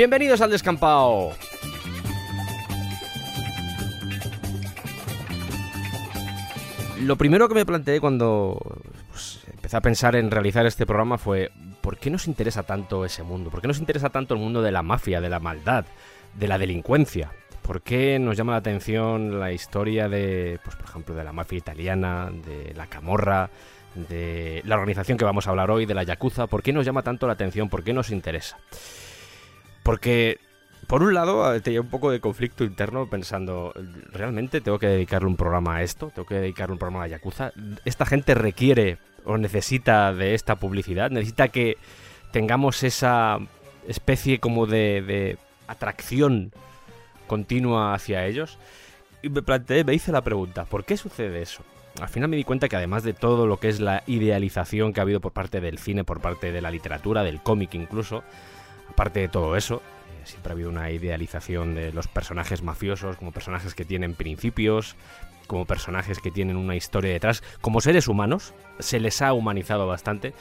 Bienvenidos al descampado. Lo primero que me planteé cuando pues, empecé a pensar en realizar este programa fue ¿por qué nos interesa tanto ese mundo? ¿Por qué nos interesa tanto el mundo de la mafia, de la maldad, de la delincuencia? ¿Por qué nos llama la atención la historia de, pues por ejemplo, de la mafia italiana, de la camorra, de la organización que vamos a hablar hoy, de la Yakuza? ¿Por qué nos llama tanto la atención? ¿Por qué nos interesa? Porque, por un lado, tenía un poco de conflicto interno pensando, ¿realmente tengo que dedicarle un programa a esto? ¿Tengo que dedicarle un programa a Yakuza? ¿Esta gente requiere o necesita de esta publicidad? ¿Necesita que tengamos esa especie como de, de atracción continua hacia ellos? Y me planteé, me hice la pregunta, ¿por qué sucede eso? Al final me di cuenta que además de todo lo que es la idealización que ha habido por parte del cine, por parte de la literatura, del cómic incluso, aparte de todo eso, eh, siempre ha habido una idealización de los personajes mafiosos como personajes que tienen principios, como personajes que tienen una historia detrás, como seres humanos, se les ha humanizado bastante,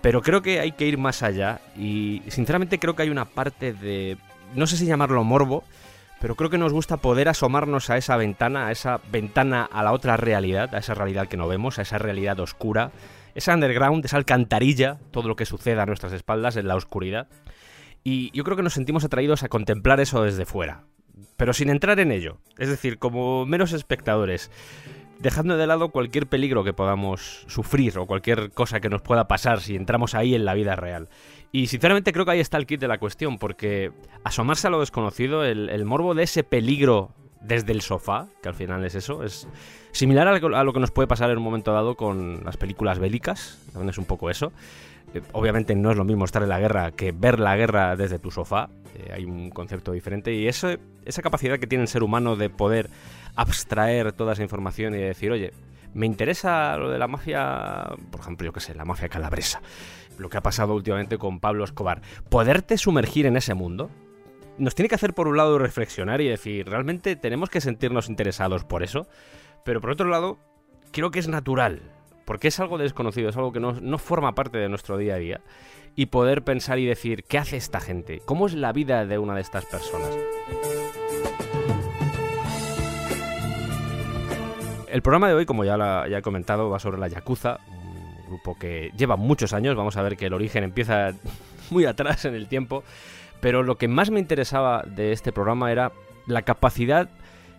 pero creo que hay que ir más allá y sinceramente creo que hay una parte de, no sé si llamarlo morbo, pero creo que nos gusta poder asomarnos a esa ventana, a esa ventana a la otra realidad, a esa realidad que no vemos, a esa realidad oscura, esa underground, esa alcantarilla, todo lo que suceda a nuestras espaldas en la oscuridad. Y yo creo que nos sentimos atraídos a contemplar eso desde fuera, pero sin entrar en ello, es decir, como meros espectadores, dejando de lado cualquier peligro que podamos sufrir o cualquier cosa que nos pueda pasar si entramos ahí en la vida real. Y sinceramente creo que ahí está el kit de la cuestión, porque asomarse a lo desconocido, el, morbo de ese peligro desde el sofá, que al final es eso, es similar a lo que nos puede pasar en un momento dado con las películas bélicas, también es un poco eso obviamente no es lo mismo estar en la guerra que ver la guerra desde tu sofá. Eh, hay un concepto diferente y esa capacidad que tiene el ser humano de poder abstraer toda esa información y decir, oye, me interesa lo de la mafia, por ejemplo, yo qué sé, la mafia calabresa, lo que ha pasado últimamente con Pablo Escobar. Poderte sumergir en ese mundo nos tiene que hacer por un lado reflexionar y decir, realmente tenemos que sentirnos interesados por eso, pero por otro lado, creo que es natural porque es algo desconocido, es algo que no, forma parte de nuestro día a día, y poder pensar y decir, ¿qué hace esta gente? ¿Cómo es la vida de una de estas personas? El programa de hoy, como ya, ya he comentado, va sobre la Yakuza, un grupo que lleva muchos años, vamos a ver que el origen empieza muy atrás en el tiempo, pero lo que más me interesaba de este programa era la capacidad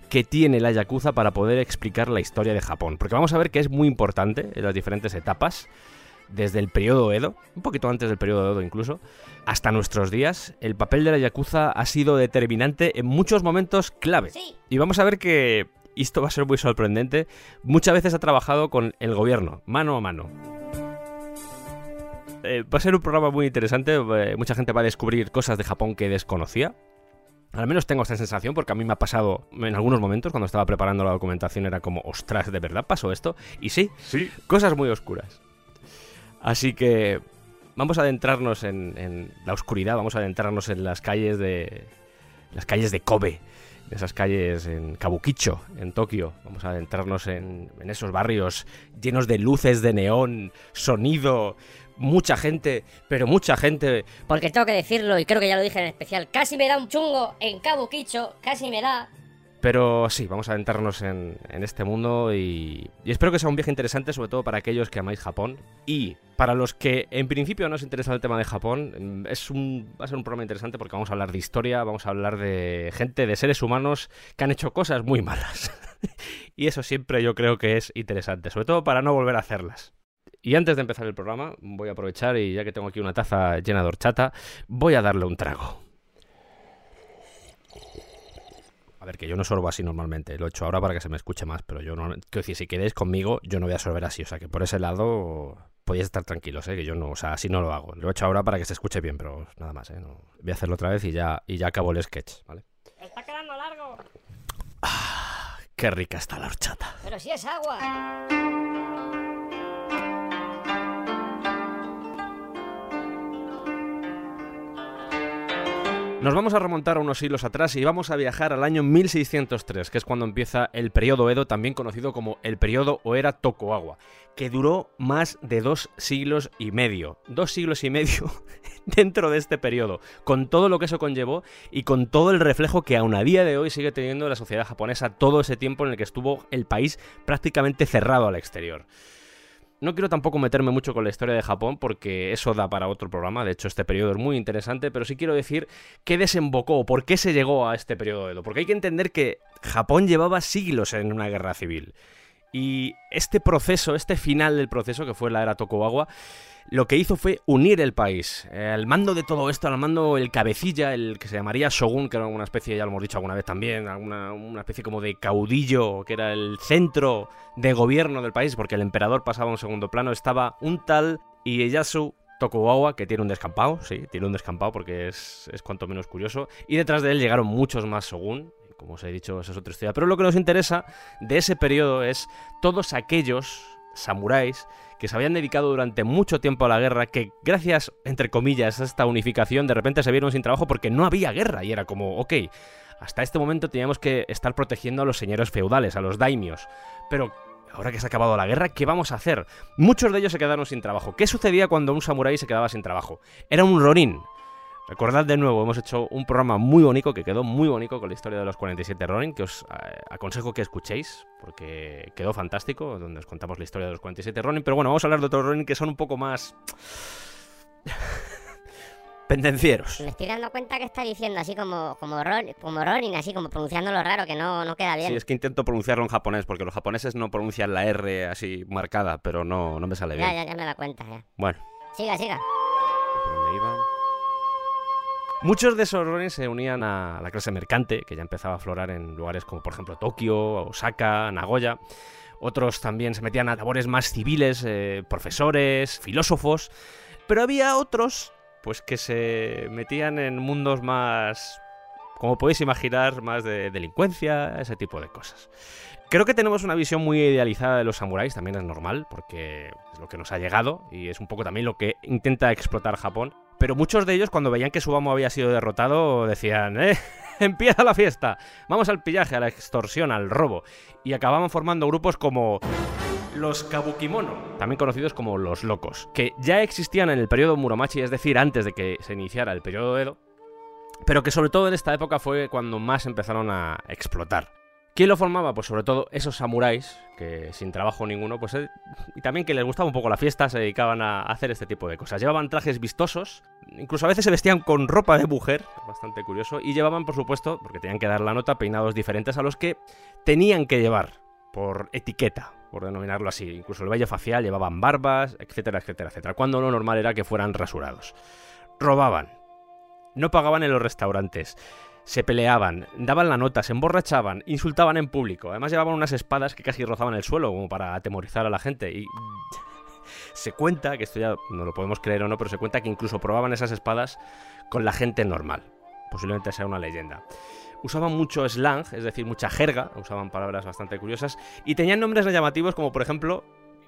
que tiene la Yakuza para poder explicar la historia de Japón. Porque vamos a ver que es muy importante en las diferentes etapas, desde el periodo Edo, un poquito antes del periodo Edo incluso, hasta nuestros días, el papel de la Yakuza ha sido determinante en muchos momentos clave. Y vamos a ver que, y esto va a ser muy sorprendente, muchas veces ha trabajado con el gobierno, mano a mano. Eh, va a ser un programa muy interesante, eh, mucha gente va a descubrir cosas de Japón que desconocía, al menos tengo esta sensación porque a mí me ha pasado en algunos momentos cuando estaba preparando la documentación era como, ostras, ¿de verdad pasó esto? Y sí, sí. cosas muy oscuras. Así que vamos a adentrarnos en, la oscuridad, vamos a adentrarnos en las calles de las calles de Kobe, en esas calles en Kabukicho, en Tokio. Vamos a adentrarnos en, en esos barrios llenos de luces de neón, sonido, mucha gente, pero mucha gente. Porque tengo que decirlo, y creo que ya lo dije en especial, casi me da un chungo en Cabo Quicho, casi me da. Pero sí, vamos a adentrarnos en, este mundo y, espero que sea un viaje interesante, sobre todo para aquellos que amáis Japón. Y para los que en principio no os interesa el tema de Japón, mm, es un, va a ser un programa interesante porque vamos a hablar de historia, vamos a hablar de gente, de seres humanos que han hecho cosas muy malas. y eso siempre yo creo que es interesante, sobre todo para no volver a hacerlas. Y antes de empezar el programa, voy a aprovechar y ya que tengo aquí una taza llena de horchata, voy a darle un trago. A ver, que yo no sorbo así normalmente. Lo he hecho ahora para que se me escuche más, pero yo no. Quiero decir, si queréis conmigo, yo no voy a sorber así. O sea, que por ese lado podéis estar tranquilos, ¿eh? que yo no, o sea, así no lo hago. Lo he hecho ahora para que se escuche bien, pero nada más, ¿eh? No, voy a hacerlo otra vez y ya, y ya acabo el sketch, ¿vale? Está quedando largo. Ah, qué rica está la horchata. Pero si es agua. Nos vamos a remontar a unos siglos atrás y vamos a viajar al año 1603, que es cuando empieza el periodo Edo, también conocido como el periodo o era Tokugawa, que duró más de dos siglos y medio. Dos siglos y medio dentro de este periodo, con todo lo que eso conllevó y con todo el reflejo que aún a día de hoy sigue teniendo la sociedad japonesa todo ese tiempo en el que estuvo el país prácticamente cerrado al exterior. No quiero tampoco meterme mucho con la historia de Japón porque eso da para otro programa, de hecho este periodo es muy interesante, pero sí quiero decir qué desembocó por qué se llegó a este periodo de Edo, porque hay que entender que Japón llevaba siglos en una guerra civil. Y este proceso, este final del proceso, que fue la era Tokugawa, lo que hizo fue unir el país. Eh, al mando de todo esto, al mando el cabecilla, el que se llamaría Shogun, que era una especie, ya lo hemos dicho alguna vez también, alguna, una especie como de caudillo, que era el centro de gobierno del país, porque el emperador pasaba a un segundo plano, estaba un tal Ieyasu Tokugawa, que tiene un descampado, sí, tiene un descampado porque es, es cuanto menos curioso, y detrás de él llegaron muchos más Shogun, como os he dicho, esa es otra historia. Pero lo que nos interesa de ese periodo es todos aquellos samuráis que se habían dedicado durante mucho tiempo a la guerra, que gracias, entre comillas, a esta unificación, de repente se vieron sin trabajo porque no había guerra. Y era como, ok, hasta este momento teníamos que estar protegiendo a los señores feudales, a los daimios. Pero ahora que se ha acabado la guerra, ¿qué vamos a hacer? Muchos de ellos se quedaron sin trabajo. ¿Qué sucedía cuando un samurái se quedaba sin trabajo? Era un ronin. Recordad de nuevo, hemos hecho un programa muy bonito, que quedó muy bonito con la historia de los 47 Ronin, que os eh, aconsejo que escuchéis, porque quedó fantástico, donde os contamos la historia de los 47 Ronin. Pero bueno, vamos a hablar de otros Ronin que son un poco más... pendencieros. Me estoy dando cuenta que está diciendo así como, como, Ron, como Ronin, así como pronunciándolo raro, que no, no queda bien. Sí, es que intento pronunciarlo en japonés, porque los japoneses no pronuncian la R así marcada, pero no, no me sale ya, bien. Ya, ya me da cuenta, ya. Bueno. Siga, siga. ¿Por dónde iba? Muchos de esos Ronin se unían a la clase mercante, que ya empezaba a aflorar en lugares como por ejemplo Tokio, Osaka, Nagoya. Otros también se metían a labores más civiles, eh, profesores, filósofos. Pero había otros, pues que se metían en mundos más, como podéis imaginar, más de delincuencia, ese tipo de cosas. Creo que tenemos una visión muy idealizada de los samuráis, también es normal, porque es lo que nos ha llegado y es un poco también lo que intenta explotar Japón. Pero muchos de ellos, cuando veían que su amo había sido derrotado, decían, ¡eh! ¡Empieza la fiesta! Vamos al pillaje, a la extorsión, al robo. Y acababan formando grupos como los Kabukimono, también conocidos como los locos, que ya existían en el periodo Muromachi, es decir, antes de que se iniciara el periodo Edo, pero que sobre todo en esta época fue cuando más empezaron a explotar. ¿Quién lo formaba? Pues sobre todo esos samuráis, que sin trabajo ninguno, pues eh, y también que les gustaba un poco la fiesta, se dedicaban a hacer este tipo de cosas. Llevaban trajes vistosos, incluso a veces se vestían con ropa de mujer, bastante curioso, y llevaban, por supuesto, porque tenían que dar la nota, peinados diferentes a los que tenían que llevar, por etiqueta, por denominarlo así. Incluso el vello facial llevaban barbas, etcétera, etcétera, etcétera, cuando lo normal era que fueran rasurados. Robaban. No pagaban en los restaurantes se peleaban, daban la nota, se emborrachaban, insultaban en público. Además llevaban unas espadas que casi rozaban el suelo como para atemorizar a la gente. Y se cuenta, que esto ya no lo podemos creer o no, pero se cuenta que incluso probaban esas espadas con la gente normal. Posiblemente sea una leyenda. Usaban mucho slang, es decir, mucha jerga, usaban palabras bastante curiosas, y tenían nombres llamativos como por ejemplo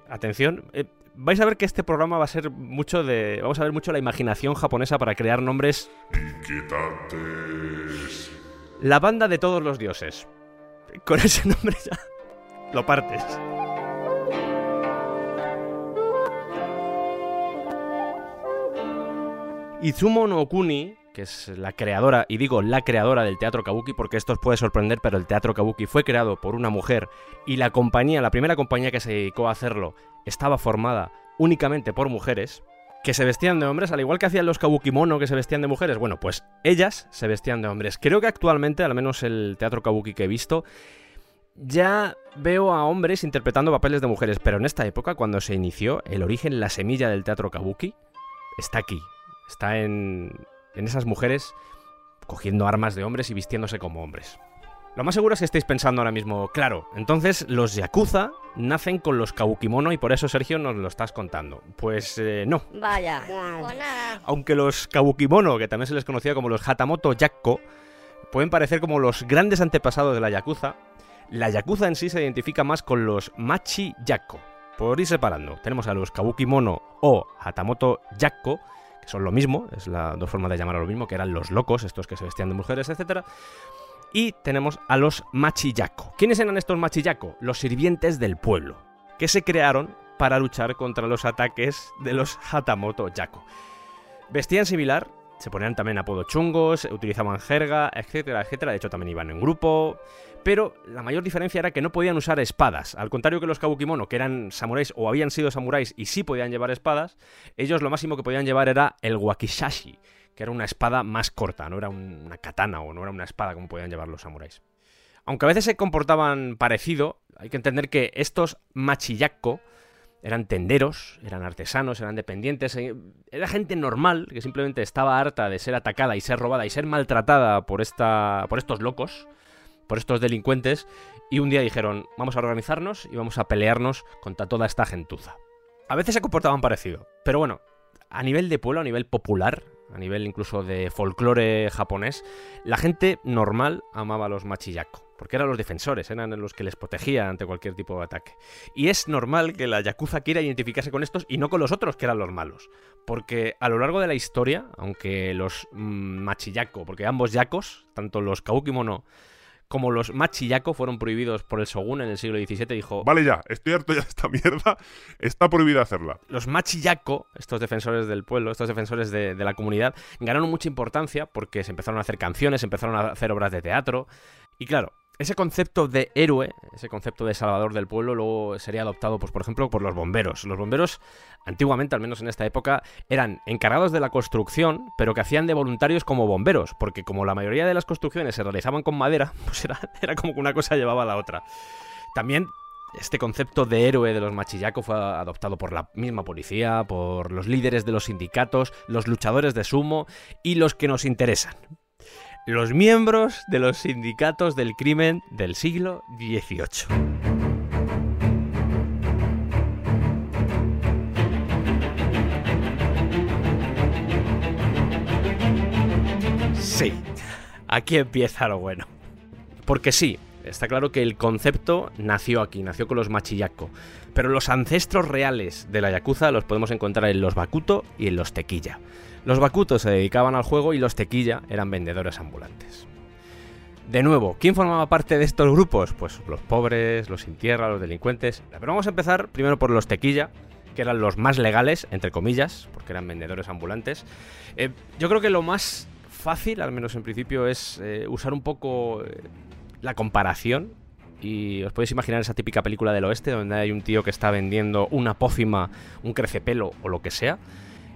atención, eh, vais a ver que este programa va a ser mucho de. Vamos a ver mucho la imaginación japonesa para crear nombres. Inquietantes. La banda de todos los dioses. Con ese nombre ya. Lo partes. Izumo no Okuni, que es la creadora, y digo la creadora del teatro kabuki porque esto os puede sorprender, pero el teatro kabuki fue creado por una mujer y la compañía, la primera compañía que se dedicó a hacerlo, estaba formada únicamente por mujeres que se vestían de hombres, al igual que hacían los kabuki mono que se vestían de mujeres. Bueno, pues ellas se vestían de hombres. Creo que actualmente, al menos el teatro kabuki que he visto, ya veo a hombres interpretando papeles de mujeres, pero en esta época, cuando se inició, el origen, la semilla del teatro kabuki, está aquí. Está en, en esas mujeres cogiendo armas de hombres y vistiéndose como hombres. Lo más seguro es que estéis pensando ahora mismo, claro, entonces los Yakuza nacen con los Kawukimono y por eso Sergio nos lo estás contando. Pues eh, no. Vaya. Pues. Aunque los Kawukimono, que también se les conocía como los Hatamoto Yakko, pueden parecer como los grandes antepasados de la Yakuza, la Yakuza en sí se identifica más con los Machi Yakko. Por ir separando, tenemos a los Kawukimono o Hatamoto Yakko, son lo mismo, es la dos formas de llamar a lo mismo, que eran los locos, estos que se vestían de mujeres, etcétera y tenemos a los Machiyako. ¿Quiénes eran estos Machiyako? Los sirvientes del pueblo, que se crearon para luchar contra los ataques de los Hatamoto Yako. Vestían similar, se ponían también apodos chungos, utilizaban jerga, etcétera, etcétera. De hecho, también iban en grupo. Pero la mayor diferencia era que no podían usar espadas. Al contrario que los Kabukimono, que eran samuráis o habían sido samuráis y sí podían llevar espadas, ellos lo máximo que podían llevar era el wakishashi, que era una espada más corta, no era una katana o no era una espada como podían llevar los samuráis. Aunque a veces se comportaban parecido, hay que entender que estos machiyako eran tenderos, eran artesanos, eran dependientes, eh, era gente normal que simplemente estaba harta de ser atacada y ser robada y ser maltratada por, esta, por estos locos, por estos delincuentes, y un día dijeron, vamos a organizarnos y vamos a pelearnos contra toda esta gentuza. A veces se comportaban parecido, pero bueno, a nivel de pueblo, a nivel popular, a nivel incluso de folclore japonés, la gente normal amaba a los machiyako, porque eran los defensores, eran los que les protegían ante cualquier tipo de ataque. Y es normal que la yakuza quiera identificarse con estos y no con los otros que eran los malos, porque a lo largo de la historia, aunque los mm, machiyako, porque ambos yakos, tanto los kaukimono como los machiyako fueron prohibidos por el shogun en el siglo XVII, dijo... Vale ya, estoy harto ya de esta mierda, está prohibida hacerla. Los machiyako, estos defensores del pueblo, estos defensores de, de, la comunidad, ganaron mucha importancia porque se empezaron a hacer canciones, se empezaron a hacer obras de teatro. Y claro, ese concepto de héroe, ese concepto de salvador del pueblo, luego sería adoptado, pues, por ejemplo, por los bomberos. Los bomberos, antiguamente, al menos en esta época, eran encargados de la construcción, pero que hacían de voluntarios como bomberos, porque como la mayoría de las construcciones se realizaban con madera, pues era, era como que una cosa llevaba a la otra. También este concepto de héroe de los machillacos fue adoptado por la misma policía, por los líderes de los sindicatos, los luchadores de sumo y los que nos interesan, los miembros de los sindicatos del crimen del siglo XVIII. Sí, aquí empieza lo bueno. Porque sí, está claro que el concepto nació aquí, nació con los machillacos, pero los ancestros reales de la Yakuza los podemos encontrar en los Bakuto y en los Tequilla. Los Bakuto se dedicaban al juego y los Tequilla eran vendedores ambulantes. De nuevo, ¿quién formaba parte de estos grupos? Pues los pobres, los sin tierra, los delincuentes. Pero vamos a empezar primero por los Tequilla, que eran los más legales, entre comillas, porque eran vendedores ambulantes. Eh, yo creo que lo más fácil, al menos en principio, es eh, usar un poco eh, la comparación. Y os podéis imaginar esa típica película del oeste, donde hay un tío que está vendiendo una pócima, un crecepelo o lo que sea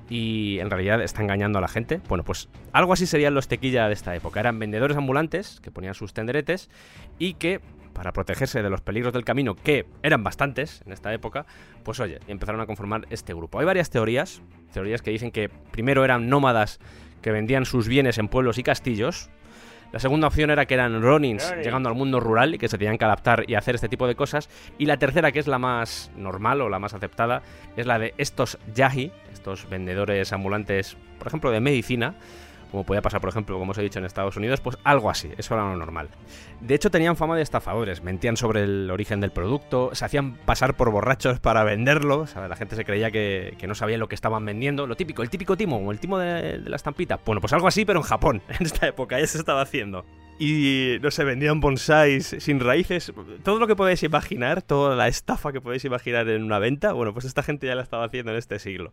y en realidad está engañando a la gente. Bueno, pues algo así serían los tequilla de esta época. Eran vendedores ambulantes que ponían sus tenderetes y que, para protegerse de los peligros del camino, que eran bastantes en esta época, pues oye, empezaron a conformar este grupo. Hay varias teorías, teorías que dicen que primero eran nómadas que vendían sus bienes en pueblos y castillos, la segunda opción era que eran Ronins llegando al mundo rural y que se tenían que adaptar y hacer este tipo de cosas. Y la tercera, que es la más normal o la más aceptada, es la de estos Yahi, estos vendedores ambulantes, por ejemplo, de medicina, como podía pasar, por ejemplo, como os he dicho en Estados Unidos, pues algo así, eso era lo normal. De hecho, tenían fama de estafadores, mentían sobre el origen del producto, se hacían pasar por borrachos para venderlo, la gente se creía que, no sabía lo que estaban vendiendo, lo típico, el típico timo, como el timo de, de la estampita. Bueno, pues algo así, pero en Japón, en esta época, ya se estaba haciendo y no sé, vendían bonsáis sin raíces, todo lo que podéis imaginar, toda la estafa que podéis imaginar en una venta, bueno, pues esta gente ya la estaba haciendo en este siglo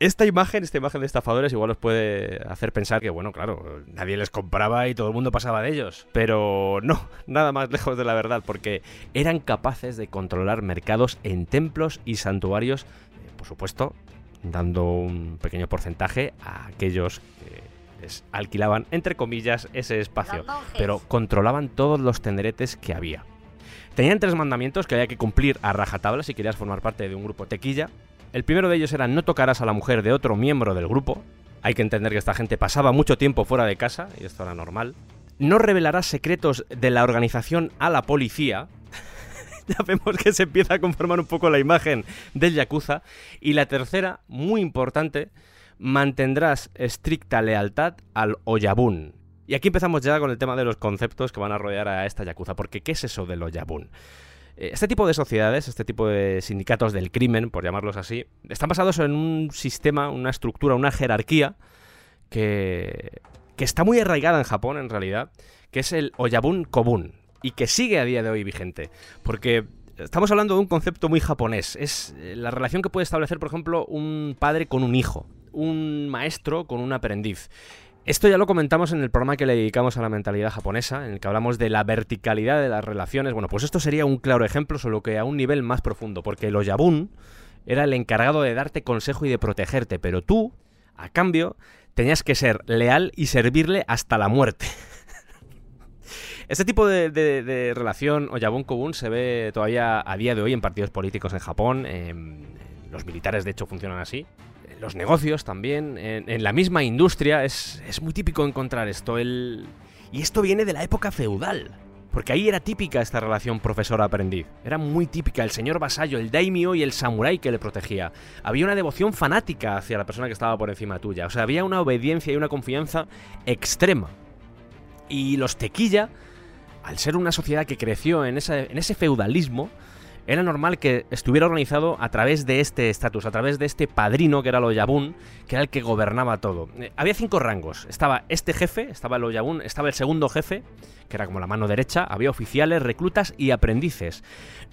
esta imagen, esta imagen de estafadores, igual os puede hacer pensar que, bueno, claro, nadie les compraba y todo el mundo pasaba de ellos. Pero no, nada más lejos de la verdad, porque eran capaces de controlar mercados en templos y santuarios, eh, por supuesto, dando un pequeño porcentaje a aquellos que les alquilaban, entre comillas, ese espacio. Pero controlaban todos los tenderetes que había. Tenían tres mandamientos que había que cumplir a rajatabla si querías formar parte de un grupo tequilla. El primero de ellos era no tocarás a la mujer de otro miembro del grupo. Hay que entender que esta gente pasaba mucho tiempo fuera de casa y esto era normal. no revelarás secretos de la organización a la policía. ya vemos que se empieza a conformar un poco la imagen del Yakuza. Y la tercera, muy importante, mantendrás estricta lealtad al Oyabun. Y aquí empezamos ya con el tema de los conceptos que van a rodear a esta Yakuza, porque ¿qué es eso del Oyabun? Eh, Este tipo de sociedades, este tipo de sindicatos del crimen, por llamarlos así, están basados en un sistema, una estructura, una jerarquía que, que está muy arraigada en Japón en realidad, que es el Oyabun Kobun, y que sigue a día de hoy vigente, porque estamos hablando de un concepto muy japonés, es eh, la relación que puede establecer, por ejemplo, un padre con un hijo, un maestro con un aprendiz. Esto ya lo comentamos en el programa que le dedicamos a la mentalidad japonesa, en el que hablamos de la verticalidad de las relaciones. Bueno, pues esto sería un claro ejemplo, solo que a un nivel más profundo, porque el Oyabun era el encargado de darte consejo y de protegerte, pero tú, a cambio, tenías que ser leal y servirle hasta la muerte. Este tipo de, relación Oyabun-Kobun se ve todavía a día de hoy en partidos políticos en Japón. los militares, de hecho, funcionan así. Los negocios también. En, la misma industria es, es muy típico encontrar esto. El... Y esto viene de la época feudal. Porque ahí era típica esta relación profesor-aprendiz. Era muy típica el señor vasallo, el daimyo y el samurái que le protegía. Había una devoción fanática hacia la persona que estaba por encima tuya. O sea, había una obediencia y una confianza extrema. Y los tequilla, al ser una sociedad que creció en en ese feudalismo, era normal que estuviera organizado a través de este estatus, a través de este padrino que era el Oyabun, que era el que gobernaba todo. Eh, había cinco rangos. Estaba este jefe, estaba el Oyabun, estaba el segundo jefe, que era como la mano derecha, había oficiales, reclutas y aprendices.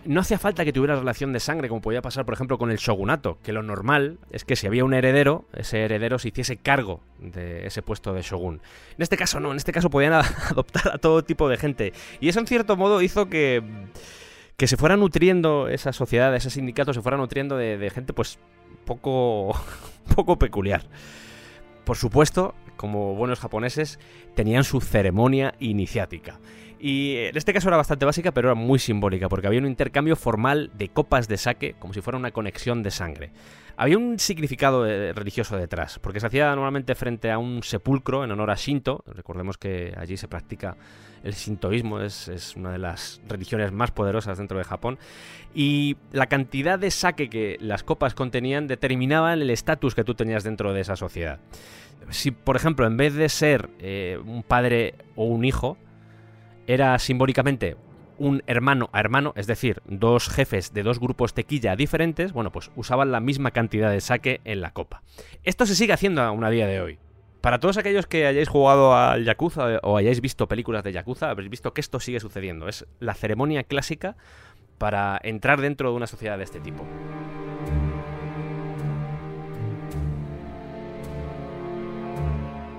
No hacía falta que tuviera relación de sangre, como podía pasar, por ejemplo, con el shogunato, que lo normal es que si había un heredero, ese heredero se hiciese cargo de ese puesto de shogun. En este caso no, en este caso podían adoptar a todo tipo de gente. Y eso en cierto modo hizo que, que se fuera nutriendo esa sociedad, ese sindicato, se fuera nutriendo de, gente pues poco, poco peculiar. Por supuesto, como buenos japoneses, tenían su ceremonia iniciática. Y en este caso era bastante básica, pero era muy simbólica, porque había un intercambio formal de copas de sake, como si fuera una conexión de sangre. Había un significado eh, religioso detrás, porque se hacía normalmente frente a un sepulcro en honor a Shinto. Recordemos que allí se practica el sintoísmo, es, una de las religiones más poderosas dentro de Japón. Y la cantidad de sake que las copas contenían determinaban el estatus que tú tenías dentro de esa sociedad. Si, por ejemplo, en vez de ser eh, un padre o un hijo, era simbólicamente un hermano a hermano, es decir, dos jefes de dos grupos tequilla diferentes, bueno, pues usaban la misma cantidad de saque en la copa. Esto se sigue haciendo aún a día de hoy. Para todos aquellos que hayáis jugado al Yakuza o hayáis visto películas de Yakuza, habréis visto que esto sigue sucediendo. Es la ceremonia clásica para entrar dentro de una sociedad de este tipo.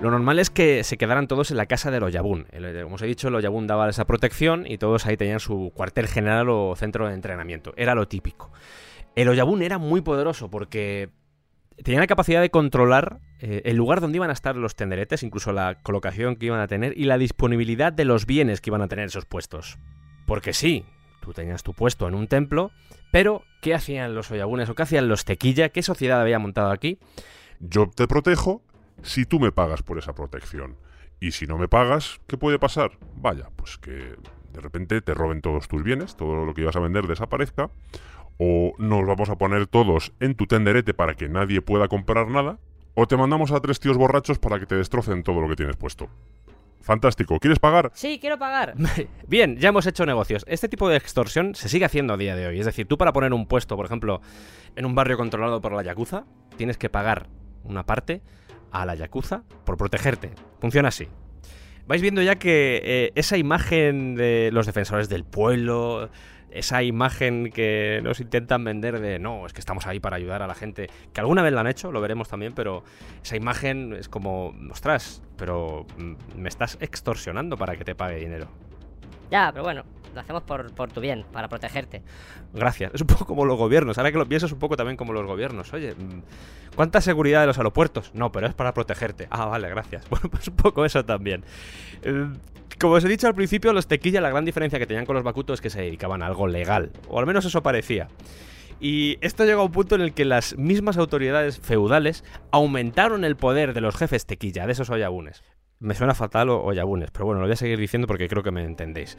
Lo normal es que se quedaran todos en la casa del Oyabun. El- Como os he dicho, el Oyabun daba esa protección y todos ahí tenían su cuartel general o centro de entrenamiento. Era lo típico. El Oyabun era muy poderoso porque tenía la capacidad de controlar eh, el lugar donde iban a estar los tenderetes, incluso la colocación que iban a tener y la disponibilidad de los bienes que iban a tener esos puestos. Porque sí, tú tenías tu puesto en un templo, pero ¿qué hacían los Oyabunes o qué hacían los Tequilla? ¿Qué sociedad había montado aquí? Yo te protejo si tú me pagas por esa protección. Y si no me pagas, ¿qué puede pasar? Vaya, pues que de repente te roben todos tus bienes, todo lo que ibas a vender desaparezca, o nos vamos a poner todos en tu tenderete para que nadie pueda comprar nada, o te mandamos a tres tíos borrachos para que te destrocen todo lo que tienes puesto. Fantástico, ¿quieres pagar? Sí, quiero pagar. Bien, ya hemos hecho negocios. Este tipo de extorsión se sigue haciendo a día de hoy. Es decir, tú para poner un puesto, por ejemplo, en un barrio controlado por la Yakuza, tienes que pagar una parte a la Yakuza por protegerte. Funciona así. Vais viendo ya que eh, esa imagen de los defensores del pueblo, esa imagen que nos intentan vender de no, es que estamos ahí para ayudar a la gente, que alguna vez la han hecho, lo veremos también, pero esa imagen es como, ostras, pero mm, me estás extorsionando para que te pague dinero. Ya, pero bueno, lo hacemos por, tu bien, para protegerte. Gracias. Es un poco como los gobiernos. Ahora que lo pienso, es un poco también como los gobiernos. Oye, mm, ¿cuánta seguridad de los aeropuertos? No, pero es para protegerte. Ah, vale, gracias. Bueno, pues un poco eso también. Eh, como os he dicho al principio, los tequilla, la gran diferencia que tenían con los Bakuto es que se dedicaban a algo legal. O al menos eso parecía. Y esto llega a un punto en el que las mismas autoridades feudales aumentaron el poder de los jefes tequilla, de esos oyabunes. Me suena fatal o, o yabunes, pero bueno, lo voy a seguir diciendo porque creo que me entendéis.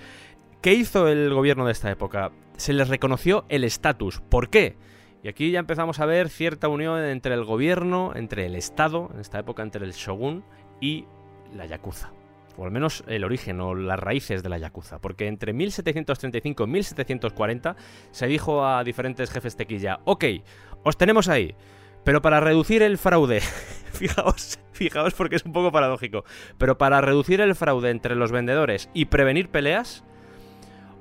¿Qué hizo el gobierno de esta época? Se les reconoció el estatus. ¿Por qué? Y aquí ya empezamos a ver cierta unión entre el gobierno, entre el Estado, en esta época entre el shogun y la yakuza. O al menos el origen o las raíces de la yakuza. Porque entre 1735 y 1740 se dijo a diferentes jefes tequilla, ok, os tenemos ahí, pero para reducir el fraude, fijaos, fijaos porque es un poco paradójico, pero para reducir el fraude entre los vendedores y prevenir peleas,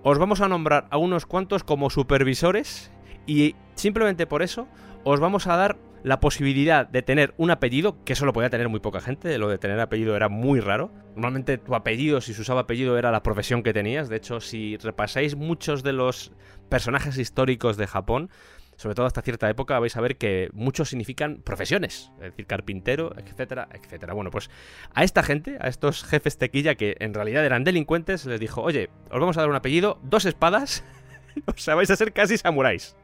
os vamos a nombrar a unos cuantos como supervisores y simplemente por eso os vamos a dar la posibilidad de tener un apellido, que solo podía tener muy poca gente, lo de tener apellido era muy raro. Normalmente tu apellido, si se usaba apellido, era la profesión que tenías. De hecho, si repasáis muchos de los personajes históricos de Japón, sobre todo hasta cierta época, vais a ver que muchos significan profesiones, es decir, carpintero, etcétera, etcétera. Bueno, pues a esta gente, a estos jefes tequilla que en realidad eran delincuentes, les dijo, oye, os vamos a dar un apellido, dos espadas, o sea, vais a ser casi samuráis.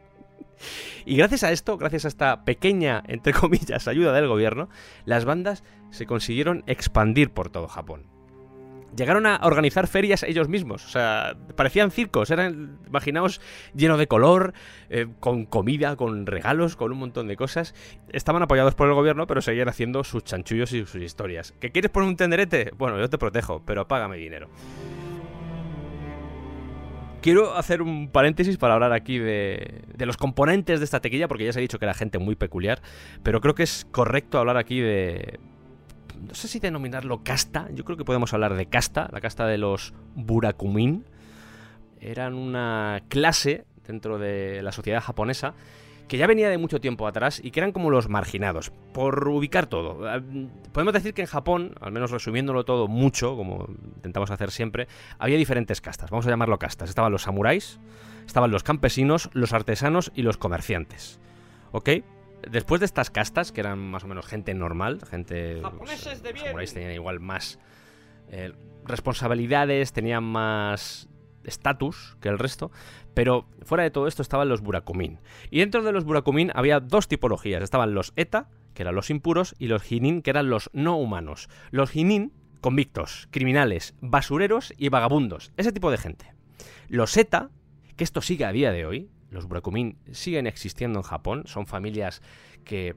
Y gracias a esto, gracias a esta pequeña, entre comillas, ayuda del gobierno, las bandas se consiguieron expandir por todo Japón. Llegaron a organizar ferias ellos mismos, o sea, parecían circos, eran, imaginaos, lleno de color, eh, con comida, con regalos, con un montón de cosas. Estaban apoyados por el gobierno, pero seguían haciendo sus chanchullos y sus historias. ¿Que quieres poner un tenderete? Bueno, yo te protejo, pero págame dinero. Quiero hacer un paréntesis para hablar aquí de, de, los componentes de esta tequilla, porque ya se ha dicho que era gente muy peculiar, pero creo que es correcto hablar aquí de... No sé si denominarlo casta, yo creo que podemos hablar de casta, la casta de los Burakumin. Eran una clase dentro de la sociedad japonesa que ya venía de mucho tiempo atrás y que eran como los marginados. Por ubicar todo, podemos decir que en Japón, al menos resumiéndolo todo mucho, como intentamos hacer siempre, había diferentes castas, vamos a llamarlo castas. Estaban los samuráis, estaban los campesinos, los artesanos y los comerciantes. ¿Ok? Después de estas castas, que eran más o menos gente normal, gente... Japoneses de los bien. samuráis tenían igual más eh, responsabilidades, tenían más estatus que el resto, pero fuera de todo esto estaban los Burakumin. Y dentro de los Burakumin había dos tipologías. Estaban los Eta, que eran los impuros, y los Hinin, que eran los no humanos. Los Hinin, convictos, criminales, basureros y vagabundos. Ese tipo de gente. Los Eta, que esto sigue a día de hoy, los Burakumin siguen existiendo en Japón, son familias que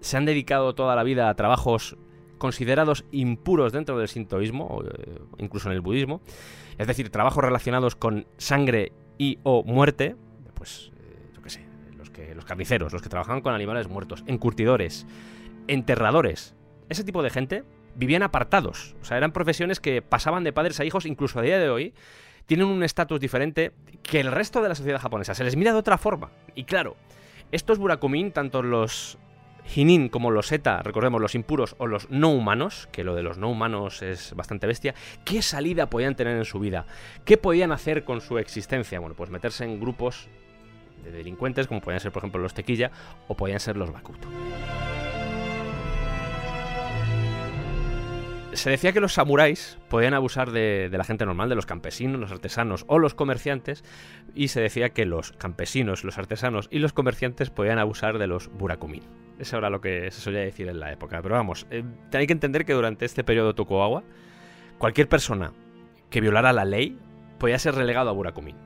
se han dedicado toda la vida a trabajos considerados impuros dentro del sintoísmo, eh, incluso en el budismo, es decir, trabajos relacionados con sangre y o muerte, pues eh, yo qué sé, los, que, los carniceros, los que trabajaban con animales muertos, encurtidores, enterradores, ese tipo de gente vivían apartados, o sea, eran profesiones que pasaban de padres a hijos, incluso a día de hoy, tienen un estatus diferente que el resto de la sociedad japonesa, se les mira de otra forma, y claro, estos burakumin, tanto los Hinin como los Eta, recordemos los impuros o los no humanos, que lo de los no humanos es bastante bestia, ¿qué salida podían tener en su vida? ¿Qué podían hacer con su existencia? Bueno, pues meterse en grupos de delincuentes, como podían ser por ejemplo los Tequilla o podían ser los Bakuto. Se decía que los samuráis podían abusar de, la gente normal, de los campesinos, los artesanos o los comerciantes, y se decía que los campesinos, los artesanos y los comerciantes podían abusar de los burakumin. Eso era lo que se solía decir en la época. Pero vamos, eh, hay que entender que durante este periodo Tokugawa, cualquier persona que violara la ley podía ser relegado a Burakumin.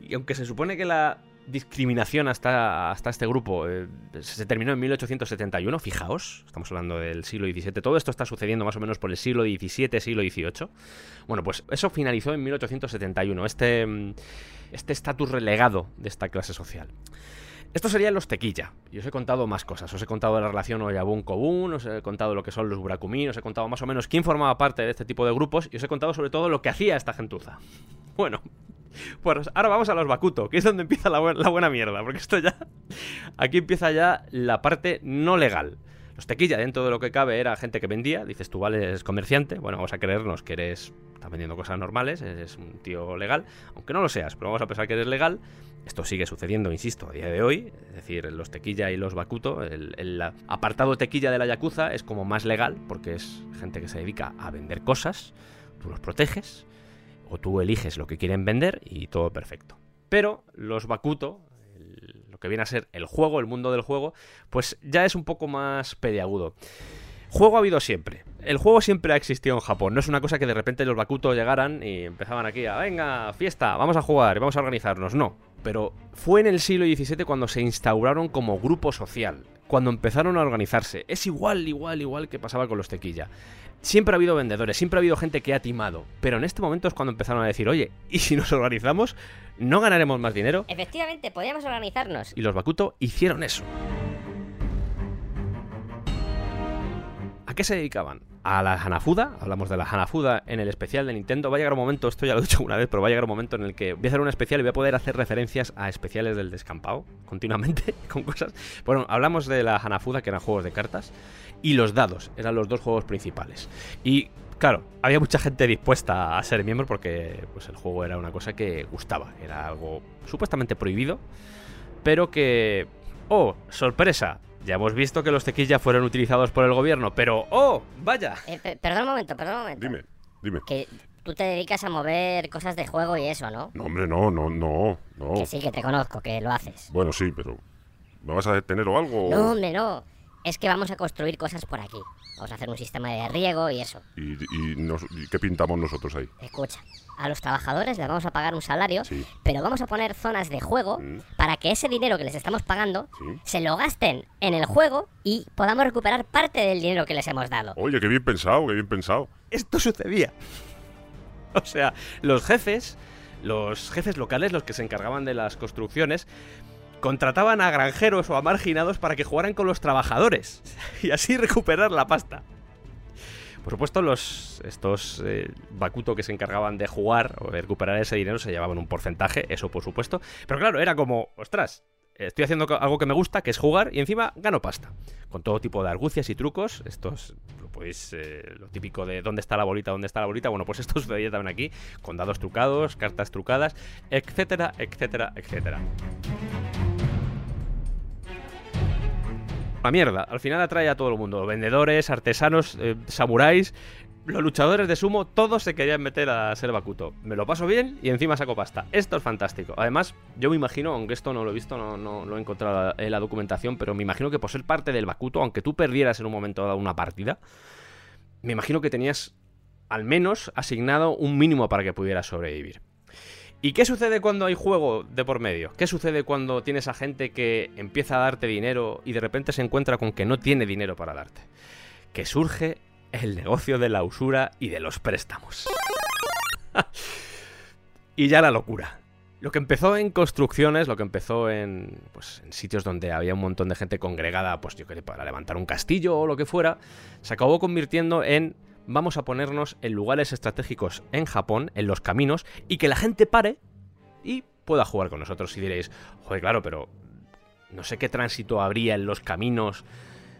Y aunque se supone que la discriminación hasta, hasta este grupo eh, se terminó en 1871, fijaos, estamos hablando del siglo XVII, todo esto está sucediendo más o menos por el siglo XVII, siglo XVIII. Bueno, pues eso finalizó en 1871, este este estatus relegado de esta clase social. Estos serían los tequilla. Y os he contado más cosas. Os he contado la relación Oyabun-Kobun, os he contado lo que son los Burakumin, os he contado más o menos quién formaba parte de este tipo de grupos y os he contado sobre todo lo que hacía esta gentuza. Bueno, pues ahora vamos a los Bakuto, que es donde empieza la, bu la buena mierda, porque esto ya... Aquí empieza ya la parte no legal. Los tequilla, dentro de lo que cabe, era gente que vendía. Dices, tú vales comerciante. Bueno, vamos a creernos que eres. Estás vendiendo cosas normales, eres un tío legal. Aunque no lo seas, pero vamos a pensar que eres legal. Esto sigue sucediendo, insisto, a día de hoy. Es decir, los tequilla y los bakuto. El, el apartado tequilla de la yakuza es como más legal, porque es gente que se dedica a vender cosas. Tú los proteges. O tú eliges lo que quieren vender y todo perfecto. Pero los bakuto, lo que viene a ser el juego, el mundo del juego, pues ya es un poco más pediagudo. Juego ha habido siempre. El juego siempre ha existido en Japón. No es una cosa que de repente los Bakuto llegaran y empezaban aquí a, venga, fiesta, vamos a jugar, vamos a organizarnos. No. Pero fue en el siglo XVII cuando se instauraron como grupo social. Cuando empezaron a organizarse. Es igual, igual, igual que pasaba con los tequilla. Siempre ha habido vendedores, siempre ha habido gente que ha timado. Pero en este momento es cuando empezaron a decir, oye, ¿y si nos organizamos? ¿No ganaremos más dinero? Efectivamente, podíamos organizarnos. Y los Bakuto hicieron eso. ¿A qué se dedicaban? A la Hanafuda, hablamos de la Hanafuda en el especial de Nintendo. Va a llegar un momento, esto ya lo he dicho una vez, pero va a llegar un momento en el que voy a hacer un especial y voy a poder hacer referencias a especiales del descampado continuamente con cosas. Bueno, hablamos de la Hanafuda, que eran juegos de cartas, y los dados, eran los dos juegos principales. Y claro, había mucha gente dispuesta a ser miembro porque pues, el juego era una cosa que gustaba, era algo supuestamente prohibido, pero que... ¡Oh, sorpresa! Ya hemos visto que los tequillas fueron utilizados por el gobierno, pero ¡oh! ¡Vaya! Eh, pe- perdón un momento, perdón un momento. Dime, dime. Que tú te dedicas a mover cosas de juego y eso, ¿no? No, hombre, no, no, no, no. Que sí, que te conozco, que lo haces. Bueno, sí, pero... ¿Me vas a detener o algo? No, hombre, no. Es que vamos a construir cosas por aquí. Vamos a hacer un sistema de riego y eso. ¿Y, y nos- y qué pintamos nosotros ahí? Escucha, a los trabajadores les vamos a pagar un salario, Sí. pero vamos a poner zonas de juego Mm. para que ese dinero que les estamos pagando Sí. se lo gasten en el juego y podamos recuperar parte del dinero que les hemos dado. Oye, qué bien pensado, qué bien pensado. Esto sucedía. O sea, los jefes, los jefes locales, los que se encargaban de las construcciones, contrataban a granjeros o a marginados para que jugaran con los trabajadores y así recuperar la pasta. Por supuesto, los estos eh, Bakuto que se encargaban de jugar o de recuperar ese dinero se llevaban un porcentaje, eso por supuesto. Pero claro, era como, ostras, estoy haciendo algo que me gusta, que es jugar, y encima gano pasta. Con todo tipo de argucias y trucos. Estos, eh, lo típico de dónde está la bolita, dónde está la bolita. Bueno, pues esto sucedía también aquí, con dados trucados, cartas trucadas, etcétera, etcétera, etcétera. La mierda, al final atrae a todo el mundo. Vendedores, artesanos, eh, samuráis, los luchadores de sumo, todos se querían meter a ser Bakuto. Me lo paso bien y encima saco pasta. Esto es fantástico. Además, yo me imagino, aunque esto no lo he visto, no, no lo he encontrado en la documentación, pero me imagino que por ser parte del Bakuto, aunque tú perdieras en un momento dado una partida, me imagino que tenías al menos asignado un mínimo para que pudieras sobrevivir. ¿Y qué sucede cuando hay juego de por medio? ¿Qué sucede cuando tienes a gente que empieza a darte dinero y de repente se encuentra con que no tiene dinero para darte? Que surge el negocio de la usura y de los préstamos. y ya la locura. Lo que empezó en construcciones, lo que empezó en, pues, en sitios donde había un montón de gente congregada, pues yo qué para levantar un castillo o lo que fuera, se acabó convirtiendo en vamos a ponernos en lugares estratégicos en Japón, en los caminos, y que la gente pare y pueda jugar con nosotros. Y diréis, joder, claro, pero no sé qué tránsito habría en los caminos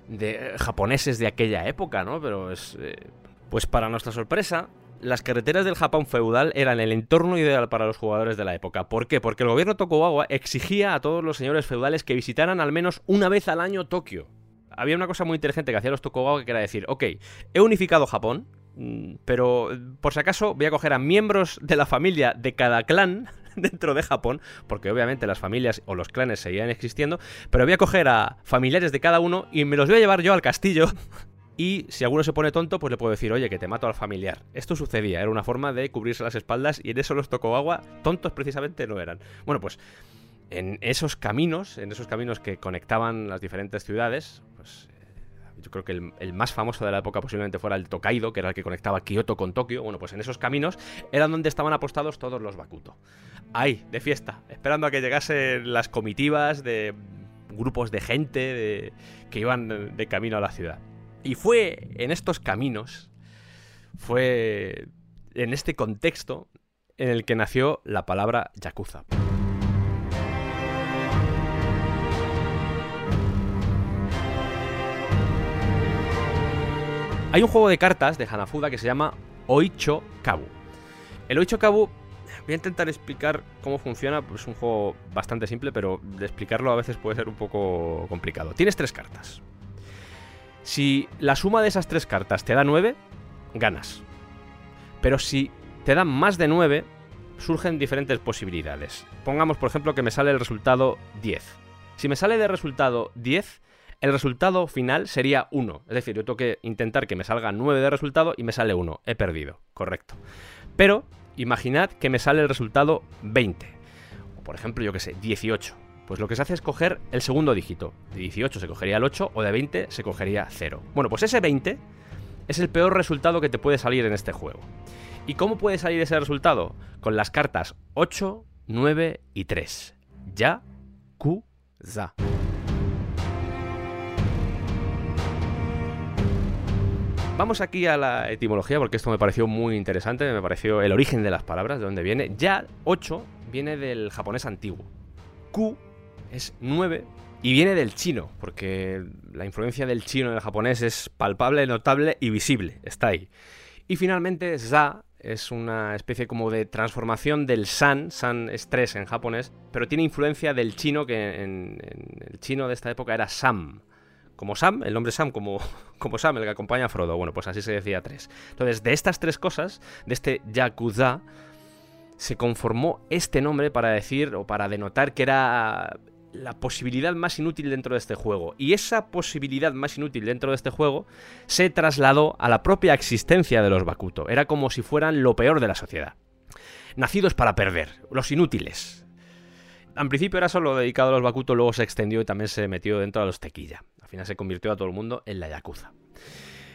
de eh, japoneses de aquella época, ¿no? Pero es... eh, Pues para nuestra sorpresa, las carreteras del Japón feudal eran el entorno ideal para los jugadores de la época. ¿Por qué? Porque el gobierno Tokugawa exigía a todos los señores feudales que visitaran al menos una vez al año Tokio. Había una cosa muy inteligente que hacían los Tokugawa que era decir, ok, he unificado Japón, mm, pero eh, por si acaso voy a coger a miembros de la familia de cada clan dentro de Japón, porque obviamente las familias o los clanes seguían existiendo, pero voy a coger a familiares de cada uno y me los voy a llevar yo al castillo y si alguno se pone tonto, pues le puedo decir, oye, que te mato al familiar. Esto sucedía, era una forma de cubrirse las espaldas y en eso los Tokugawa tontos precisamente no eran. Bueno, pues en esos caminos, en esos caminos que conectaban las diferentes ciudades, pues eh, yo creo que el, más famoso de la época posiblemente fuera el Tokaido, que era el que conectaba Kioto con Tokio. Bueno, pues en esos caminos eran donde estaban apostados todos los Bakuto. Ahí, de fiesta, esperando a que llegasen las comitivas de grupos de gente de- que iban de camino a la ciudad. Y fue en estos caminos, fue en este contexto en el que nació la palabra Yakuza. Hay un juego de cartas de Hanafuda que se llama Oicho Kabu. El Oicho Kabu, voy a intentar explicar cómo funciona, pues es un juego bastante simple, pero de explicarlo a veces puede ser un poco complicado. Tienes tres cartas. Si la suma de esas tres cartas te da 9, ganas. Pero si te dan más de 9, surgen diferentes posibilidades. Pongamos, por ejemplo, que me sale el resultado 10. Si me sale de resultado 10, el resultado final sería 1. Es decir, yo tengo que intentar que me salga 9 de resultado y me sale 1. He perdido, correcto. Pero imaginad que me sale el resultado 20. O por ejemplo, yo que sé, 18. Pues lo que se hace es coger el segundo dígito. De 18 se cogería el 8 o de 20 se cogería 0. Bueno, pues ese 20 es el peor resultado que te puede salir en este juego. ¿Y cómo puede salir ese resultado? Con las cartas 8, 9 y 3. Ya, Ku, Za. Vamos aquí a la etimología porque esto me pareció muy interesante, me pareció el origen de las palabras, de dónde viene. Ya 8 viene del japonés antiguo. Ku es 9 y viene del chino, porque la influencia del chino en el japonés es palpable, notable y visible, está ahí. Y finalmente za es una especie como de transformación del san, san es 3 en japonés, pero tiene influencia del chino que en, en el chino de esta época era sam como Sam, el nombre Sam, como, como Sam, el que acompaña a Frodo. Bueno, pues así se decía tres. Entonces, de estas tres cosas, de este Yakuza, se conformó este nombre para decir o para denotar que era la posibilidad más inútil dentro de este juego. Y esa posibilidad más inútil dentro de este juego se trasladó a la propia existencia de los Bakuto. Era como si fueran lo peor de la sociedad. Nacidos para perder, los inútiles, en principio era solo dedicado a los Bakuto, luego se extendió y también se metió dentro de los Tequilla. Al final se convirtió a todo el mundo en la Yakuza.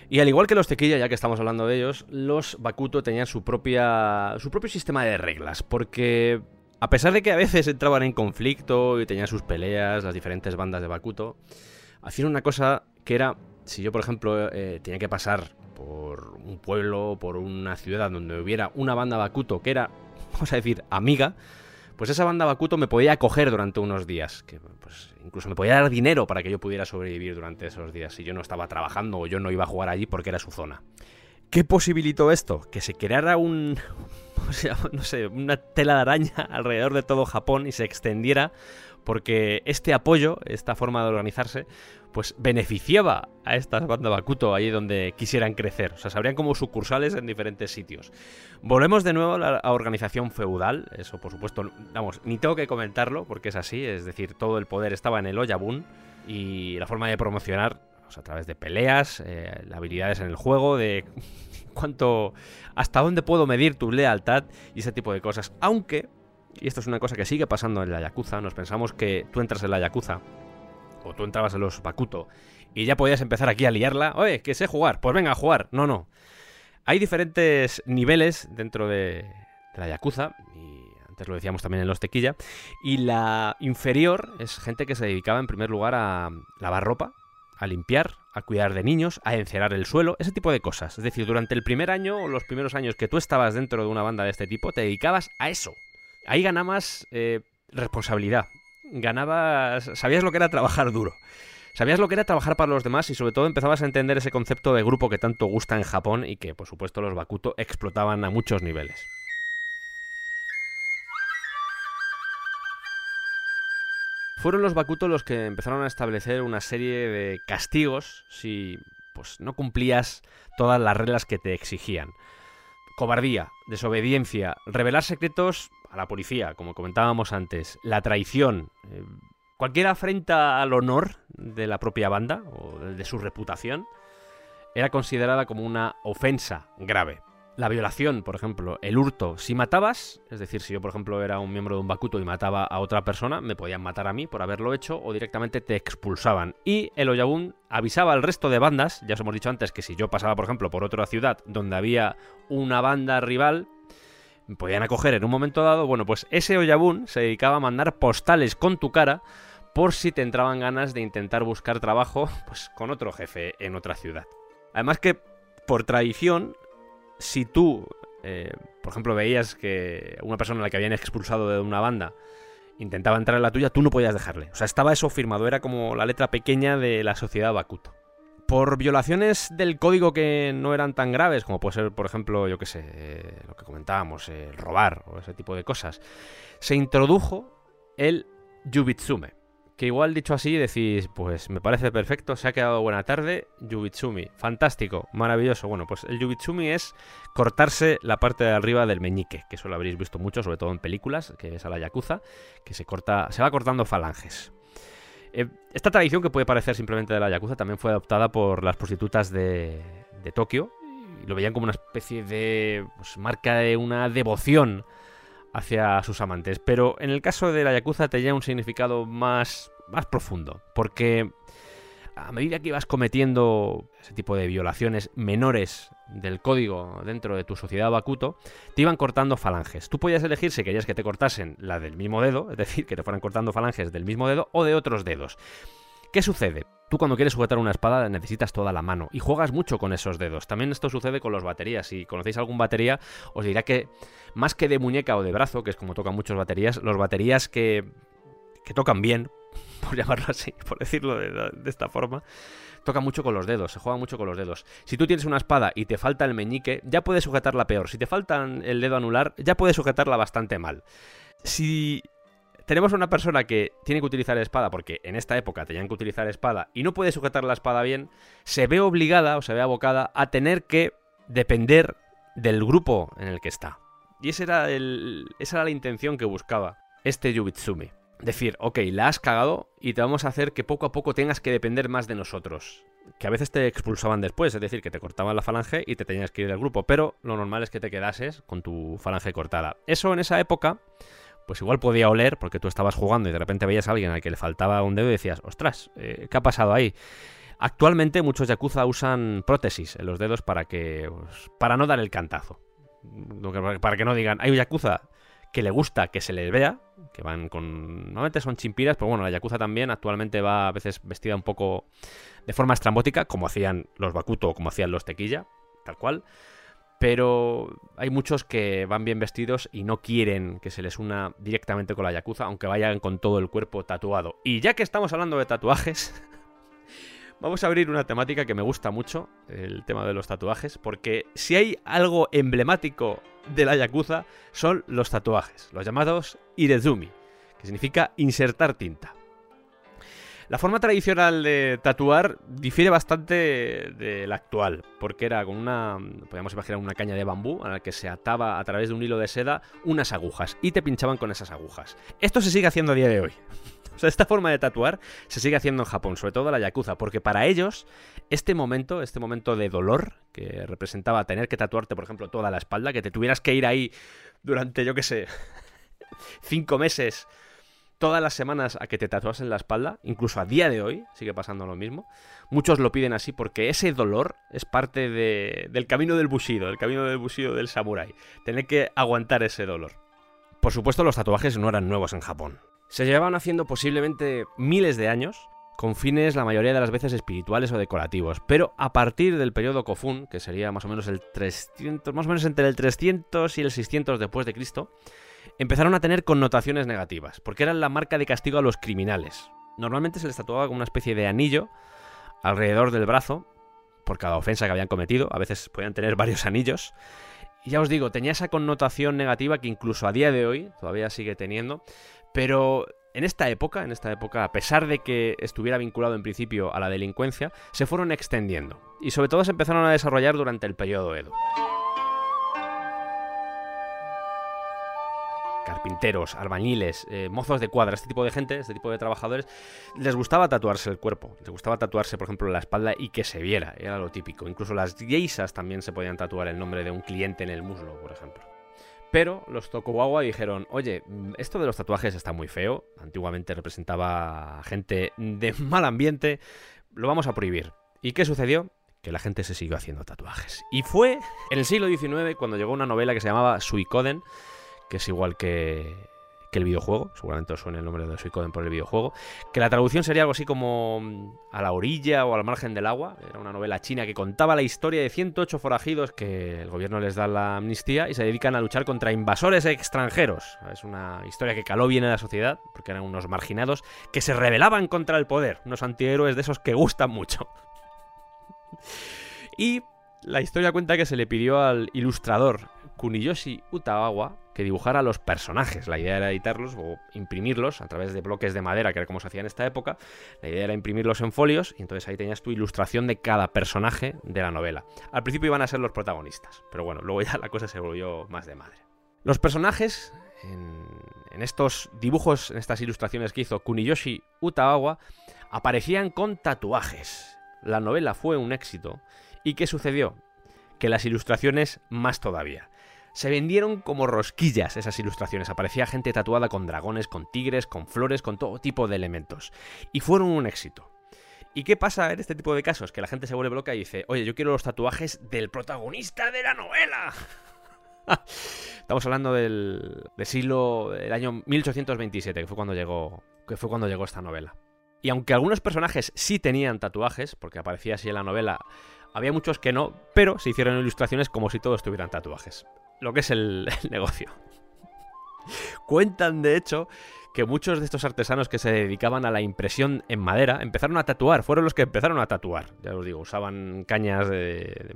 Y al igual que los Tequilla, ya que estamos hablando de ellos, los Bakuto tenían su, propia, su propio sistema de reglas, porque a pesar de que a veces entraban en conflicto y tenían sus peleas, las diferentes bandas de Bakuto, hacían una cosa que era, si yo por ejemplo eh, tenía que pasar por un pueblo, por una ciudad donde hubiera una banda Bakuto que era, vamos a decir, amiga, pues esa banda Bakuto me podía acoger durante unos días, que pues incluso me podía dar dinero para que yo pudiera sobrevivir durante esos días si yo no estaba trabajando o yo no iba a jugar allí porque era su zona. ¿Qué posibilitó esto? Que se creara un, no sé, una tela de araña alrededor de todo Japón y se extendiera porque este apoyo, esta forma de organizarse, pues beneficiaba a estas bandas Bakuto allí donde quisieran crecer. O sea, se abrían como sucursales en diferentes sitios. Volvemos de nuevo a la organización feudal. Eso, por supuesto, vamos, ni tengo que comentarlo porque es así. Es decir, todo el poder estaba en el Oyabun y la forma de promocionar pues, a través de peleas, eh, habilidades en el juego, de cuánto, hasta dónde puedo medir tu lealtad y ese tipo de cosas. Aunque, y esto es una cosa que sigue pasando en la Yakuza, nos pensamos que tú entras en la Yakuza o tú entrabas en los Bakuto y ya podías empezar aquí a liarla. Oye, que sé jugar, pues venga a jugar. No, no. Hay diferentes niveles dentro de, la Yakuza, y antes lo decíamos también en los Tequilla, y la inferior es gente que se dedicaba en primer lugar a lavar ropa, a limpiar, a cuidar de niños, a encerar el suelo, ese tipo de cosas. Es decir, durante el primer año o los primeros años que tú estabas dentro de una banda de este tipo, te dedicabas a eso. Ahí ganabas eh, responsabilidad, ganabas, sabías lo que era trabajar duro. Sabías lo que era trabajar para los demás y sobre todo empezabas a entender ese concepto de grupo que tanto gusta en Japón y que por supuesto los Bakuto explotaban a muchos niveles. Fueron los Bakuto los que empezaron a establecer una serie de castigos si pues no cumplías todas las reglas que te exigían. Cobardía, desobediencia, revelar secretos a la policía, como comentábamos antes, la traición, eh, cualquier afrenta al honor de la propia banda o de su reputación era considerada como una ofensa grave. La violación, por ejemplo, el hurto, si matabas, es decir, si yo por ejemplo era un miembro de un Bakuto y mataba a otra persona, me podían matar a mí por haberlo hecho o directamente te expulsaban. Y el Oyabun avisaba al resto de bandas, ya os hemos dicho antes que si yo pasaba por ejemplo por otra ciudad donde había una banda rival, podían acoger en un momento dado, bueno, pues ese Oyabun se dedicaba a mandar postales con tu cara por si te entraban ganas de intentar buscar trabajo pues con otro jefe en otra ciudad. Además que por tradición, si tú, eh, por ejemplo, veías que una persona a la que habían expulsado de una banda intentaba entrar en la tuya, tú no podías dejarle. O sea, estaba eso firmado, era como la letra pequeña de la sociedad Bakuto por violaciones del código que no eran tan graves, como puede ser, por ejemplo, yo qué sé, eh, lo que comentábamos, el robar o ese tipo de cosas, se introdujo el Yubitsume. Que igual dicho así decís, pues me parece perfecto, se ha quedado buena tarde, Yubitsumi, fantástico, maravilloso. Bueno, pues el Yubitsumi es cortarse la parte de arriba del meñique, que eso lo habréis visto mucho, sobre todo en películas, que es a la Yakuza, que se corta, se va cortando falanges. Eh, esta tradición que puede parecer simplemente de la Yakuza también fue adoptada por las prostitutas de, de Tokio y lo veían como una especie de pues, marca de una devoción hacia sus amantes. Pero en el caso de la Yakuza tenía un significado más, más profundo, porque a medida que ibas cometiendo ese tipo de violaciones menores del código dentro de tu sociedad Bakuto, te iban cortando falanges. Tú podías elegir si querías que te cortasen la del mismo dedo, es decir, que te fueran cortando falanges del mismo dedo o de otros dedos. ¿Qué sucede? Tú cuando quieres sujetar una espada necesitas toda la mano y juegas mucho con esos dedos. También esto sucede con los baterías. Si conocéis algún batería, os dirá que más que de muñeca o de brazo, que es como tocan muchos baterías, los baterías que, que tocan bien, por llamarlo así, por decirlo de, esta forma, toca mucho con los dedos, se juega mucho con los dedos. Si tú tienes una espada y te falta el meñique, ya puedes sujetarla peor. Si te falta el dedo anular, ya puedes sujetarla bastante mal. Si tenemos una persona que tiene que utilizar espada, porque en esta época tenían que utilizar espada y no puede sujetar la espada bien, se ve obligada o se ve abocada a tener que depender del grupo en el que está. Y esa era, esa era la intención que buscaba este Yubitsumi decir, ok, la has cagado y te vamos a hacer que poco a poco tengas que depender más de nosotros. Que a veces te expulsaban después, es decir, que te cortaban la falange y te tenías que ir del grupo, pero lo normal es que te quedases con tu falange cortada. Eso en esa época, pues igual podía oler porque tú estabas jugando y de repente veías a alguien al que le faltaba un dedo y decías, ostras, eh, ¿qué ha pasado ahí? Actualmente muchos yakuza usan prótesis en los dedos para que pues, para no dar el cantazo. Para que no digan, hay un yakuza que le gusta que se les vea, que van con... Normalmente son chimpiras, pero bueno, la Yakuza también actualmente va a veces vestida un poco de forma estrambótica, como hacían los Bakuto o como hacían los Tequilla, tal cual. Pero hay muchos que van bien vestidos y no quieren que se les una directamente con la Yakuza, aunque vayan con todo el cuerpo tatuado. Y ya que estamos hablando de tatuajes, vamos a abrir una temática que me gusta mucho, el tema de los tatuajes, porque si hay algo emblemático de la Yakuza son los tatuajes, los llamados Irezumi, que significa insertar tinta. La forma tradicional de tatuar difiere bastante de la actual, porque era con una, podríamos imaginar una caña de bambú a la que se ataba a través de un hilo de seda unas agujas y te pinchaban con esas agujas. Esto se sigue haciendo a día de hoy. O sea, esta forma de tatuar se sigue haciendo en Japón, sobre todo la yakuza, porque para ellos este momento, este momento de dolor que representaba tener que tatuarte, por ejemplo, toda la espalda, que te tuvieras que ir ahí durante, yo qué sé, cinco meses, todas las semanas a que te tatuasen la espalda, incluso a día de hoy sigue pasando lo mismo. Muchos lo piden así porque ese dolor es parte del camino del bushido, del camino del bushido del samurái. Tener que aguantar ese dolor. Por supuesto, los tatuajes no eran nuevos en Japón se llevaban haciendo posiblemente miles de años, con fines la mayoría de las veces espirituales o decorativos. Pero a partir del periodo Kofun, que sería más o menos el 300, más o menos entre el 300 y el 600 después de Cristo, empezaron a tener connotaciones negativas, porque eran la marca de castigo a los criminales. Normalmente se les tatuaba como una especie de anillo alrededor del brazo por cada ofensa que habían cometido, a veces podían tener varios anillos. Y ya os digo, tenía esa connotación negativa que incluso a día de hoy todavía sigue teniendo, pero en esta época, en esta época, a pesar de que estuviera vinculado en principio a la delincuencia, se fueron extendiendo y sobre todo se empezaron a desarrollar durante el periodo Edo. carpinteros, albañiles, eh, mozos de cuadra, este tipo de gente, este tipo de trabajadores, les gustaba tatuarse el cuerpo, les gustaba tatuarse, por ejemplo, la espalda y que se viera, era lo típico. Incluso las geisas también se podían tatuar el nombre de un cliente en el muslo, por ejemplo. Pero los Tokugawa dijeron, oye, esto de los tatuajes está muy feo, antiguamente representaba gente de mal ambiente, lo vamos a prohibir. ¿Y qué sucedió? Que la gente se siguió haciendo tatuajes. Y fue en el siglo XIX cuando llegó una novela que se llamaba Suikoden, que es igual que, que el videojuego, seguramente os suena el nombre de Suicoden por el videojuego, que la traducción sería algo así como mm, a la orilla o al margen del agua, era una novela china que contaba la historia de 108 forajidos que el gobierno les da la amnistía y se dedican a luchar contra invasores extranjeros. Es una historia que caló bien en la sociedad, porque eran unos marginados que se rebelaban contra el poder, unos antihéroes de esos que gustan mucho. y la historia cuenta que se le pidió al ilustrador Kuniyoshi Utawa que dibujara los personajes. La idea era editarlos o imprimirlos a través de bloques de madera, que era como se hacía en esta época. La idea era imprimirlos en folios y entonces ahí tenías tu ilustración de cada personaje de la novela. Al principio iban a ser los protagonistas, pero bueno, luego ya la cosa se volvió más de madre. Los personajes en, en estos dibujos, en estas ilustraciones que hizo Kuniyoshi Utawa, aparecían con tatuajes. La novela fue un éxito. ¿Y qué sucedió? Que las ilustraciones más todavía. Se vendieron como rosquillas esas ilustraciones. Aparecía gente tatuada con dragones, con tigres, con flores, con todo tipo de elementos. Y fueron un éxito. ¿Y qué pasa en este tipo de casos? Que la gente se vuelve loca y dice, oye, yo quiero los tatuajes del protagonista de la novela. Estamos hablando del, siglo, del año 1827, que fue cuando llegó, que fue cuando llegó esta novela. Y aunque algunos personajes sí tenían tatuajes, porque aparecía así en la novela, había muchos que no, pero se hicieron ilustraciones como si todos tuvieran tatuajes. Lo que es el negocio. Cuentan, de hecho, que muchos de estos artesanos que se dedicaban a la impresión en madera empezaron a tatuar, fueron los que empezaron a tatuar. Ya os digo, usaban cañas de,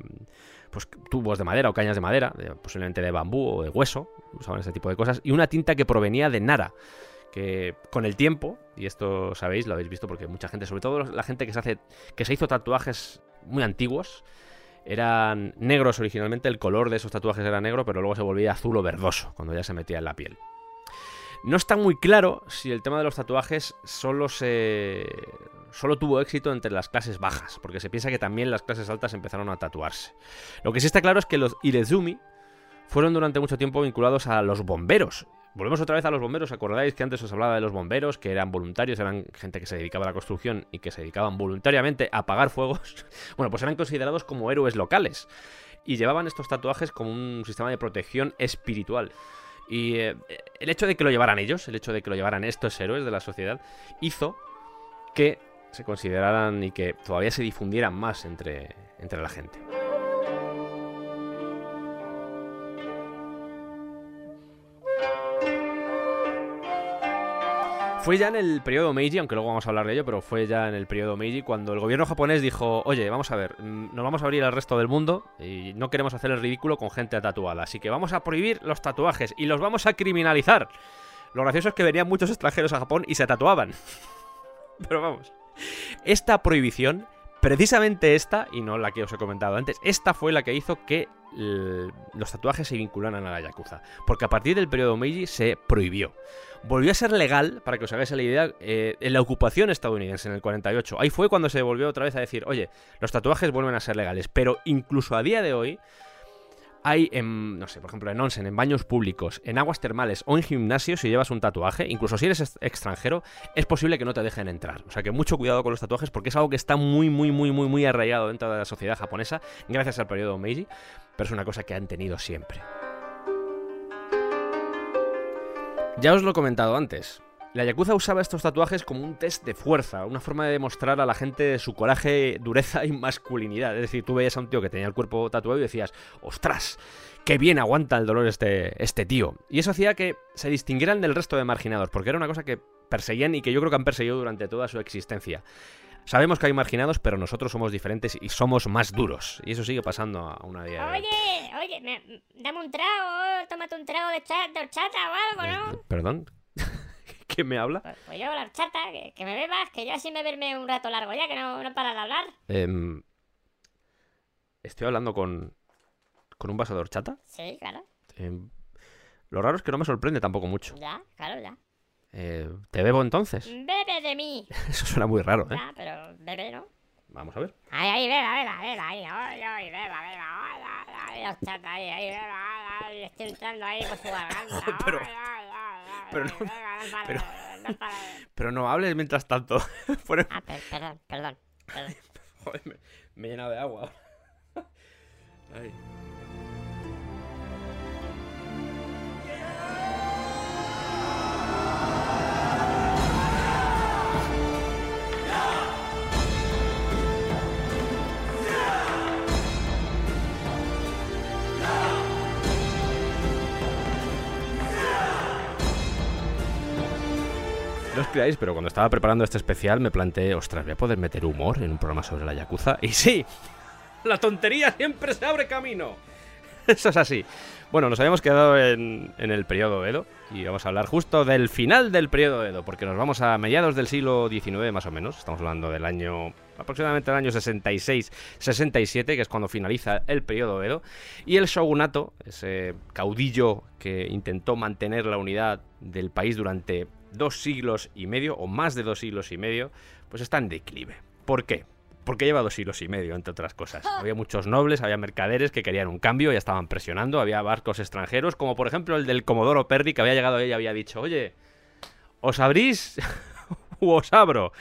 pues tubos de madera o cañas de madera, posiblemente de bambú o de hueso, usaban ese tipo de cosas, y una tinta que provenía de Nara, que con el tiempo, y esto sabéis, lo habéis visto porque mucha gente, sobre todo la gente que se hace que se hizo tatuajes muy antiguos, eran negros originalmente, el color de esos tatuajes era negro, pero luego se volvía azul o verdoso cuando ya se metía en la piel. No está muy claro si el tema de los tatuajes solo se. solo tuvo éxito entre las clases bajas, porque se piensa que también las clases altas empezaron a tatuarse. Lo que sí está claro es que los Irezumi fueron durante mucho tiempo vinculados a los bomberos. Volvemos otra vez a los bomberos. ¿Acordáis que antes os hablaba de los bomberos, que eran voluntarios, eran gente que se dedicaba a la construcción y que se dedicaban voluntariamente a apagar fuegos? Bueno, pues eran considerados como héroes locales y llevaban estos tatuajes como un sistema de protección espiritual. Y eh, el hecho de que lo llevaran ellos, el hecho de que lo llevaran estos héroes de la sociedad, hizo que se consideraran y que todavía se difundieran más entre, entre la gente. Fue ya en el periodo Meiji, aunque luego vamos a hablar de ello, pero fue ya en el periodo Meiji cuando el gobierno japonés dijo, oye, vamos a ver, mm, nos vamos a abrir al resto del mundo y no queremos hacer el ridículo con gente tatuada, así que vamos a prohibir los tatuajes y los vamos a criminalizar. Lo gracioso es que venían muchos extranjeros a Japón y se tatuaban. pero vamos. Esta prohibición, precisamente esta, y no la que os he comentado antes, esta fue la que hizo que los tatuajes se vincularan a la Yakuza. Porque a partir del periodo Meiji se prohibió volvió a ser legal, para que os hagáis la idea, eh, en la ocupación estadounidense en el 48. Ahí fue cuando se volvió otra vez a decir, oye, los tatuajes vuelven a ser legales. Pero incluso a día de hoy, hay en, no sé, por ejemplo, en onsen, en baños públicos, en aguas termales o en gimnasios, si llevas un tatuaje, incluso si eres extranjero, es posible que no te dejen entrar. O sea que mucho cuidado con los tatuajes porque es algo que está muy, muy, muy, muy, muy arraigado dentro de la sociedad japonesa, gracias al periodo Meiji, pero es una cosa que han tenido siempre. Ya os lo he comentado antes. La Yakuza usaba estos tatuajes como un test de fuerza, una forma de demostrar a la gente su coraje, dureza y masculinidad. Es decir, tú veías a un tío que tenía el cuerpo tatuado y decías, ¡ostras! ¡Qué bien aguanta el dolor este, este tío! Y eso hacía que se distinguieran del resto de marginados, porque era una cosa que perseguían y que yo creo que han perseguido durante toda su existencia. Sabemos que hay marginados, pero nosotros somos diferentes y somos más duros. Y eso sigue pasando a una día Oye, oye, dame un trago, tómate un trago de, horchata o algo, ¿no? Eh, ¿Perdón? ¿Quién me habla? Pues, pues, yo, la horchata, que, me bebas, que yo así me verme un rato largo ya, que no, no para de hablar. Em, ¿Estoy hablando con, con un vaso de horchata? Sí, claro. Em, lo raro es que no me sorprende tampoco mucho. Ya, claro, ya. Eh, ¿Te bebo entonces? Bebe de mí. Eso suena muy raro, ¿eh? Ya, pero bebe, ¿no? Vamos a ver. Ahí, ahí, beba, ahí, ay, ay, ay, ay, ahí, ahí, ay, estoy entrando ahí por su garganta. pero, pero no, pero, pero no hables mientras tanto. ah, perdón, perdón, perdón. Joder, me, me he llenado de agua. Ay. No os creáis, pero cuando estaba preparando este especial me planteé, ostras, ¿voy a poder meter humor en un programa sobre la Yakuza? Y sí, la tontería siempre se abre camino. Eso es así. Bueno, nos habíamos quedado en, el periodo Edo y vamos a hablar justo del final del periodo Edo, porque nos vamos a mediados del siglo XIX más o menos. Estamos hablando del año aproximadamente el año 66-67, que es cuando finaliza el periodo Edo. Y el shogunato, ese caudillo que intentó mantener la unidad del país durante dos siglos y medio, o más de dos siglos y medio, pues está en declive. ¿Por qué? porque lleva dos siglos y medio, entre otras cosas. Había muchos nobles, había mercaderes que querían un cambio, ya estaban presionando, había barcos extranjeros, como por ejemplo el del Comodoro Perry, que había llegado ahí y había dicho, oye, ¿os abrís o os abro?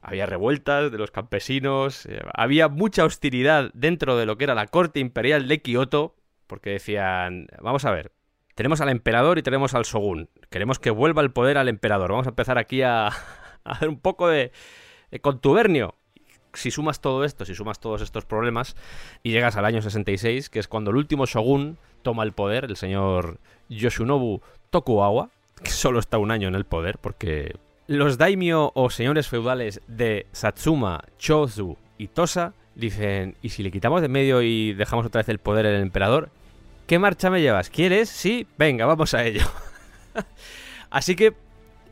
Había revueltas de los campesinos, eh, había mucha hostilidad dentro de lo que era la corte imperial de Kioto, porque decían, vamos a ver, tenemos al emperador y tenemos al shogun, queremos que vuelva el poder al emperador, vamos a empezar aquí a, a hacer un poco de contubernio. Si sumas todo esto, si sumas todos estos problemas y llegas al año 66, que es cuando el último shogun toma el poder, el señor Yoshinobu Tokugawa, que solo está un año en el poder, porque los daimyo o señores feudales de Satsuma, Chozu y Tosa dicen, ¿y si le quitamos de medio y dejamos otra vez el poder el emperador? ¿Qué marcha me llevas? ¿Quieres? Sí, venga, vamos a ello. Así que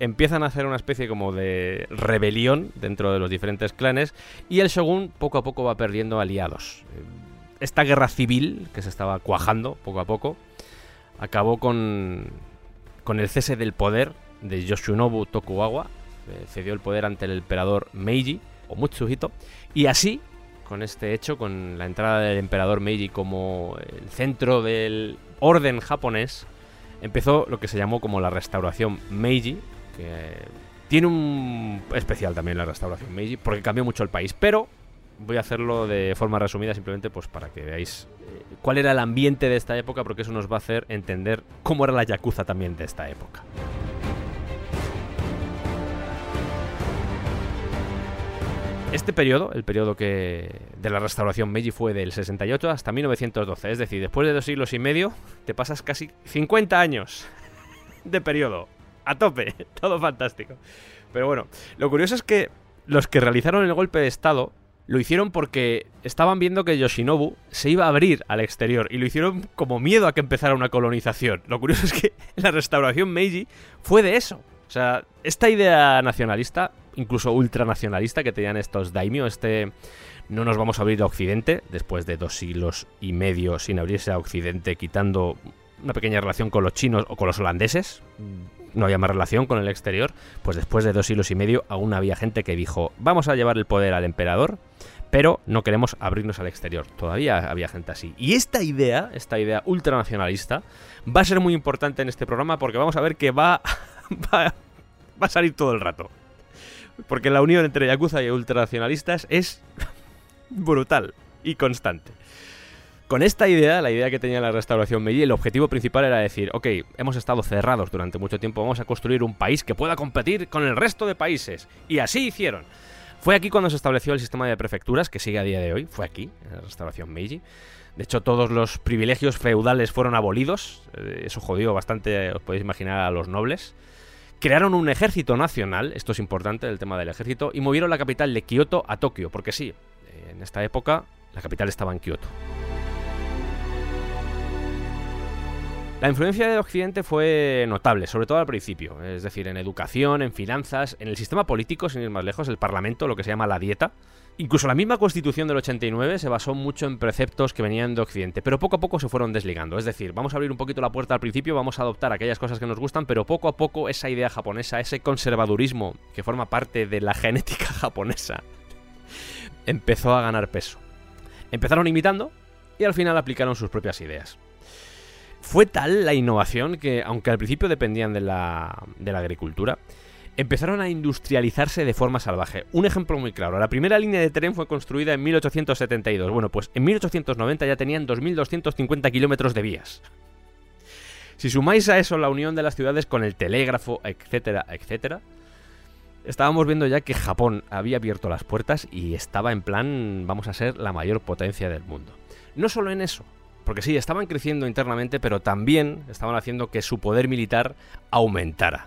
empiezan a hacer una especie como de rebelión dentro de los diferentes clanes y el shogun poco a poco va perdiendo aliados. Esta guerra civil que se estaba cuajando poco a poco acabó con, con el cese del poder de Yoshinobu Tokugawa, cedió el poder ante el emperador Meiji o Mutsuhito y así con este hecho, con la entrada del emperador Meiji como el centro del orden japonés, empezó lo que se llamó como la restauración Meiji, que tiene un especial también la restauración Meiji, porque cambió mucho el país, pero voy a hacerlo de forma resumida simplemente pues para que veáis eh, cuál era el ambiente de esta época, porque eso nos va a hacer entender cómo era la Yakuza también de esta época. Este periodo, el periodo que de la restauración Meiji fue del 68 hasta 1912, es decir, después de dos siglos y medio te pasas casi 50 años de periodo a tope, todo fantástico. Pero bueno, lo curioso es que los que realizaron el golpe de Estado lo hicieron porque estaban viendo que Yoshinobu se iba a abrir al exterior y lo hicieron como miedo a que empezara una colonización. Lo curioso es que la restauración Meiji fue de eso. O sea, esta idea nacionalista, incluso ultranacionalista que tenían estos daimyo, este no nos vamos a abrir a Occidente, después de dos siglos y medio sin abrirse a Occidente, quitando una pequeña relación con los chinos o con los holandeses, no había más relación con el exterior, pues después de dos siglos y medio aún había gente que dijo, vamos a llevar el poder al emperador, pero no queremos abrirnos al exterior. Todavía había gente así. Y esta idea, esta idea ultranacionalista, va a ser muy importante en este programa porque vamos a ver que va, va, va a salir todo el rato. Porque la unión entre Yakuza y ultranacionalistas es brutal y constante. Con esta idea, la idea que tenía la restauración Meiji, el objetivo principal era decir, ok, hemos estado cerrados durante mucho tiempo, vamos a construir un país que pueda competir con el resto de países. Y así hicieron. Fue aquí cuando se estableció el sistema de prefecturas, que sigue a día de hoy, fue aquí, en la restauración Meiji. De hecho, todos los privilegios feudales fueron abolidos, eh, eso jodió bastante, os podéis imaginar, a los nobles. Crearon un ejército nacional, esto es importante, el tema del ejército, y movieron la capital de Kioto a Tokio, porque sí, en esta época la capital estaba en Kioto. La influencia de Occidente fue notable, sobre todo al principio, es decir, en educación, en finanzas, en el sistema político, sin ir más lejos, el Parlamento, lo que se llama la dieta. Incluso la misma Constitución del 89 se basó mucho en preceptos que venían de Occidente, pero poco a poco se fueron desligando. Es decir, vamos a abrir un poquito la puerta al principio, vamos a adoptar aquellas cosas que nos gustan, pero poco a poco esa idea japonesa, ese conservadurismo que forma parte de la genética japonesa, empezó a ganar peso. Empezaron imitando y al final aplicaron sus propias ideas. Fue tal la innovación que, aunque al principio dependían de la, de la agricultura, empezaron a industrializarse de forma salvaje. Un ejemplo muy claro, la primera línea de tren fue construida en 1872. Bueno, pues en 1890 ya tenían 2.250 kilómetros de vías. Si sumáis a eso la unión de las ciudades con el telégrafo, etcétera, etcétera, estábamos viendo ya que Japón había abierto las puertas y estaba en plan, vamos a ser la mayor potencia del mundo. No solo en eso, porque sí, estaban creciendo internamente, pero también estaban haciendo que su poder militar aumentara.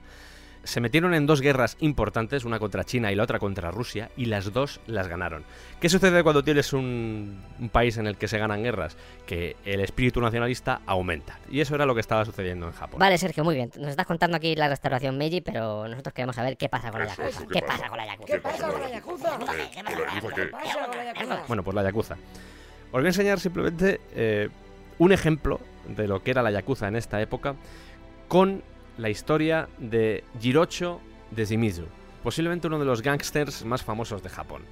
Se metieron en dos guerras importantes, una contra China y la otra contra Rusia, y las dos las ganaron. ¿Qué sucede cuando tienes un, un país en el que se ganan guerras? Que el espíritu nacionalista aumenta. Y eso era lo que estaba sucediendo en Japón. Vale, Sergio, muy bien. Nos estás contando aquí la restauración Meiji, pero nosotros queremos saber qué pasa con la Yakuza. ¿qué ¿Qué pasa? con la Yakuza? ¿Qué pasa con la Yakuza? ¿Qué pasa con la ¿Y la Yakuza qué? ¿Qué pasa con la Yakuza? Bueno, pues la Yakuza. Os voy a enseñar simplemente eh, un ejemplo de lo que era la Yakuza en esta época con la historia de Jirocho de Shimizu, posiblemente uno de los gángsters más famosos de Japón.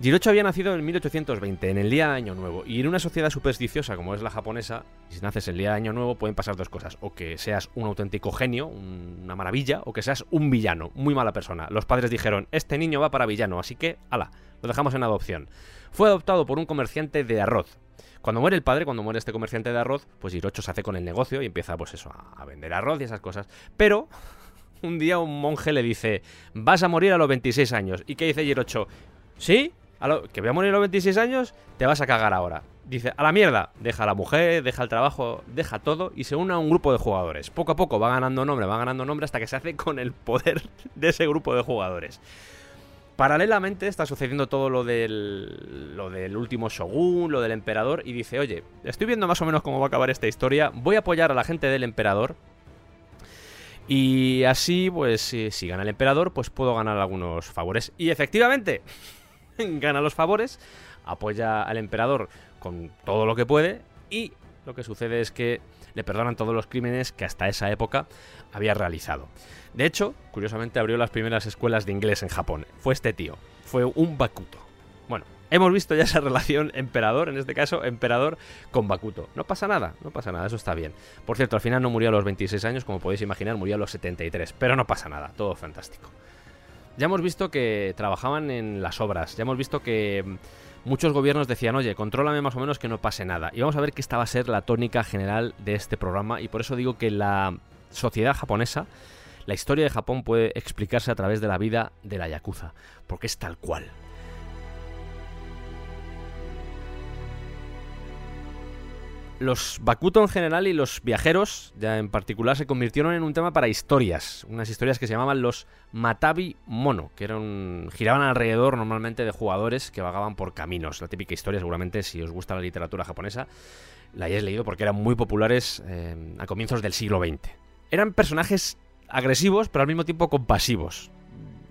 Jirocho había nacido en 1820, en el día de Año Nuevo, y en una sociedad supersticiosa como es la japonesa, si naces el día de Año Nuevo pueden pasar dos cosas, o que seas un auténtico genio, un- una maravilla, o que seas un villano, muy mala persona. Los padres dijeron, este niño va para villano, así que, ala, lo dejamos en adopción. Fue adoptado por un comerciante de arroz. Cuando muere el padre, cuando muere este comerciante de arroz, pues Hirocho se hace con el negocio y empieza, pues eso, a, vender arroz y esas cosas. Pero un día un monje le dice, vas a morir a los 26 años. ¿Y qué dice Hirocho? ¿Sí? ¿A lo- ¿Que voy a morir a los 26 años? Te vas a cagar ahora. Dice, a la mierda, deja a la mujer, deja el trabajo, deja todo y se une a un grupo de jugadores. Poco a poco va ganando nombre, va ganando nombre hasta que se hace con el poder de ese grupo de jugadores. Paralelamente está sucediendo todo lo del, último shogun, lo del emperador, y dice, oye, estoy viendo más o menos cómo va a acabar esta historia, voy a apoyar a la gente del emperador, y así, pues, si, si gana el emperador, pues puedo ganar algunos favores. Y efectivamente, gana los favores, apoya al emperador con todo lo que puede, y lo que sucede es que le perdonan todos los crímenes que hasta esa época había realizado. De hecho, curiosamente abrió las primeras escuelas de inglés en Japón. Fue este tío. Fue un Bakuto. Bueno, hemos visto ya esa relación emperador, en este caso, emperador con Bakuto. No pasa nada, no pasa nada, eso está bien. Por cierto, al final no murió a los 26 años, como podéis imaginar, murió a los 73. Pero no pasa nada, todo fantástico. Ya hemos visto que trabajaban en las obras, ya hemos visto que mm, muchos gobiernos decían, oye, contrólame más o menos que no pase nada. Y vamos a ver que esta va a ser la tónica general de este programa, y por eso digo que la sociedad japonesa, la historia de Japón puede explicarse a través de la vida de la Yakuza, porque es tal cual. Los Bakuto en general y los viajeros, ya en particular, se convirtieron en un tema para historias. Unas historias que se llamaban los Matabi Mono, que eran, giraban alrededor normalmente de jugadores que vagaban por caminos. La típica historia, seguramente, si os gusta la literatura japonesa, la hayáis leído porque eran muy populares eh, a comienzos del siglo XX. Eran personajes agresivos, pero al mismo tiempo compasivos.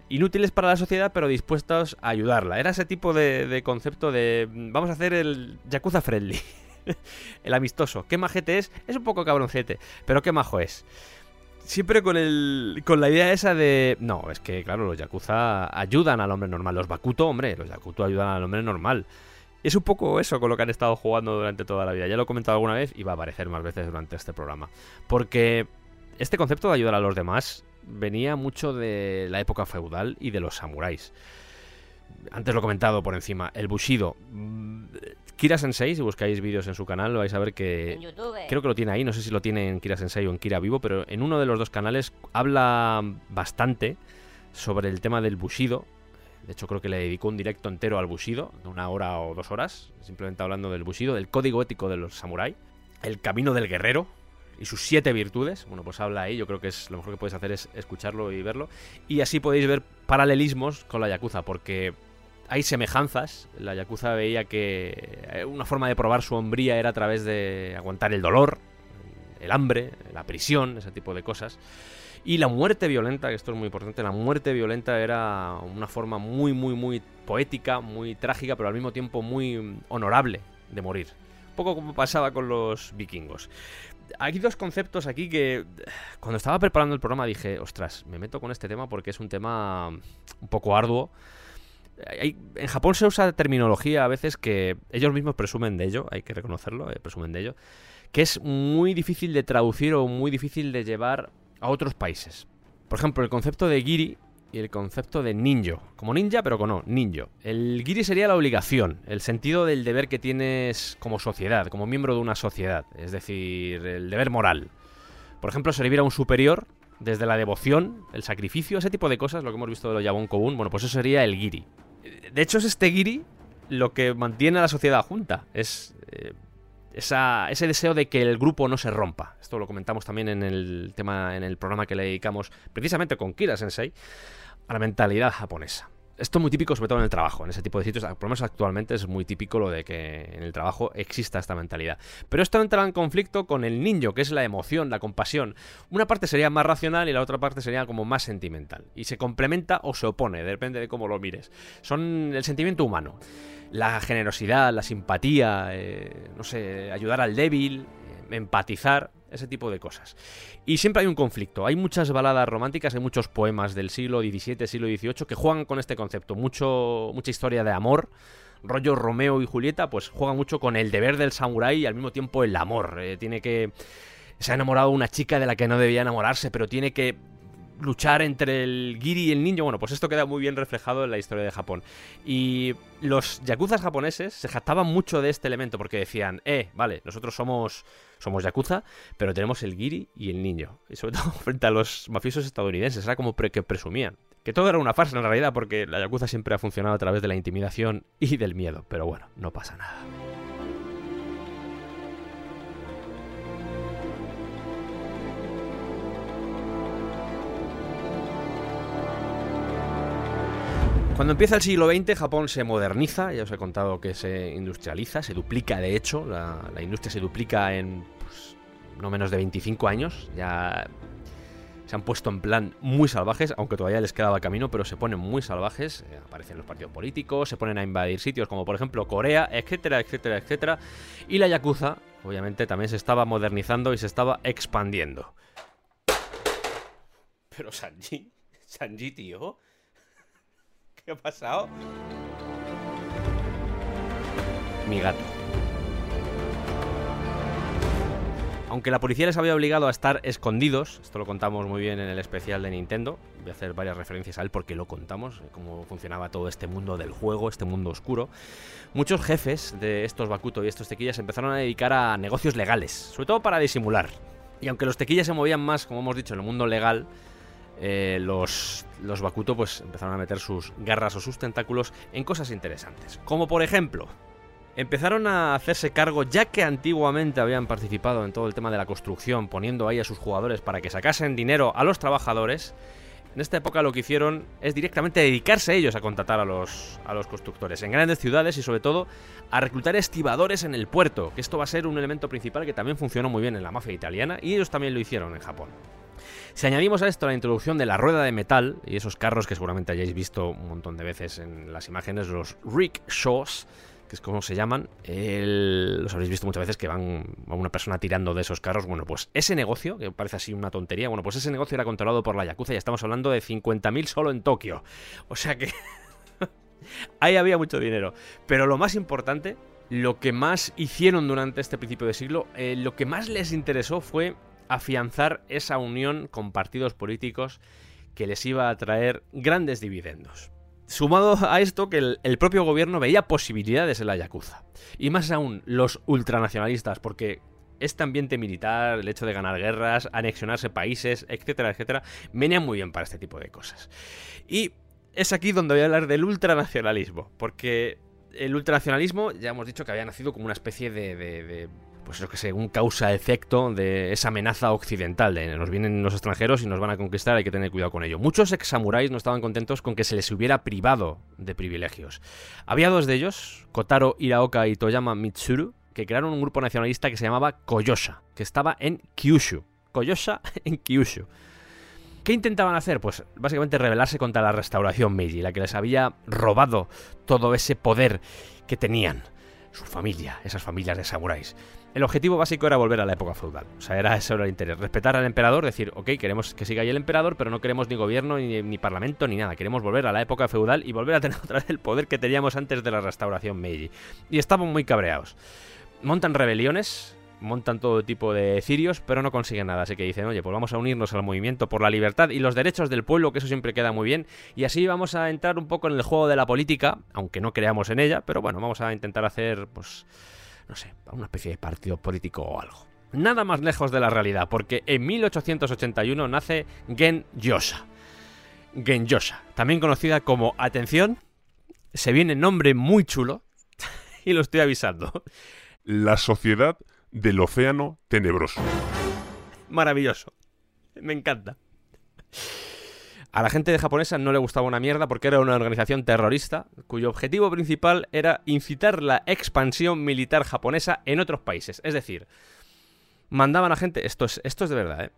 Inútiles para la sociedad, pero dispuestos a ayudarla. Era ese tipo de, concepto de mm, vamos a hacer el Yakuza friendly. el amistoso. ¿Qué majete es? Es un poco cabroncete, pero qué majo es. Siempre con, el, con la idea esa de... No, es que claro, los Yakuza ayudan al hombre normal. Los Bakuto, hombre, los Yakuto ayudan al hombre normal. Es un poco eso con lo que han estado jugando durante toda la vida. Ya lo he comentado alguna vez y va a aparecer más veces durante este programa. Porque este concepto de ayudar a los demás venía mucho de la época feudal y de los samuráis. Antes lo he comentado por encima, el Bushido. Mm, Kira Sensei, si buscáis vídeos en su canal, lo vais a ver que En YouTube. creo que lo tiene ahí, no sé si lo tiene en Kira Sensei o en Kira Vivo, pero en uno de los dos canales habla bastante sobre el tema del Bushido. De hecho, creo que le dedicó un directo entero al Bushido, de una hora o dos horas, simplemente hablando del Bushido, del código ético de los samuráis, el camino del guerrero y sus siete virtudes. Bueno, pues habla ahí, yo creo que es lo mejor que podéis hacer es escucharlo y verlo. Y así podéis ver paralelismos con la Yakuza, porque hay semejanzas. La Yakuza veía que eh, una forma de probar su hombría era a través de aguantar el dolor, el hambre, la prisión, ese tipo de cosas. Y la muerte violenta, que esto es muy importante, la muerte violenta era una forma muy, muy, muy poética, muy trágica, pero al mismo tiempo muy honorable de morir. Un poco como pasaba con los vikingos. Hay dos conceptos aquí que cuando estaba preparando el programa dije, ostras, me meto con este tema porque es un tema un poco arduo. Hay- en Japón se usa terminología a veces que ellos mismos presumen de ello, hay que reconocerlo, eh, presumen de ello, que es muy difícil de traducir o muy difícil de llevar a otros países. Por ejemplo, el concepto de giri y el concepto de ninjo. Como ninja, pero con no, ninjo. El giri sería la obligación, el sentido del deber que tienes como sociedad, como miembro de una sociedad, es decir, el deber moral. Por ejemplo, servir a un superior desde la devoción, el sacrificio, ese tipo de cosas, lo que hemos visto de los Yabon Kobun, bueno, pues eso sería el giri. De hecho, es este giri lo que mantiene a la sociedad junta. Es, eh, esa- ese deseo de que el grupo no se rompa. Esto lo comentamos también en el tema, en el programa que le dedicamos precisamente con Kira Sensei, a la mentalidad japonesa. Esto es muy típico, sobre todo en el trabajo, en ese tipo de sitios. Por lo menos actualmente es muy típico lo de que en el trabajo exista esta mentalidad. Pero esto entra en conflicto con el niño, que es la emoción, la compasión. Una parte sería más racional y la otra parte sería como más sentimental. Y se complementa o se opone, depende de cómo lo mires. Son el sentimiento humano. La generosidad, la simpatía, eh, no sé, ayudar al débil, empatizar, ese tipo de cosas. Y siempre hay un conflicto. Hay muchas baladas románticas, hay muchos poemas del siglo XVII, siglo XVIII que juegan con este concepto. Mucho, mucha historia de amor. Rollo Romeo y Julieta, pues juega mucho con el deber del samurái y al mismo tiempo el amor. Eh, tiene que. Se ha enamorado una chica de la que no debía enamorarse, pero tiene que luchar entre el giri y el niño. Bueno, pues esto queda muy bien reflejado en la historia de Japón. Y los yakuzas japoneses se jactaban mucho de este elemento porque decían, eh, vale, nosotros somos, somos yakuza, pero tenemos el giri y el niño. Y sobre todo frente a los mafiosos estadounidenses, era como pre- que presumían. Que todo era una farsa en realidad porque la yakuza siempre ha funcionado a través de la intimidación y del miedo. Pero bueno, no pasa nada. Cuando empieza el siglo XX, Japón se moderniza, ya os he contado que se industrializa, se duplica de hecho, la, industria se duplica en pues, no menos de 25 años, ya se han puesto en plan muy salvajes, aunque todavía les quedaba camino, pero se ponen muy salvajes, eh, aparecen los partidos políticos, se ponen a invadir sitios como por ejemplo Corea, etcétera, etcétera, etcétera, y la Yakuza, obviamente, también se estaba modernizando y se estaba expandiendo. Pero Sanji, Sanji, tío... ¿Qué ha pasado? Mi gato. Aunque la policía les había obligado a estar escondidos, esto lo contamos muy bien en el especial de Nintendo, voy a hacer varias referencias a él porque lo contamos, cómo funcionaba todo este mundo del juego, este mundo oscuro. Muchos jefes de estos Bakuto y estos tequillas empezaron a dedicar a negocios legales, sobre todo para disimular. Y aunque los tequillas se movían más, como hemos dicho, en el mundo legal, eh, los, Bakuto pues empezaron a meter sus garras o sus tentáculos en cosas interesantes. Como por ejemplo, empezaron a hacerse cargo, ya que antiguamente habían participado en todo el tema de la construcción, poniendo ahí a sus jugadores para que sacasen dinero a los trabajadores. En esta época lo que hicieron es directamente dedicarse ellos a contratar a los, a los constructores en grandes ciudades y sobre todo a reclutar estibadores en el puerto, que esto va a ser un elemento principal que también funcionó muy bien en la mafia italiana y ellos también lo hicieron en Japón. Si añadimos a esto la introducción de la rueda de metal y esos carros que seguramente hayáis visto un montón de veces en las imágenes, los rickshaws, que es como se llaman, el- los habréis visto muchas veces que van a una persona tirando de esos carros. Bueno, pues ese negocio, que parece así una tontería, bueno, pues ese negocio era controlado por la Yakuza y estamos hablando de 50.000 solo en Tokio. O sea que ahí había mucho dinero. Pero lo más importante, lo que más hicieron durante este principio de siglo, eh, lo que más les interesó fue afianzar esa unión con partidos políticos que les iba a traer grandes dividendos. Sumado a esto que el, propio gobierno veía posibilidades en la Yakuza. Y más aún, los ultranacionalistas, porque este ambiente militar, el hecho de ganar guerras, anexionarse países, etcétera, etcétera, venían muy bien para este tipo de cosas. Y es aquí donde voy a hablar del ultranacionalismo, porque el ultranacionalismo ya hemos dicho que había nacido como una especie de, pues lo que sé, un causa-efecto de esa amenaza occidental, de nos vienen los extranjeros y nos van a conquistar, hay que tener cuidado con ello. Muchos ex samuráis no estaban contentos con que se les hubiera privado de privilegios. Había dos de ellos, Kotaro Iraoka y Toyama Mitsuru, que crearon un grupo nacionalista que se llamaba Koyosha, que estaba en Kyushu. Koyosha en Kyushu. ¿Qué intentaban hacer? Pues básicamente rebelarse contra la restauración Meiji, la que les había robado todo ese poder que tenían. Su familia, esas familias de samuráis. El objetivo básico era volver a la época feudal. O sea, era era el interés. Respetar al emperador, decir, ok, queremos que siga ahí el emperador, pero no queremos ni gobierno, ni, parlamento, ni nada. Queremos volver a la época feudal y volver a tener otra vez el poder que teníamos antes de la restauración Meiji. Y estaban muy cabreados. Montan rebeliones, montan todo tipo de cirios, pero no consiguen nada. Así que dicen, oye, pues vamos a unirnos al movimiento por la libertad y los derechos del pueblo, que eso siempre queda muy bien. Y así vamos a entrar un poco en el juego de la política, aunque no creamos en ella, pero bueno, vamos a intentar hacer, pues, no sé, una especie de partido político o algo. Nada más lejos de la realidad, porque en 1881 nace Gen Yosha. Gen Yosha, también conocida como, atención, se viene nombre muy chulo, y lo estoy avisando. La sociedad del océano tenebroso. Maravilloso. Me encanta. A la gente de japonesa no le gustaba una mierda porque era una organización terrorista cuyo objetivo principal era incitar la expansión militar japonesa en otros países. Es decir, mandaban a gente, esto es, esto es de verdad, ¿eh?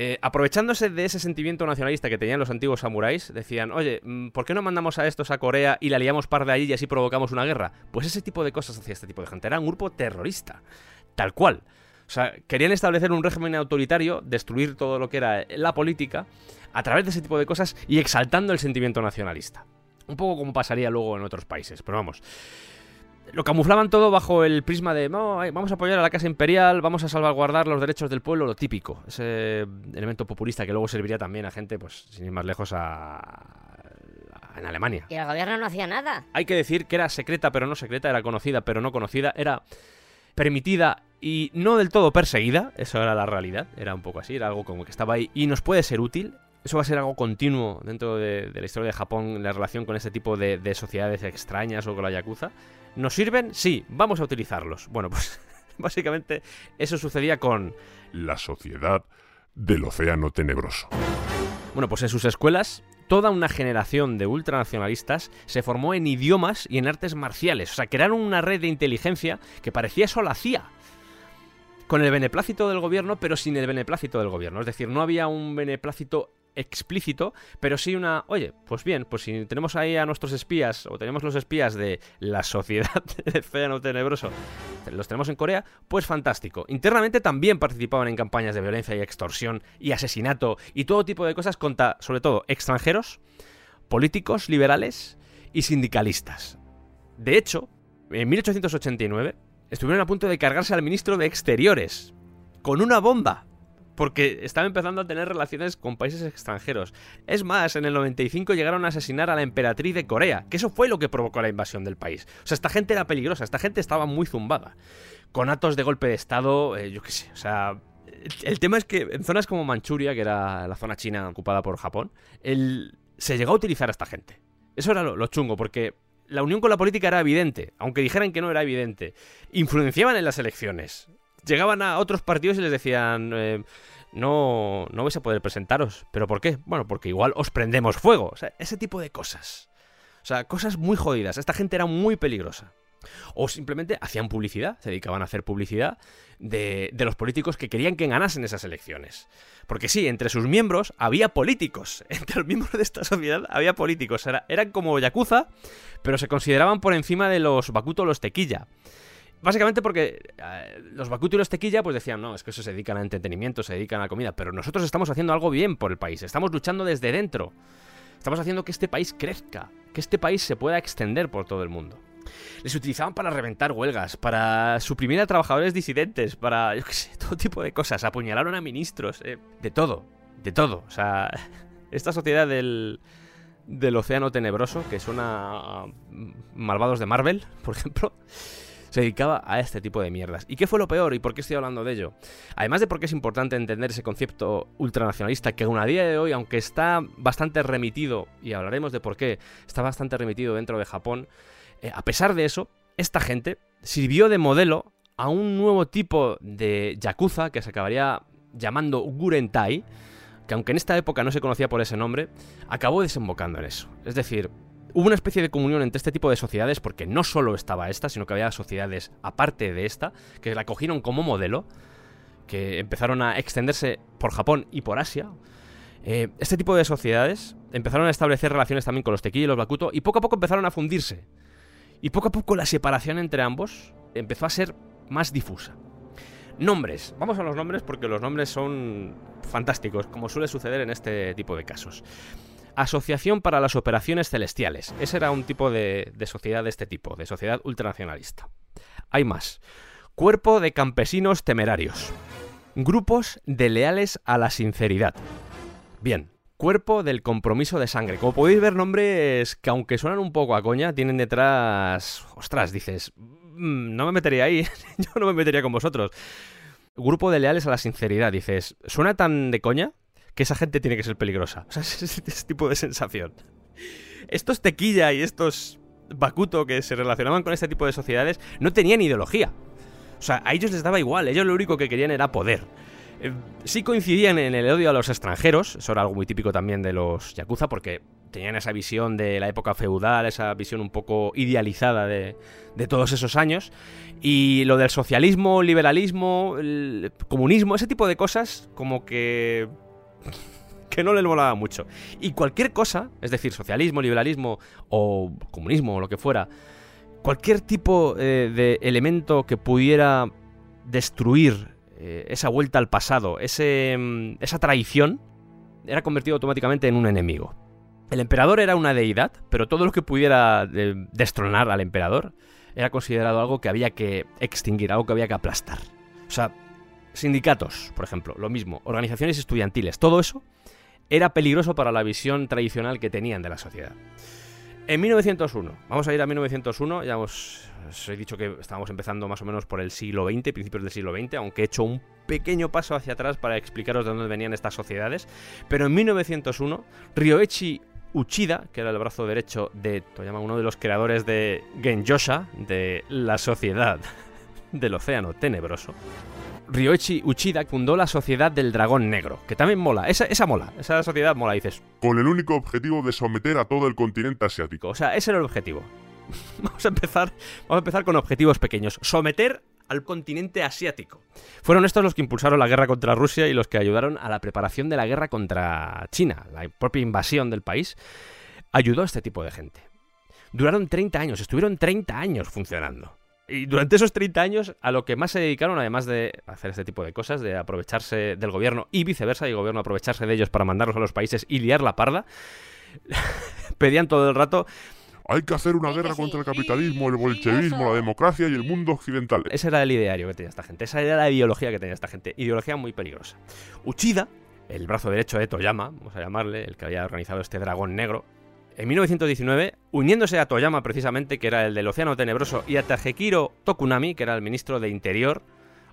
Eh, aprovechándose de ese sentimiento nacionalista que tenían los antiguos samuráis, decían, oye, mm, ¿por qué no mandamos a estos a Corea y la liamos par de allí y así provocamos una guerra? Pues ese tipo de cosas hacía este tipo de gente. Era un grupo terrorista. Tal cual. O sea, querían establecer un régimen autoritario, destruir todo lo que era la política, a través de ese tipo de cosas y exaltando el sentimiento nacionalista. Un poco como pasaría luego en otros países, pero vamos. Lo camuflaban todo bajo el prisma de "No, vamos a apoyar a la Casa Imperial, vamos a salvaguardar los derechos del pueblo, lo típico. Ese elemento populista que luego serviría también a gente, pues, sin ir más lejos, a- en Alemania. Y el gobierno no hacía nada. Hay que decir que era secreta pero no secreta, era conocida pero no conocida, era permitida y no del todo perseguida, eso era la realidad, era un poco así, era algo como que estaba ahí y nos puede ser útil. Eso va a ser algo continuo dentro de, la historia de Japón la relación con este tipo de, de sociedades extrañas o con la Yakuza. ¿Nos sirven? Sí, vamos a utilizarlos. Bueno, pues básicamente eso sucedía con La sociedad del océano tenebroso. Bueno, pues en sus escuelas, toda una generación de ultranacionalistas se formó en idiomas y en artes marciales. O sea, crearon una red de inteligencia que parecía eso la CIA. Con el beneplácito del gobierno, pero sin el beneplácito del gobierno. Es decir, no había un beneplácito explícito, pero sí una, oye, pues bien, pues si tenemos ahí a nuestros espías, o tenemos los espías de la sociedad del océano tenebroso, los tenemos en Corea, pues fantástico. Internamente también participaban en campañas de violencia y extorsión y asesinato y todo tipo de cosas contra, sobre todo, extranjeros, políticos liberales y sindicalistas. De hecho, en 1889 estuvieron a punto de cargarse al ministro de Exteriores con una bomba. Porque estaba empezando a tener relaciones con países extranjeros. Es más, en el 95 llegaron a asesinar a la emperatriz de Corea, que eso fue lo que provocó la invasión del país. O sea, esta gente era peligrosa, esta gente estaba muy zumbada. Con actos de golpe de Estado, eh, yo qué sé, o sea... El, tema es que en zonas como Manchuria, que era la zona china ocupada por Japón, se llegó a utilizar a esta gente. Eso era lo chungo, porque la unión con la política era evidente, aunque dijeran que no era evidente. Influenciaban en las elecciones. Llegaban a otros partidos y les decían, eh, no, no vais a poder presentaros. ¿Pero por qué? Bueno, porque igual os prendemos fuego. O sea, ese tipo de cosas. O sea, cosas muy jodidas. Esta gente era muy peligrosa. O simplemente hacían publicidad, se dedicaban a hacer publicidad de, de los políticos que querían que ganasen esas elecciones. Porque sí, entre sus miembros había políticos. Entre los miembros de esta sociedad había políticos. Era- eran como Yakuza, pero se consideraban por encima de los Bakuto los Tequilla. Básicamente porque eh, los Bakuto y los Tequilla pues decían, no, es que eso se dedican a entretenimiento, se dedican a comida, pero nosotros estamos haciendo algo bien por el país, estamos luchando desde dentro. Estamos haciendo que este país crezca, que este país se pueda extender por todo el mundo. Les utilizaban para reventar huelgas, para suprimir a trabajadores disidentes, para, yo qué sé, todo tipo de cosas. Apuñalaron a ministros, eh, de todo, de todo. O sea, esta sociedad del, del océano tenebroso, que suena a malvados de Marvel, por ejemplo, se dedicaba a este tipo de mierdas. ¿Y qué fue lo peor? ¿Y por qué estoy hablando de ello? Además de porque es importante entender ese concepto ultranacionalista que aún a día de hoy, aunque está bastante remitido, y hablaremos de por qué, está bastante remitido dentro de Japón, eh, a pesar de eso, esta gente sirvió de modelo a un nuevo tipo de yakuza que se acabaría llamando Gurentai, que aunque en esta época no se conocía por ese nombre, acabó desembocando en eso. Es decir, hubo una especie de comunión entre este tipo de sociedades, porque no solo estaba esta, sino que había sociedades aparte de esta, que la cogieron como modelo, que empezaron a extenderse por Japón y por Asia. Eh, este tipo de sociedades empezaron a establecer relaciones también con los Tequila y los Bakuto, y poco a poco empezaron a fundirse. Y poco a poco la separación entre ambos empezó a ser más difusa. Nombres. Vamos a los nombres porque los nombres son fantásticos, como suele suceder en este tipo de casos. Asociación para las Operaciones Celestiales. Ese era un tipo de, sociedad de este tipo, de sociedad ultranacionalista. Hay más. Cuerpo de Campesinos Temerarios. Grupos de leales a la sinceridad. Bien, Cuerpo del Compromiso de Sangre. Como podéis ver, nombres que aunque suenan un poco a coña, tienen detrás... Ostras, dices, "Mm, no me metería ahí, yo no me metería con vosotros. Grupo de leales a la sinceridad, dices, suena tan de coña que esa gente tiene que ser peligrosa. O sea, es ese, tipo de sensación. Estos tequilla y estos Bakuto que se relacionaban con este tipo de sociedades no tenían ideología. O sea, a ellos les daba igual, ellos lo único que querían era poder. Eh, sí coincidían en el odio a los extranjeros, eso era algo muy típico también de los Yakuza, porque tenían esa visión de la época feudal, esa visión un poco idealizada de, de todos esos años. Y lo del socialismo, liberalismo, el comunismo, ese tipo de cosas, como que. que no les molaba mucho. Y cualquier cosa, es decir, socialismo, liberalismo o comunismo o lo que fuera, cualquier tipo eh, de elemento que pudiera destruir eh, esa vuelta al pasado, ese, mm, esa traición, era convertido automáticamente en un enemigo. El emperador era una deidad, pero todo lo que pudiera eh, destronar al emperador era considerado algo que había que extinguir, algo que había que aplastar. O sea, sindicatos, por ejemplo, lo mismo, organizaciones estudiantiles, todo eso era peligroso para la visión tradicional que tenían de la sociedad. En 1901, vamos a ir a 1901, ya os, os he dicho que estábamos empezando más o menos por el siglo XX, principios del siglo XX, aunque he hecho un pequeño paso hacia atrás para explicaros de dónde venían estas sociedades. Pero en 1901, Ryoichi Uchida, que era el brazo derecho de Toyama, uno de los creadores de Genjosha, de la sociedad del océano tenebroso, Ryoichi Uchida fundó la Sociedad del Dragón Negro, que también mola, esa, esa mola, esa sociedad mola, dices, Con el único objetivo de someter a todo el continente asiático. o sea, ese era el objetivo. Vamos a empezar, vamos a empezar con objetivos pequeños. Someter al continente asiático. Fueron estos los que impulsaron la guerra contra Rusia y los que ayudaron a la preparación de la guerra contra China. La propia invasión del país ayudó a este tipo de gente. Duraron 30 años, estuvieron 30 años funcionando. Y durante esos 30 años, a lo que más se dedicaron, además de hacer este tipo de cosas, de aprovecharse del gobierno y viceversa, y el gobierno aprovecharse de ellos para mandarlos a los países y liar la parda, pedían todo el rato Hay que hacer una guerra sí, contra el sí, capitalismo, el bolchevismo, la democracia y el mundo occidental. Ese era el ideario que tenía esta gente, esa era la ideología que tenía esta gente, ideología muy peligrosa. Uchida, el brazo derecho de Toyama, vamos a llamarle, el que había organizado este dragón negro, en 1919, uniéndose a Toyama precisamente, que era el del Océano Tenebroso, y a Tajekiro Tokunami, que era el ministro de Interior,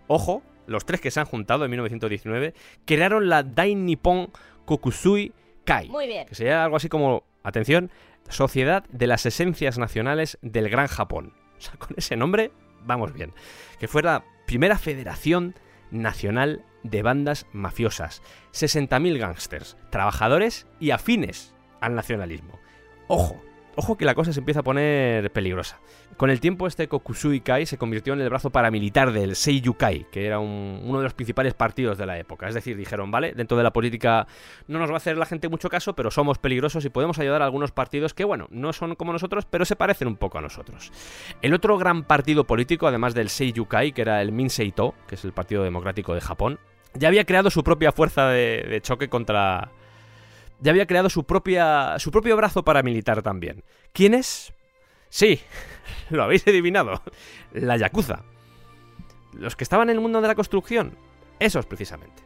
ojo, los tres que se han juntado en 1919, crearon la Dai Nippon Kokusui Kai Muy bien. que sería algo así como, atención, Sociedad de las Esencias Nacionales del Gran Japón. O sea, con ese nombre vamos bien. Que fue la primera federación nacional de bandas mafiosas. 60.000 gángsters, trabajadores y afines al nacionalismo. Ojo, ojo que la cosa se empieza a poner peligrosa. Con el tiempo este Kokusui Kai se convirtió en el brazo paramilitar del Seiyu Kai, que era un- uno de los principales partidos de la época. Es decir, dijeron, vale, dentro de la política no nos va a hacer la gente mucho caso, pero somos peligrosos y podemos ayudar a algunos partidos que, bueno, no son como nosotros, pero se parecen un poco a nosotros. El otro gran partido político, además del Seiyu Kai, que era el Minseito, que es el Partido Democrático de Japón, ya había creado su propia fuerza de choque contra... Ya había creado su, propia, su propio brazo paramilitar también. ¿Quién es? Sí, lo habéis adivinado. La Yakuza. Los que estaban en el mundo de la construcción. Esos precisamente.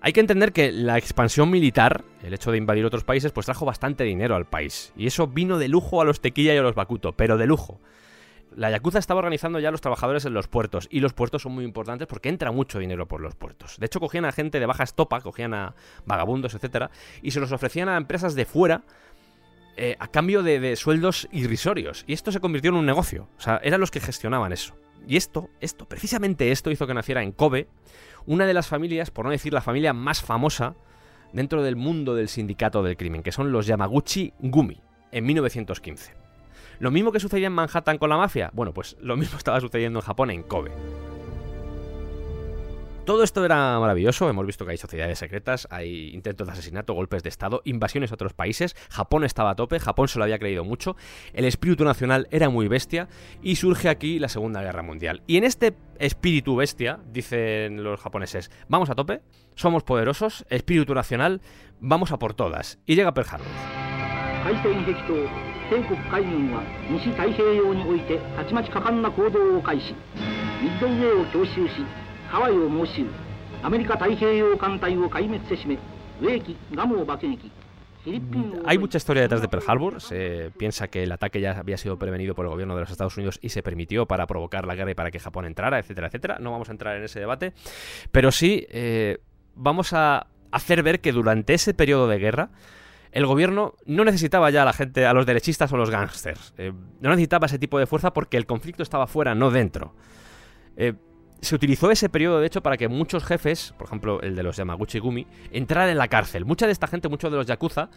Hay que entender que la expansión militar, el hecho de invadir otros países, pues trajo bastante dinero al país. Y eso vino de lujo a los tequilla y a los bakuto, pero de lujo. La Yakuza estaba organizando ya a los trabajadores en los puertos, y los puertos son muy importantes porque entra mucho dinero por los puertos. De hecho, cogían a gente de baja estopa, cogían a vagabundos, etcétera, y se los ofrecían a empresas de fuera eh, a cambio de, de sueldos irrisorios. Y esto se convirtió en un negocio. O sea, eran los que gestionaban eso. Y esto, esto, precisamente esto hizo que naciera en Kobe una de las familias, por no decir la familia más famosa dentro del mundo del sindicato del crimen, que son los Yamaguchi Gumi, en 1915. Lo mismo que sucedía en Manhattan con la mafia, bueno, pues lo mismo estaba sucediendo en Japón, en Kobe. Todo esto era maravilloso, hemos visto que hay sociedades secretas, hay intentos de asesinato, golpes de estado, invasiones a otros países, Japón estaba a tope, Japón se lo había creído mucho, el espíritu nacional era muy bestia y surge aquí la Segunda Guerra Mundial. Y en este espíritu bestia, dicen los japoneses, vamos a tope, somos poderosos, espíritu nacional, vamos a por todas. Y llega Pearl Harbor. 海戦激闘帝国海軍は西太平洋においてたちまち果敢な行動を開始ミッドウェーを強襲しハワイを猛襲アメリカ太平洋艦隊を壊滅せしめウェーキガムを爆撃フィリピンを Hay mucha historia detrás de Pearl Harbor. Se piensa que el ataque ya había sido prevenido por el gobierno de los Estados Unidos y se permitió para provocar la guerra y para que Japón entrara, etcétera, etcétera. No vamos a entrar en ese debate. Pero sí, eh, vamos a hacer ver que durante ese periodo de guerra, el gobierno no necesitaba ya a la gente, a los derechistas o los gángsters. Eh, no necesitaba ese tipo de fuerza porque el conflicto estaba fuera, no dentro. Eh, se utilizó ese periodo, de hecho, para que muchos jefes, por ejemplo el de los Yamaguchi Gumi, entraran en la cárcel. Mucha de esta gente, muchos de los Yakuza,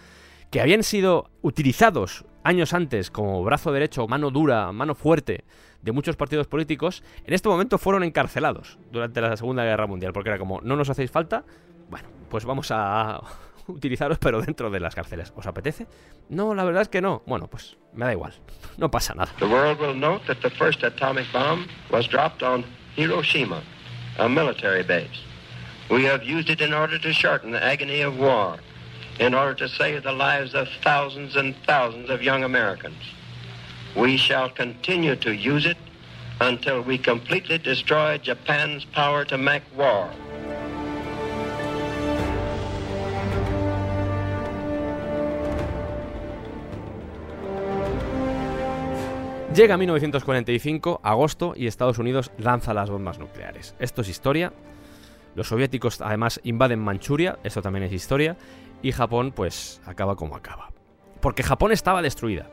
que habían sido utilizados años antes como brazo derecho, mano dura, mano fuerte de muchos partidos políticos, en este momento fueron encarcelados durante la Segunda Guerra Mundial, porque era como, no nos hacéis falta, bueno, pues vamos a utilizaros pero dentro de las cárceles. ¿Os apetece? No, la verdad es que no. Bueno, pues me da igual, no pasa nada. The world will note that the first atomic bomb was dropped on Hiroshima, a military base. We have used it in order to shorten the agony of war, in order to save the lives of thousands and thousands of young Americans. We shall continue to use it until we completely destroy Japan's power to make war. Llega 1945, agosto, y Estados Unidos lanza las bombas nucleares. Esto es historia. Los soviéticos además invaden Manchuria, esto también es historia. Y Japón pues acaba como acaba. Porque Japón estaba destruida.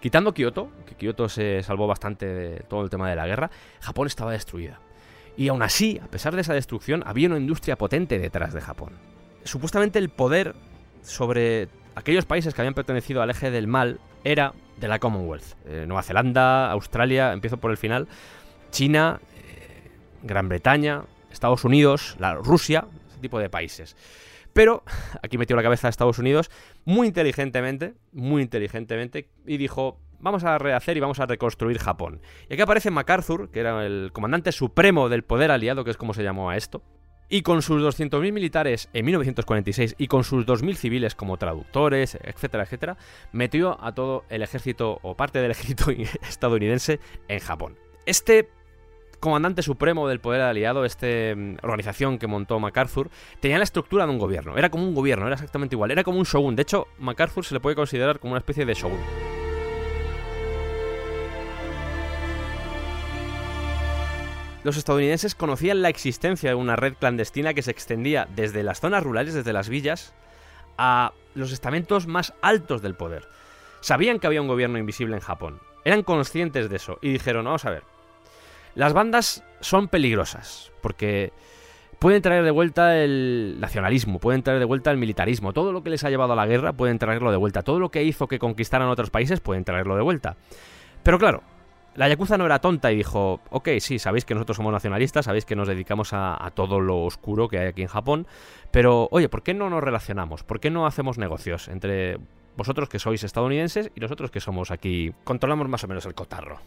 Quitando Kioto, que Kioto se salvó bastante de todo el tema de la guerra, Japón estaba destruida. Y aún así, a pesar de esa destrucción, había una industria potente detrás de Japón. Supuestamente el poder sobre aquellos países que habían pertenecido al eje del mal era de la Commonwealth. Eh, Nueva Zelanda, Australia, empiezo por el final, China, eh, Gran Bretaña, Estados Unidos, la Rusia, ese tipo de países. Pero aquí metió la cabeza a Estados Unidos muy inteligentemente, muy inteligentemente, y dijo, vamos a rehacer y vamos a reconstruir Japón. Y aquí aparece MacArthur, que era el comandante supremo del poder aliado, que es como se llamó a esto, y con sus 200.000 militares en 1946 y con sus 2.000 civiles como traductores, etcétera, etcétera, metió a todo el ejército o parte del ejército estadounidense en Japón. Este comandante supremo del poder aliado, esta organización que montó MacArthur, tenía la estructura de un gobierno. Era como un gobierno, era exactamente igual. Era como un shogun. De hecho, MacArthur se le puede considerar como una especie de shogun. Los estadounidenses conocían la existencia de una red clandestina que se extendía desde las zonas rurales, desde las villas, a los estamentos más altos del poder. Sabían que había un gobierno invisible en Japón. Eran conscientes de eso y dijeron, vamos a ver, las bandas son peligrosas porque pueden traer de vuelta el nacionalismo, pueden traer de vuelta el militarismo, todo lo que les ha llevado a la guerra pueden traerlo de vuelta, todo lo que hizo que conquistaran otros países pueden traerlo de vuelta. Pero claro, la Yakuza no era tonta y dijo, ok, sí, sabéis que nosotros somos nacionalistas, sabéis que nos dedicamos a, a, todo lo oscuro que hay aquí en Japón, pero oye, ¿por qué no nos relacionamos? ¿Por qué no hacemos negocios entre vosotros que sois estadounidenses y nosotros que somos aquí, controlamos más o menos el cotarro?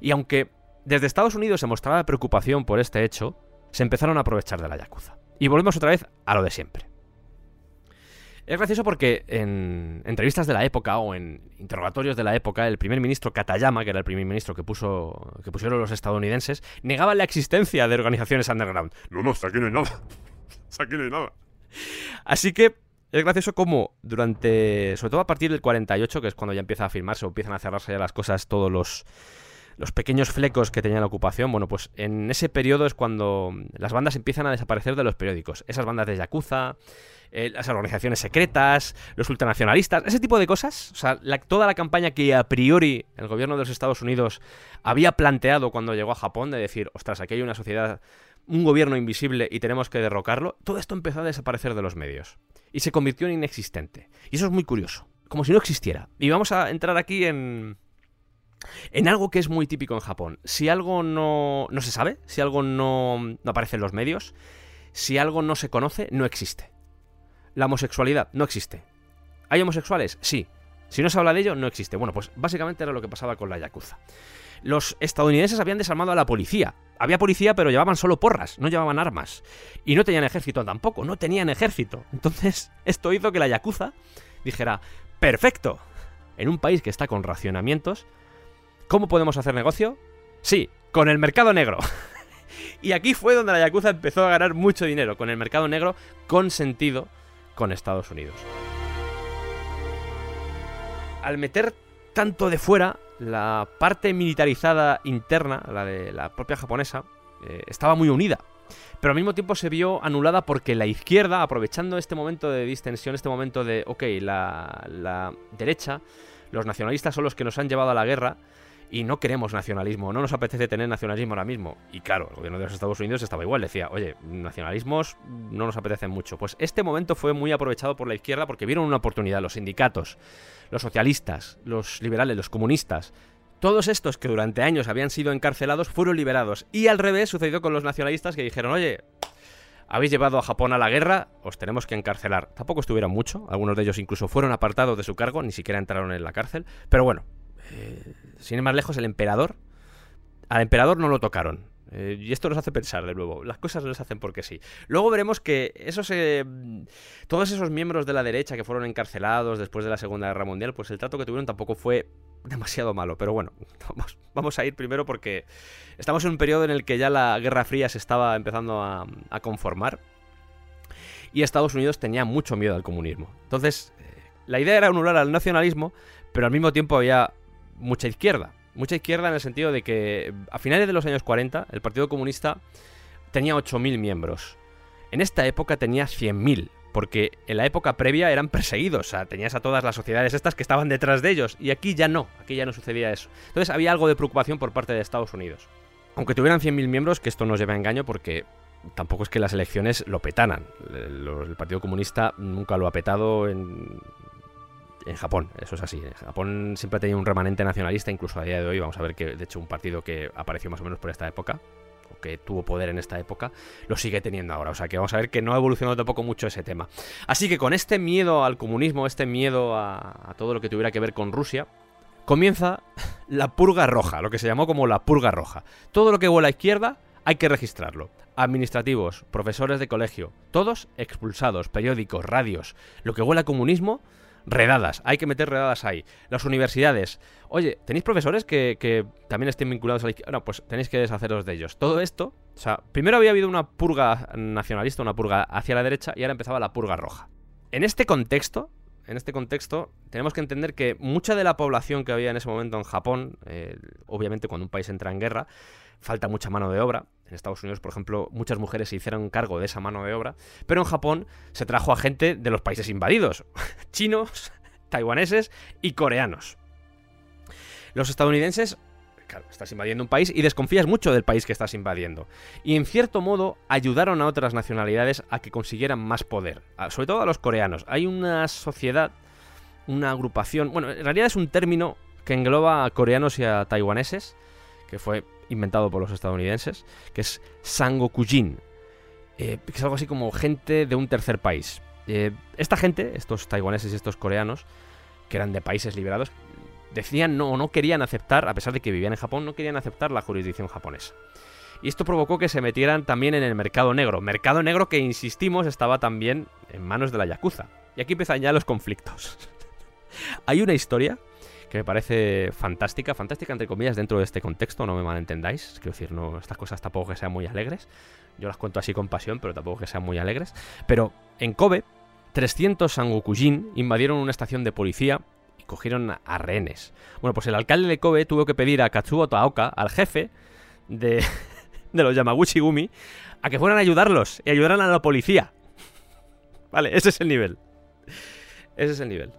Y aunque desde Estados Unidos se mostraba preocupación por este hecho, se empezaron a aprovechar de la Yakuza. Y volvemos otra vez a lo de siempre. Es gracioso porque en entrevistas de la época o en interrogatorios de la época, el primer ministro Katayama, que era el primer ministro que, puso, que pusieron los estadounidenses, negaba la existencia de organizaciones underground. No, no, aquí no hay nada. Aquí no hay nada. Así que es gracioso como durante, sobre todo a partir del 48, que es cuando ya empieza a firmarse o empiezan a cerrarse ya las cosas, todos los, los pequeños flecos que tenía la ocupación, bueno, pues en ese periodo es cuando las bandas empiezan a desaparecer de los periódicos. Esas bandas de Yakuza, eh, las organizaciones secretas, los ultranacionalistas, ese tipo de cosas. O sea, toda la campaña que a priori el gobierno de los Estados Unidos había planteado cuando llegó a Japón, de decir, ostras, aquí hay una sociedad, un gobierno invisible y tenemos que derrocarlo, todo esto empezó a desaparecer de los medios. Y se convirtió en inexistente. Y eso es muy curioso. Como si no existiera. Y vamos a entrar aquí en en algo que es muy típico en Japón. Si algo no, no se sabe, si algo no, no, aparece en los medios, si algo no se conoce, no existe. La homosexualidad no existe. ¿Hay homosexuales? Sí. Si no se habla de ello, no existe. Bueno, pues básicamente era lo que pasaba con la Yakuza. Los estadounidenses habían desarmado a la policía. Había policía, pero llevaban solo porras, no llevaban armas. Y no tenían ejército tampoco, no tenían ejército. Entonces, esto hizo que la Yakuza dijera, perfecto, en un país que está con racionamientos, ¿Cómo podemos hacer negocio? Sí, con el mercado negro. y aquí fue donde la Yakuza empezó a ganar mucho dinero, con el mercado negro con sentido con Estados Unidos. Al meter tanto de fuera, la parte militarizada interna, la de la propia japonesa, eh, estaba muy unida. Pero al mismo tiempo se vio anulada porque la izquierda, aprovechando este momento de distensión, este momento de, ok, la, la derecha, los nacionalistas son los que nos han llevado a la guerra, y no queremos nacionalismo, no nos apetece tener nacionalismo ahora mismo. Y claro, el gobierno de los Estados Unidos estaba igual, decía, oye, nacionalismos no nos apetecen mucho. Pues este momento fue muy aprovechado por la izquierda porque vieron una oportunidad, los sindicatos, los socialistas, los liberales, los comunistas. Todos estos que durante años habían sido encarcelados fueron liberados. Y al revés sucedió con los nacionalistas que dijeron, oye, habéis llevado a Japón a la guerra, os tenemos que encarcelar. Tampoco estuvieron mucho, algunos de ellos incluso fueron apartados de su cargo, ni siquiera entraron en la cárcel. Pero bueno, eh, sin ir más lejos, el emperador, al emperador no lo tocaron. Eh, y esto nos hace pensar de nuevo. Las cosas no se hacen porque sí. Luego veremos que esos, eh, todos esos miembros de la derecha que fueron encarcelados después de la Segunda Guerra Mundial, pues el trato que tuvieron tampoco fue demasiado malo. Pero bueno, vamos, vamos a ir primero porque estamos en un periodo en el que ya la Guerra Fría se estaba empezando a, a conformar. Y Estados Unidos tenía mucho miedo al comunismo. Entonces, eh, la idea era anular al nacionalismo, pero al mismo tiempo había mucha izquierda. Mucha izquierda en el sentido de que a finales de los años 40 el Partido Comunista tenía 8.000 miembros. En esta época tenía 100.000, porque en la época previa eran perseguidos, o sea, tenías a todas las sociedades estas que estaban detrás de ellos, y aquí ya no, aquí ya no sucedía eso. Entonces había algo de preocupación por parte de Estados Unidos. Aunque tuvieran 100.000 miembros, que esto nos lleva a engaño porque tampoco es que las elecciones lo petanan. El, Partido Comunista nunca lo ha petado en, en Japón, eso es así. Japón siempre ha tenido un remanente nacionalista, incluso a día de hoy. Vamos a ver que, de hecho, un partido que apareció más o menos por esta época, o que tuvo poder en esta época, lo sigue teniendo ahora. O sea que vamos a ver que no ha evolucionado tampoco mucho ese tema. Así que con este miedo al comunismo, este miedo a, a todo lo que tuviera que ver con Rusia, comienza la purga roja, lo que se llamó como la purga roja. Todo lo que huele a izquierda hay que registrarlo. Administrativos, profesores de colegio, todos expulsados, periódicos, radios. Lo que huele a comunismo, redadas. Hay que meter redadas ahí. Las universidades. Oye, ¿tenéis profesores que, también estén vinculados a la izquierda? No, pues tenéis que deshaceros de ellos. Todo esto, o sea, primero había habido una purga nacionalista, una purga hacia la derecha, y ahora empezaba la purga roja. En este contexto, en este contexto, tenemos que entender que mucha de la población que había en ese momento en Japón, eh, obviamente cuando un país entra en guerra, falta mucha mano de obra. En Estados Unidos, por ejemplo, muchas mujeres se hicieron cargo de esa mano de obra, pero en Japón se trajo a gente de los países invadidos, chinos, taiwaneses y coreanos. Los estadounidenses, claro, estás invadiendo un país y desconfías mucho del país que estás invadiendo. Y en cierto modo ayudaron a otras nacionalidades a que consiguieran más poder, sobre todo a los coreanos. Hay una sociedad, una agrupación, bueno, en realidad es un término que engloba a coreanos y a taiwaneses, que fue inventado por los estadounidenses, que es Sangokujin, eh, que es algo así como gente de un tercer país. Eh, esta gente, estos taiwaneses y estos coreanos, que eran de países liberados, decían no, no querían aceptar, a pesar de que vivían en Japón, no querían aceptar la jurisdicción japonesa. Y esto provocó que se metieran también en el mercado negro. Mercado negro que, insistimos, estaba también en manos de la Yakuza. Y aquí empiezan ya los conflictos. Hay una historia que me parece fantástica, fantástica entre comillas dentro de este contexto, no me malentendáis, quiero decir, no, estas cosas tampoco que sean muy alegres, yo las cuento así con pasión, pero tampoco que sean muy alegres, pero en Kobe, 300 Sangokujin invadieron una estación de policía y cogieron a rehenes. Bueno, pues el alcalde de Kobe tuvo que pedir a Katsuo Taoka, al jefe de, de los Yamaguchi Gumi, a que fueran a ayudarlos y ayudaran a la policía. Vale, ese es el nivel. Ese es el nivel.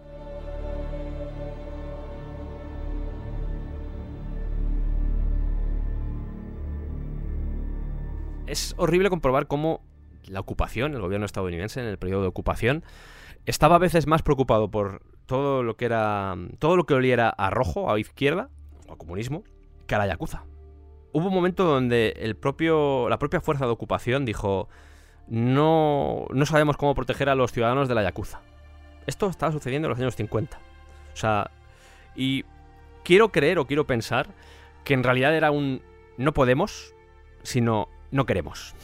Es horrible comprobar cómo la ocupación, el gobierno estadounidense en el periodo de ocupación, estaba a veces más preocupado por todo lo que era. todo lo que oliera a rojo, a izquierda, o a comunismo, que a la Yakuza. Hubo un momento donde el propio. la propia fuerza de ocupación dijo. No, no sabemos cómo proteger a los ciudadanos de la Yakuza. Esto estaba sucediendo en los años 50. O sea, y quiero creer o quiero pensar que en realidad era un no podemos, sino no queremos.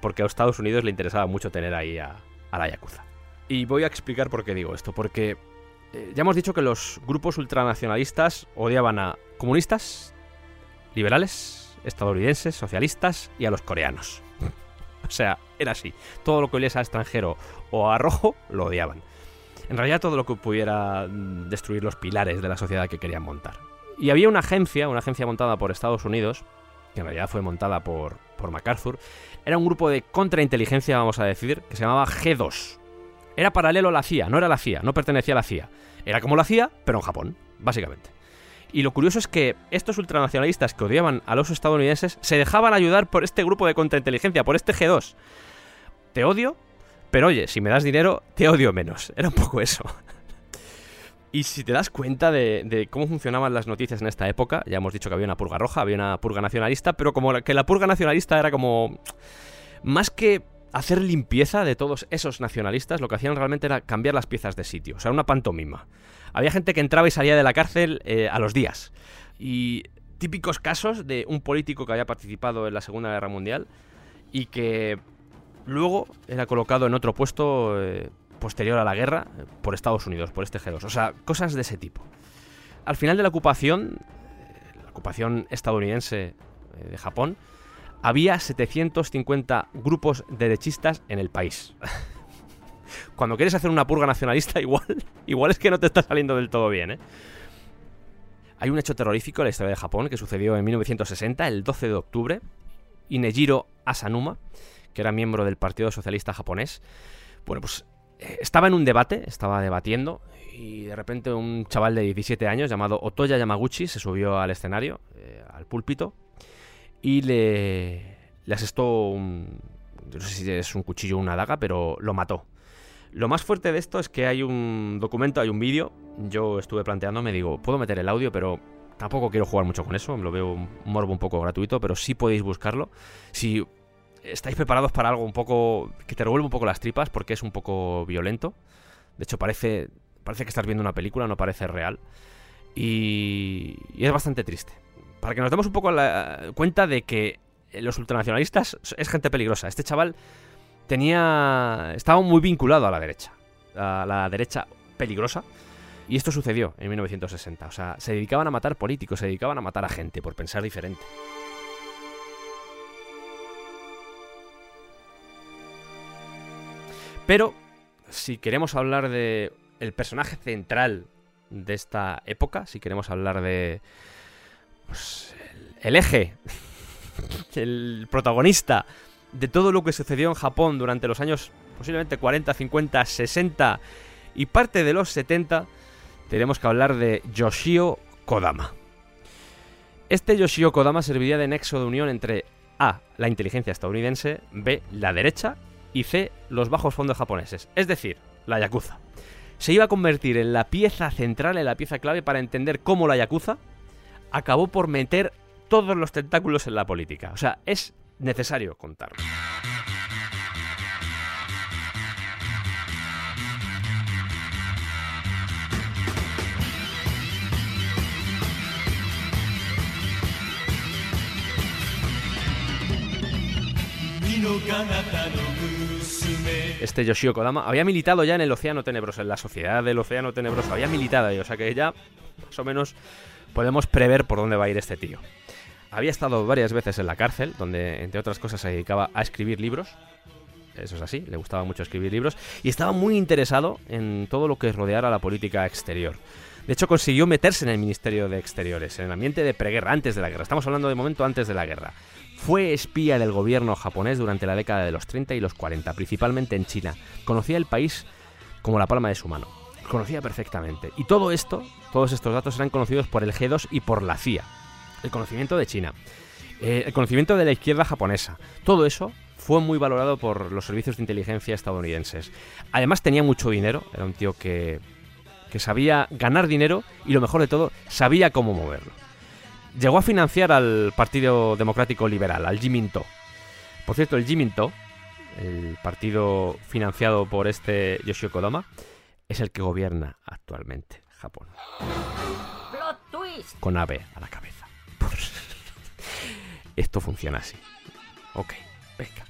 Porque a Estados Unidos le interesaba mucho tener ahí a, a la Yakuza. Y voy a explicar por qué digo esto. Porque eh, ya hemos dicho que los grupos ultranacionalistas odiaban a comunistas, liberales, estadounidenses, socialistas y a los coreanos. o sea, era así. Todo lo que oliese a extranjero o a rojo lo odiaban. En realidad todo lo que pudiera mm, destruir los pilares de la sociedad que querían montar. Y había una agencia, una agencia montada por Estados Unidos, que en realidad fue montada por, por MacArthur, era un grupo de contrainteligencia, vamos a decir, que se llamaba G2. Era paralelo a la CIA, no era la CIA, no pertenecía a la CIA. Era como la CIA, pero en Japón, básicamente. Y lo curioso es que estos ultranacionalistas que odiaban a los estadounidenses se dejaban ayudar por este grupo de contrainteligencia, por este G2. Te odio, pero oye, si me das dinero, te odio menos. Era un poco eso. Y si te das cuenta de, cómo funcionaban las noticias en esta época, ya hemos dicho que había una purga roja, había una purga nacionalista, pero como que la purga nacionalista era como... Más que hacer limpieza de todos esos nacionalistas, lo que hacían realmente era cambiar las piezas de sitio, o sea, una pantomima. Había gente que entraba y salía de la cárcel eh, a los días. Y típicos casos de un político que había participado en la Segunda Guerra Mundial y que luego era colocado en otro puesto eh, posterior a la guerra por Estados Unidos, por este G2. O sea, cosas de ese tipo. Al final de la ocupación, eh, la ocupación estadounidense eh, de Japón, había 750 grupos derechistas en el país. Cuando quieres hacer una purga nacionalista, igual, igual es que no te está saliendo del todo bien, ¿eh? Hay un hecho terrorífico en la historia de Japón que sucedió en 1960, el 12 de octubre. Inejiro Asanuma, que era miembro del Partido Socialista japonés, bueno, pues estaba en un debate, estaba debatiendo, y de repente un chaval de 17 años llamado Otoya Yamaguchi se subió al escenario, eh, al púlpito, y le, le asestó un... No sé si es un cuchillo o una daga, pero lo mató. Lo más fuerte de esto es que hay un documento, hay un vídeo. Yo estuve planteándome, digo, puedo meter el audio, pero tampoco quiero jugar mucho con eso. Lo veo un morbo un poco gratuito, pero sí podéis buscarlo. Si estáis preparados para algo un poco que te revuelve un poco las tripas, porque es un poco violento. De hecho, parece, parece que estás viendo una película, no parece real. Y, y es bastante triste. Para que nos demos un poco la cuenta de que los ultranacionalistas es gente peligrosa. Este chaval tenía estaba muy vinculado a la derecha, a la derecha peligrosa. Y esto sucedió en 1960. O sea, se dedicaban a matar políticos, se dedicaban a matar a gente por pensar diferente. Pero si queremos hablar de el personaje central de esta época, si queremos hablar de pues, el, eje, el protagonista de todo lo que sucedió en Japón durante los años posiblemente 40, 50, 60 y parte de los 70, tenemos que hablar de Yoshio Kodama. Este Yoshio Kodama serviría de nexo de unión entre A, la inteligencia estadounidense, B, la derecha y C, los bajos fondos japoneses, es decir, la Yakuza. Se iba a convertir en la pieza central, en la pieza clave para entender cómo la Yakuza acabó por meter todos los tentáculos en la política. O sea, es necesario contarlo. Este Yoshio Kodama había militado ya en el Océano Tenebroso, en la sociedad del Océano Tenebroso. Había militado ahí, o sea que ya más o menos podemos prever por dónde va a ir este tío. Había estado varias veces en la cárcel, donde entre otras cosas se dedicaba a escribir libros. Eso es así, le gustaba mucho escribir libros. Y estaba muy interesado en todo lo que rodeara la política exterior. De hecho, consiguió meterse en el Ministerio de Exteriores, en el ambiente de preguerra, antes de la guerra. Estamos hablando de momento antes de la guerra. Fue espía del gobierno japonés durante la década de los 30 y los 40, principalmente en China. Conocía el país como la palma de su mano. Conocía perfectamente. Y todo esto, todos estos datos eran conocidos por el G2 y por la CIA. El conocimiento de China. eh, el conocimiento de la izquierda japonesa. Todo eso fue muy valorado por los servicios de inteligencia estadounidenses. Además tenía mucho dinero. Era un tío que, que sabía ganar dinero y lo mejor de todo, sabía cómo moverlo. Llegó a financiar al Partido Democrático Liberal, al Jiminto. Por cierto, el Jiminto, el partido financiado por este Yoshio Kodama, es el que gobierna actualmente Japón, Plot twist. con Abe a la cabeza. Esto funciona así. Ok, venga.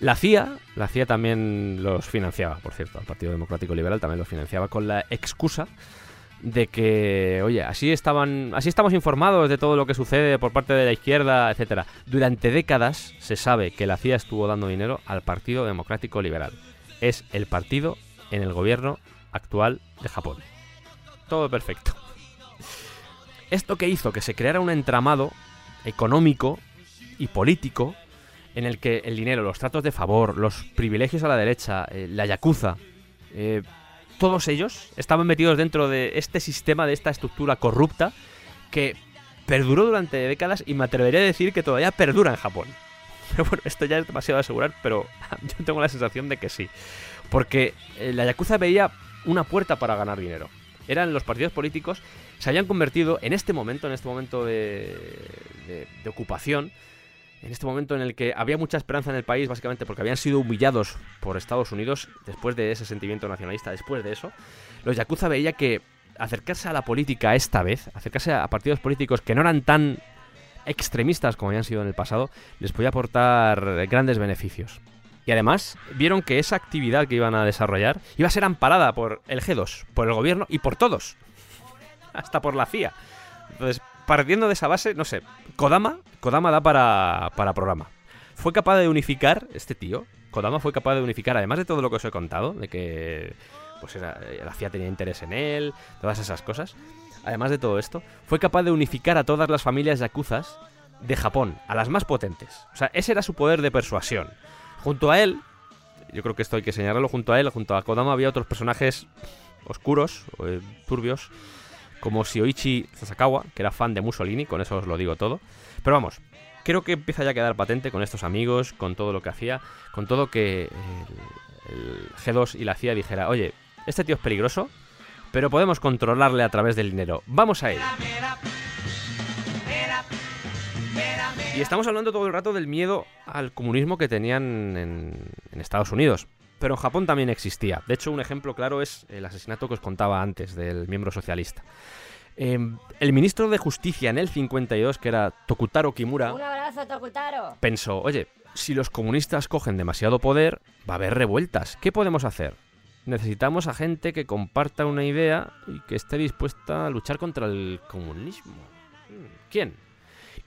La CIA, la CIA también los financiaba, por cierto, el Partido Democrático Liberal también los financiaba con la excusa de que, oye, así estaban, así estamos informados de todo lo que sucede por parte de la izquierda, etcétera. Durante décadas se sabe que la CIA estuvo dando dinero al Partido Democrático Liberal. Es el partido en el gobierno actual de Japón. Todo perfecto. Esto que hizo que se creara un entramado económico y político en el que el dinero, los tratos de favor, los privilegios a la derecha, eh, la yakuza, eh, todos ellos estaban metidos dentro de este sistema, de esta estructura corrupta que perduró durante décadas y me atrevería a decir que todavía perdura en Japón. Pero bueno, esto ya es demasiado asegurar, pero yo tengo la sensación de que sí. Porque eh, la Yakuza veía una puerta para ganar dinero. Eran los partidos políticos, se habían convertido en este momento, en este momento de, de- de ocupación, en este momento en el que había mucha esperanza en el país, básicamente porque habían sido humillados por Estados Unidos después de ese sentimiento nacionalista, después de eso, los Yakuza veía que acercarse a la política esta vez, acercarse a partidos políticos que no eran tan extremistas como habían sido en el pasado, les podía aportar grandes beneficios. Y además vieron que esa actividad que iban a desarrollar iba a ser amparada por el G2, por el gobierno y por todos. Hasta por la CIA. Entonces, partiendo de esa base, no sé, Kodama, Kodama da para, para programa. Fue capaz de unificar, este tío, Kodama fue capaz de unificar, además de todo lo que os he contado, de que pues era- la CIA tenía interés en él, todas esas cosas, además de todo esto, fue capaz de unificar a todas las familias yakuzas de Japón, a las más potentes. O sea, ese era su poder de persuasión. Junto a él, yo creo que esto hay que señalarlo, junto a él, junto a Kodama había otros personajes oscuros, eh, turbios, como Shioichi Sasakawa, que era fan de Mussolini, con eso os lo digo todo. Pero vamos, creo que empieza ya a quedar patente con estos amigos, con todo lo que hacía, con todo que el, el G2 y la CIA dijera, oye, este tío es peligroso, pero podemos controlarle a través del dinero. Vamos a él. Y estamos hablando todo el rato del miedo al comunismo que tenían en, en Estados Unidos. Pero en Japón también existía. De hecho, un ejemplo claro es el asesinato que os contaba antes del miembro socialista. Eh, el ministro de Justicia en el 52, que era Tokutaro Kimura, Un abrazo, Tokutaro. pensó, oye, si los comunistas cogen demasiado poder, va a haber revueltas. ¿Qué podemos hacer? Necesitamos a gente que comparta una idea y que esté dispuesta a luchar contra el comunismo. Hmm, ¿Quién?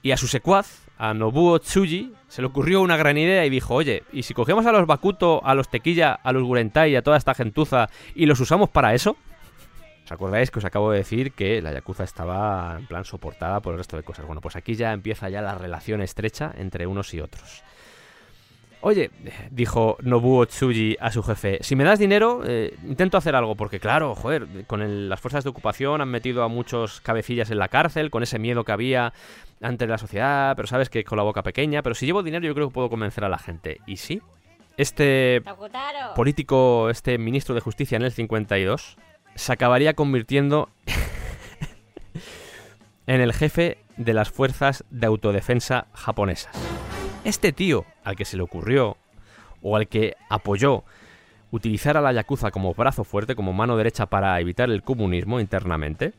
Y a su secuaz, a Nobuo Tsuji, se le ocurrió una gran idea y dijo, oye, ¿y si cogemos a los Bakuto, a los Tequilla, a los Gurentai, a toda esta gentuza y los usamos para eso? ¿Os acordáis que os acabo de decir que la Yakuza estaba en plan soportada por el resto de cosas? Bueno, pues aquí ya empieza ya la relación estrecha entre unos y otros. Oye, dijo Nobuo Tsuji a su jefe, si me das dinero, eh, intento hacer algo, porque claro, joder, con el- las fuerzas de ocupación han metido a muchos cabecillas en la cárcel, con ese miedo que había ante la sociedad, pero sabes que con la boca pequeña, pero si llevo dinero yo creo que puedo convencer a la gente. Y sí, este político, este ministro de justicia en el 52, se acabaría convirtiendo en el jefe de las fuerzas de autodefensa japonesas. Este tío, al que se le ocurrió, o al que apoyó utilizar a la Yakuza como brazo fuerte, como mano derecha para evitar el comunismo internamente,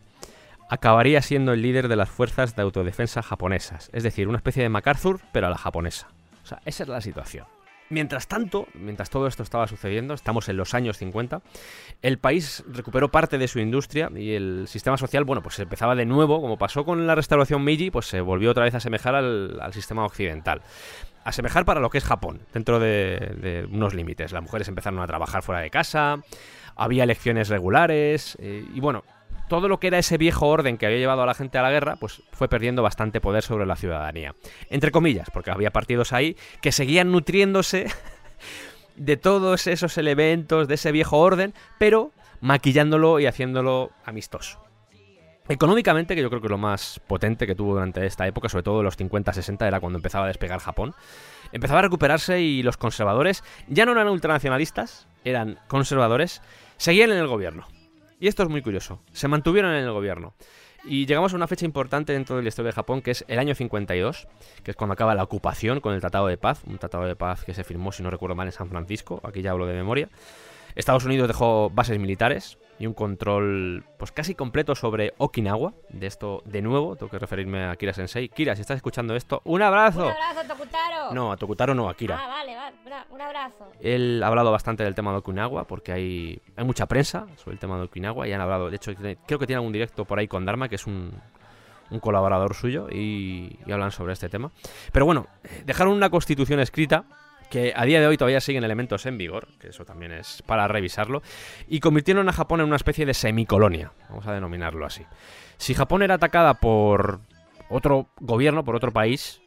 acabaría siendo el líder de las fuerzas de autodefensa japonesas. Es decir, una especie de MacArthur, pero a la japonesa. O sea, esa es la situación. Mientras tanto, mientras todo esto estaba sucediendo, estamos en los años 50, el país recuperó parte de su industria y el sistema social, bueno, pues empezaba de nuevo, como pasó con la restauración Meiji, pues se volvió otra vez a asemejar al, sistema occidental. Asemejar para lo que es Japón, dentro de, de unos límites. Las mujeres empezaron a trabajar fuera de casa, había elecciones regulares eh, y bueno, todo lo que era ese viejo orden que había llevado a la gente a la guerra, pues fue perdiendo bastante poder sobre la ciudadanía. Entre comillas, porque había partidos ahí que seguían nutriéndose de todos esos elementos de ese viejo orden, pero maquillándolo y haciéndolo amistoso. Económicamente, que yo creo que lo más potente que tuvo durante esta época, sobre todo los 50-60, era cuando empezaba a despegar Japón, empezaba a recuperarse y los conservadores ya no eran ultranacionalistas, eran conservadores, seguían en el gobierno. Y esto es muy curioso, se mantuvieron en el gobierno. Y llegamos a una fecha importante dentro de la historia de Japón, que es el año 52, que es cuando acaba la ocupación con el Tratado de Paz, un Tratado de Paz que se firmó, si no recuerdo mal, en San Francisco, aquí ya hablo de memoria. Estados Unidos dejó bases militares y un control pues casi completo sobre Okinawa. De esto, de nuevo, tengo que referirme a Kira Sensei. Kira, si estás escuchando esto, ¡un abrazo! Un abrazo, Tokutaro. No, a Tokutaro no, a Kira. Ah, vale, vale. una- Un abrazo. Él ha hablado bastante del tema de Okinawa porque hay, hay mucha prensa sobre el tema de Okinawa y han hablado, de hecho, creo que tiene algún directo por ahí con Dharma, que es un, un colaborador suyo, y, y hablan sobre este tema. Pero bueno, eh, dejaron una constitución escrita que a día de hoy todavía siguen elementos en vigor, que eso también es para revisarlo, y convirtieron a Japón en una especie de semicolonia, vamos a denominarlo así. Si Japón era atacada por otro gobierno, por otro país,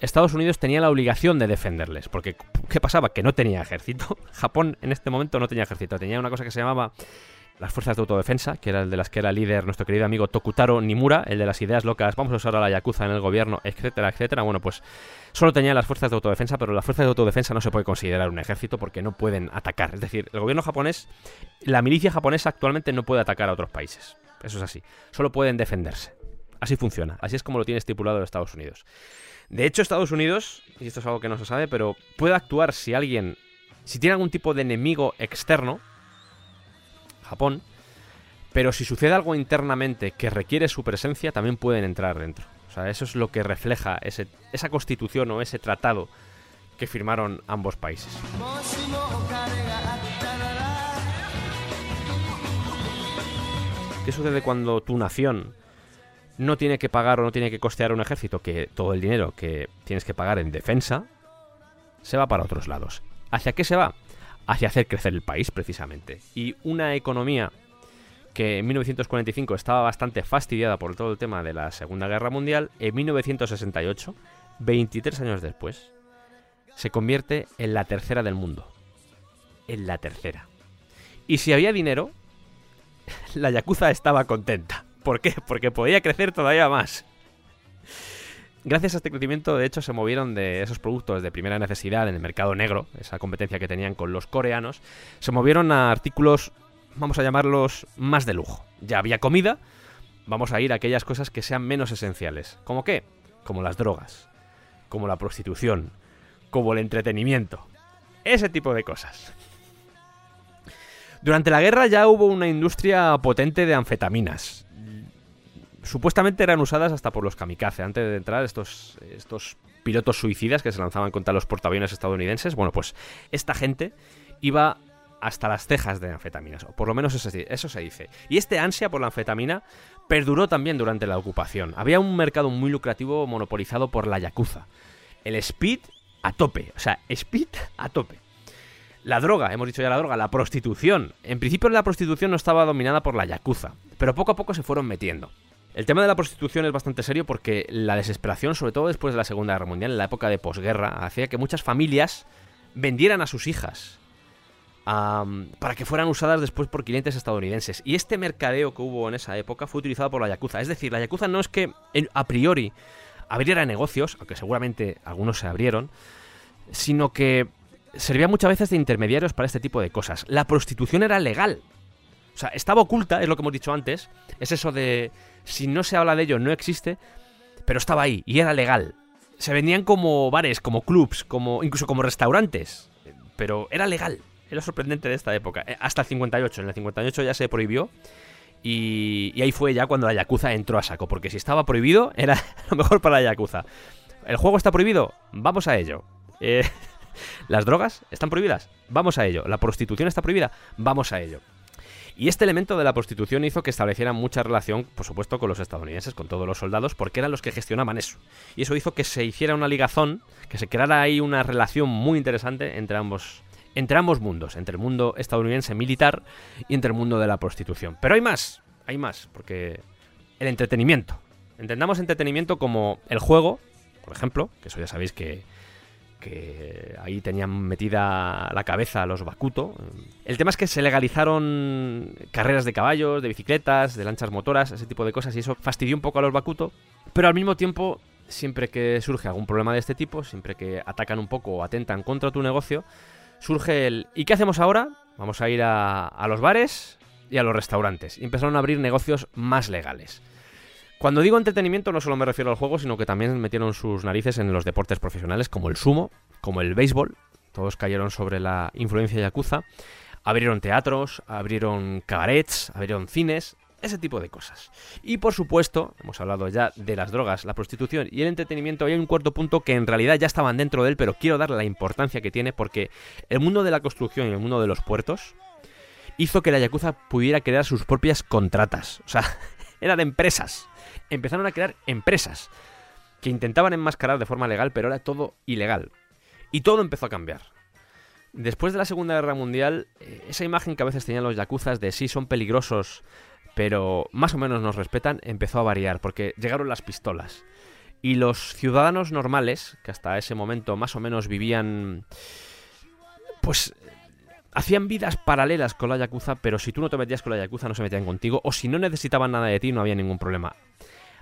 Estados Unidos tenía la obligación de defenderles, porque ¿qué pasaba? Que no tenía ejército. Japón en este momento no tenía ejército, tenía una cosa que se llamaba las fuerzas de autodefensa, que era el de las que era líder nuestro querido amigo Tokutaro Nimura, el de las ideas locas, vamos a usar a la Yakuza en el gobierno, etcétera, etcétera. Bueno, pues solo tenía las fuerzas de autodefensa, pero las fuerzas de autodefensa no se puede considerar un ejército porque no pueden atacar. Es decir, el gobierno japonés, la milicia japonesa actualmente no puede atacar a otros países. Eso es así. Solo pueden defenderse. Así funciona. Así es como lo tiene estipulado Estados Unidos. De hecho, Estados Unidos, y esto es algo que no se sabe, pero puede actuar si alguien, si tiene algún tipo de enemigo externo, Japón, pero si sucede algo internamente que requiere su presencia, también pueden entrar dentro. O sea, eso es lo que refleja esa constitución o ese tratado que firmaron ambos países. ¿Qué sucede cuando tu nación no tiene que pagar o no tiene que costear un ejército? Que todo el dinero que tienes que pagar en defensa se va para otros lados. ¿Hacia qué se va? Hacia hacer crecer el país, precisamente. Y una economía que en 1945 estaba bastante fastidiada por todo el tema de la Segunda Guerra Mundial, en 1968, 23 años después, se convierte en la tercera del mundo. En la tercera. Y si había dinero, la Yakuza estaba contenta. ¿Por qué? Porque podía crecer todavía más. Gracias a este crecimiento, de hecho, se movieron de esos productos de primera necesidad en el mercado negro, esa competencia que tenían con los coreanos, se movieron a artículos, vamos a llamarlos, más de lujo. Ya había comida, vamos a ir a aquellas cosas que sean menos esenciales. ¿Como qué? Como las drogas, como la prostitución, como el entretenimiento. Ese tipo de cosas. Durante la guerra ya hubo una industria potente de anfetaminas. Supuestamente eran usadas hasta por los kamikaze. Antes de entrar, estos, estos pilotos suicidas que se lanzaban contra los portaaviones estadounidenses. Bueno, pues esta gente iba hasta las cejas de anfetaminas, o por lo menos eso, eso se dice. Y este ansia por la anfetamina perduró también durante la ocupación. Había un mercado muy lucrativo monopolizado por la Yakuza. El speed a tope, o sea, speed a tope. La droga, hemos dicho ya la droga, la prostitución. En principio la prostitución no estaba dominada por la Yakuza, pero poco a poco se fueron metiendo. El tema de la prostitución es bastante serio porque la desesperación, sobre todo después de la Segunda Guerra Mundial, en la época de posguerra, hacía que muchas familias vendieran a sus hijas para que fueran usadas después por clientes estadounidenses. Y este mercadeo que hubo en esa época fue utilizado por la Yakuza. Es decir, la Yakuza no es que a priori abriera negocios, aunque seguramente algunos se abrieron, sino que servía muchas veces de intermediarios para este tipo de cosas. La prostitución era legal. O sea, estaba oculta, es lo que hemos dicho antes. Es eso de, si no se habla de ello, no existe, pero estaba ahí y era legal. Se vendían como bares, como clubs, como incluso como restaurantes, pero era legal. Era sorprendente de esta época. Eh, Hasta el 58. En el 58 ya se prohibió. Y, y ahí fue ya cuando la Yakuza entró a saco. Porque si estaba prohibido, era lo mejor para la Yakuza. ¿El juego está prohibido? Vamos a ello. Eh, ¿Las drogas están prohibidas? Vamos a ello. ¿La prostitución está prohibida? Vamos a ello. Y este elemento de la prostitución hizo que establecieran mucha relación, por supuesto, con los estadounidenses, con todos los soldados, porque eran los que gestionaban eso. Y eso hizo que se hiciera una ligazón, que se creara ahí una relación muy interesante entre ambos, entre ambos mundos, entre el mundo estadounidense militar y entre el mundo de la prostitución. Pero hay más, hay más, porque el entretenimiento. Entendamos entretenimiento como el juego, por ejemplo, que eso ya sabéis que, que ahí tenían metida la cabeza los Bakuto. El tema es que se legalizaron carreras de caballos, de bicicletas, de lanchas motoras, ese tipo de cosas, y eso fastidió un poco a los Bakuto, pero al mismo tiempo, siempre que surge algún problema de este tipo, siempre que atacan un poco o atentan contra tu negocio, surge el ¿y qué hacemos ahora? Vamos a ir a, a los bares y a los restaurantes. Y empezaron a abrir negocios más legales. Cuando digo entretenimiento no solo me refiero al juego, sino que también metieron sus narices en los deportes profesionales como el sumo, como el béisbol. Todos cayeron sobre la influencia yakuza. Abrieron teatros, abrieron cabarets, abrieron cines, ese tipo de cosas. Y por supuesto, hemos hablado ya de las drogas, la prostitución y el entretenimiento. Hay un cuarto punto que en realidad ya estaban dentro de él, pero quiero darle la importancia que tiene porque el mundo de la construcción y el mundo de los puertos hizo que la Yakuza pudiera crear sus propias contratas. O sea, eran empresas. Empezaron a crear empresas que intentaban enmascarar de forma legal, pero era todo ilegal. Y todo empezó a cambiar. Después de la Segunda Guerra Mundial, eh, esa imagen que a veces tenían los yakuzas de sí son peligrosos, pero más o menos nos respetan, empezó a variar, porque llegaron las pistolas. Y los ciudadanos normales, que hasta ese momento más o menos vivían, pues, hacían vidas paralelas con la Yakuza, pero si tú no te metías con la Yakuza no se metían contigo, o si no necesitaban nada de ti no había ningún problema.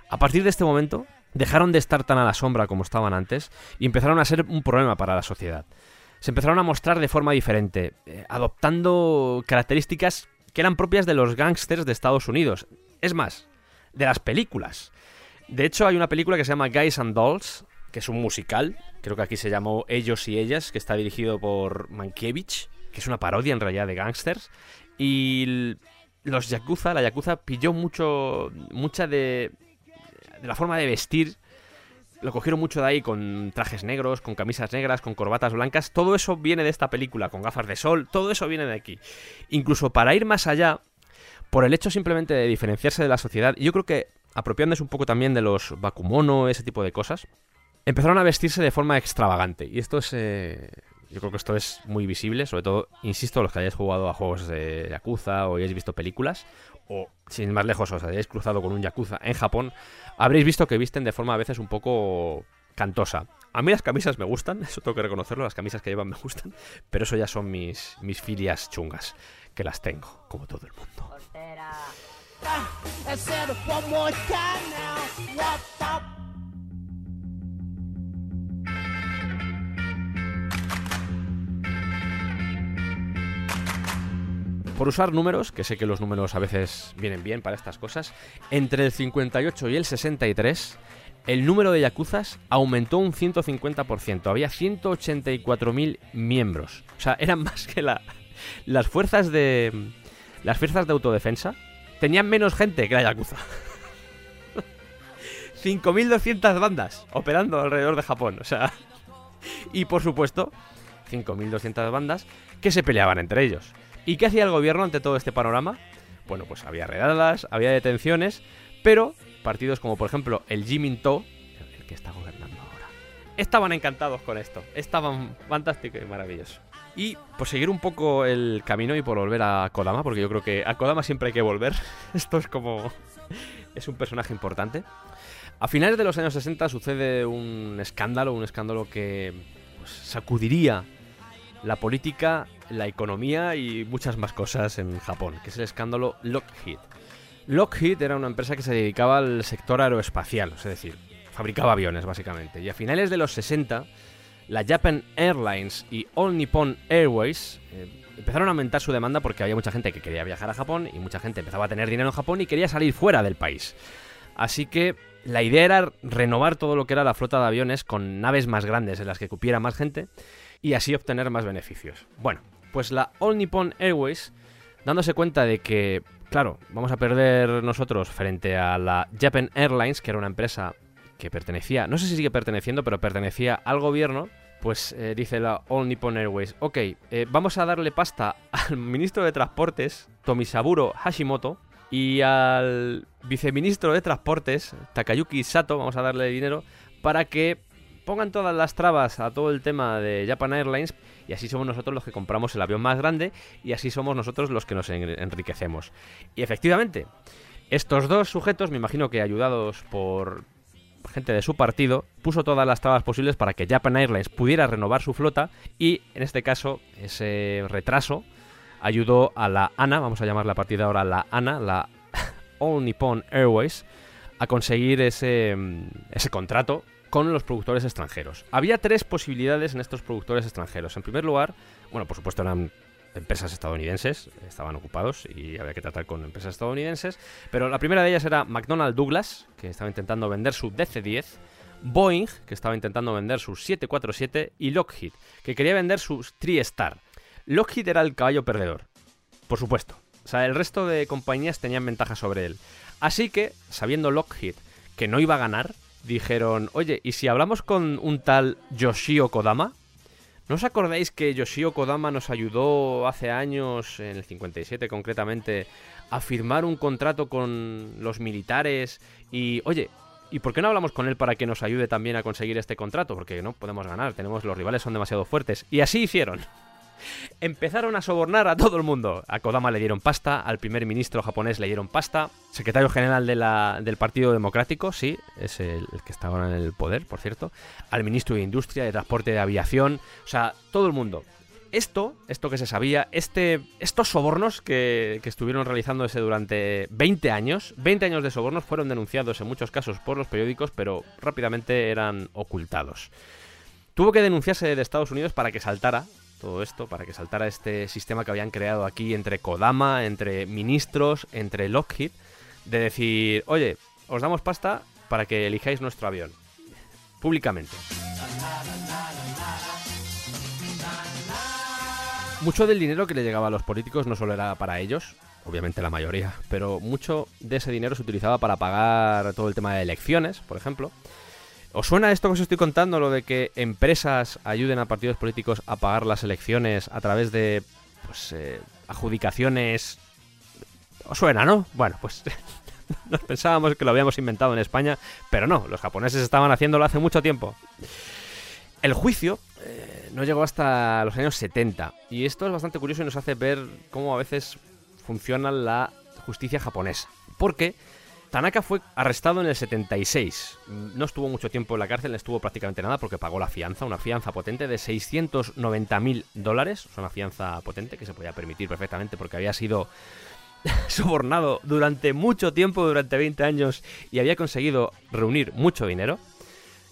A partir de este momento, dejaron de estar tan a la sombra como estaban antes y empezaron a ser un problema para la sociedad. Se empezaron a mostrar de forma diferente, eh, adoptando características que eran propias de los gángsters de Estados Unidos. Es más, de las películas. De hecho, hay una película que se llama Guys and Dolls, que es un musical, creo que aquí se llamó Ellos y Ellas, que está dirigido por Mankiewicz, que es una parodia en realidad de gángsters. Y los Yakuza, la Yakuza pilló mucho, mucha de, de la forma de vestir. Lo cogieron mucho de ahí con trajes negros, con camisas negras, con corbatas blancas. Todo eso viene de esta película, con gafas de sol. Todo eso viene de aquí. Incluso para ir más allá, por el hecho simplemente de diferenciarse de la sociedad, y yo creo que apropiándose un poco también de los Bakumono, ese tipo de cosas, empezaron a vestirse de forma extravagante. Y esto es. eh, yo creo que esto es muy visible, sobre todo, insisto, los que hayáis jugado a juegos de Yakuza o hayáis visto películas, o sin más lejos, os hayáis cruzado con un Yakuza en Japón, habréis visto que visten de forma a veces un poco cantosa. A mí las camisas me gustan, eso tengo que reconocerlo, las camisas que llevan me gustan, pero eso ya son mis, mis filias chungas, que las tengo, como todo el mundo. I Por usar números, que sé que los números a veces vienen bien para estas cosas, entre el 58 y el 63, el número de yakuzas aumentó un 150%. Había 184.000 miembros. O sea, eran más que la, las fuerzas de. Las fuerzas de autodefensa. Tenían menos gente que la yakuza. 5.200 bandas operando alrededor de Japón. O sea. Y por supuesto, 5.200 bandas que se peleaban entre ellos. ¿Y qué hacía el gobierno ante todo este panorama? Bueno, pues había redadas, había detenciones, pero partidos como por ejemplo el Jiminto, el que está gobernando ahora, estaban encantados con esto, estaban fantástico y maravilloso. Y por seguir un poco el camino y por volver a Kodama, porque yo creo que a Kodama siempre hay que volver, esto es como... es un personaje importante. A finales de los años 60 sucede un escándalo, un escándalo que pues, sacudiría la política, la economía y muchas más cosas en Japón, que es el escándalo Lockheed. Lockheed era una empresa que se dedicaba al sector aeroespacial, es decir, fabricaba aviones básicamente. Y a finales de los 60, la Japan Airlines y All Nippon Airways eh, empezaron a aumentar su demanda porque había mucha gente que quería viajar a Japón y mucha gente empezaba a tener dinero en Japón y quería salir fuera del país. Así que la idea era renovar todo lo que era la flota de aviones con naves más grandes en las que cupiera más gente y así obtener más beneficios. Bueno, pues la All Nippon Airways, dándose cuenta de que, claro, vamos a perder nosotros frente a la Japan Airlines, que era una empresa que pertenecía, no sé si sigue perteneciendo, pero pertenecía al gobierno, pues eh, dice la All Nippon Airways, ok, eh, vamos a darle pasta al ministro de Transportes, Tomisaburo Hashimoto, y al viceministro de Transportes, Takayuki Sato, vamos a darle dinero para que pongan todas las trabas a todo el tema de Japan Airlines y así somos nosotros los que compramos el avión más grande y así somos nosotros los que nos en- enriquecemos. Y efectivamente, estos dos sujetos, me imagino que ayudados por gente de su partido, puso todas las trabas posibles para que Japan Airlines pudiera renovar su flota y en este caso ese retraso ayudó a la ANA, vamos a llamarla a partir de ahora la ANA, la All Nippon Airways, a conseguir ese, mm, ese contrato con los productores extranjeros. Había tres posibilidades en estos productores extranjeros. En primer lugar, bueno, por supuesto eran empresas estadounidenses, estaban ocupados y había que tratar con empresas estadounidenses, pero la primera de ellas era McDonnell Douglas, que estaba intentando vender su DC-10, Boeing, que estaba intentando vender su 747, y Lockheed, que quería vender su TriStar. Lockheed era el caballo perdedor, por supuesto. O sea, el resto de compañías tenían ventaja sobre él. Así que, sabiendo Lockheed que no iba a ganar, dijeron, oye, ¿y si hablamos con un tal Yoshio Kodama? ¿No os acordáis que Yoshio Kodama nos ayudó hace años, en el 57 concretamente, a firmar un contrato con los militares? Y, oye, ¿y por qué no hablamos con él para que nos ayude también a conseguir este contrato? Porque no podemos ganar, tenemos los rivales son demasiado fuertes. Y así hicieron. Empezaron a sobornar a todo el mundo. A Kodama le dieron pasta, al primer ministro japonés le dieron pasta, secretario general del Partido Democrático, sí, es el, el que está ahora en el poder, por cierto, al ministro de Industria, de Transporte, de Aviación, o sea, todo el mundo. Esto, esto que se sabía, este, estos sobornos que, que estuvieron realizándose durante 20 años, 20 años de sobornos fueron denunciados en muchos casos por los periódicos, pero rápidamente eran ocultados. Tuvo que denunciarse de Estados Unidos para que saltara todo esto, para que saltara este sistema que habían creado aquí entre Kodama, entre ministros, entre Lockheed, de decir, oye, os damos pasta para que elijáis nuestro avión. Públicamente. Mucho del dinero que le llegaba a los políticos no solo era para ellos, obviamente la mayoría, pero mucho de ese dinero se utilizaba para pagar todo el tema de elecciones, por ejemplo. ¿Os suena esto que os estoy contando, lo de que empresas ayuden a partidos políticos a pagar las elecciones a través de pues, eh, adjudicaciones? ¿Os suena, no? Bueno, pues nos pensábamos que lo habíamos inventado en España, pero no, los japoneses estaban haciéndolo hace mucho tiempo. El juicio eh, no llegó hasta los años 70 y esto es bastante curioso y nos hace ver cómo a veces funciona la justicia japonesa. Porque Tanaka fue arrestado en el 76. No estuvo mucho tiempo en la cárcel, no estuvo prácticamente nada porque pagó la fianza, una fianza potente de 690 mil dólares. Es una fianza potente que se podía permitir perfectamente porque había sido sobornado durante mucho tiempo, durante 20 años, y había conseguido reunir mucho dinero.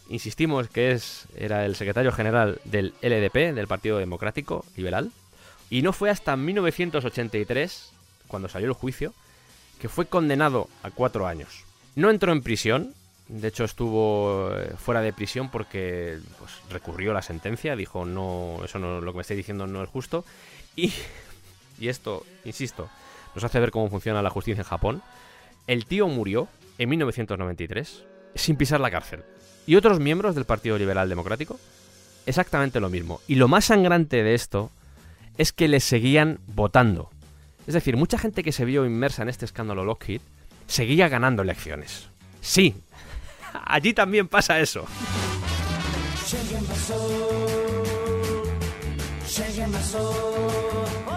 Insistimos que es, era el secretario general del LDP, del Partido Democrático Liberal. Y no fue hasta 1983, cuando salió el juicio, que fue condenado a cuatro años. No entró en prisión, de hecho estuvo eh, fuera de prisión porque pues, recurrió la sentencia, dijo no, eso no, lo que me estáis diciendo no es justo. Y, y esto, insisto, nos hace ver cómo funciona la justicia en Japón. El tío murió en 1993 sin pisar la cárcel. Y otros miembros del Partido Liberal Democrático, exactamente lo mismo. Y lo más sangrante de esto es que le seguían votando. Es decir, mucha gente que se vio inmersa en este escándalo Lockheed seguía ganando elecciones. Sí, allí también pasa eso.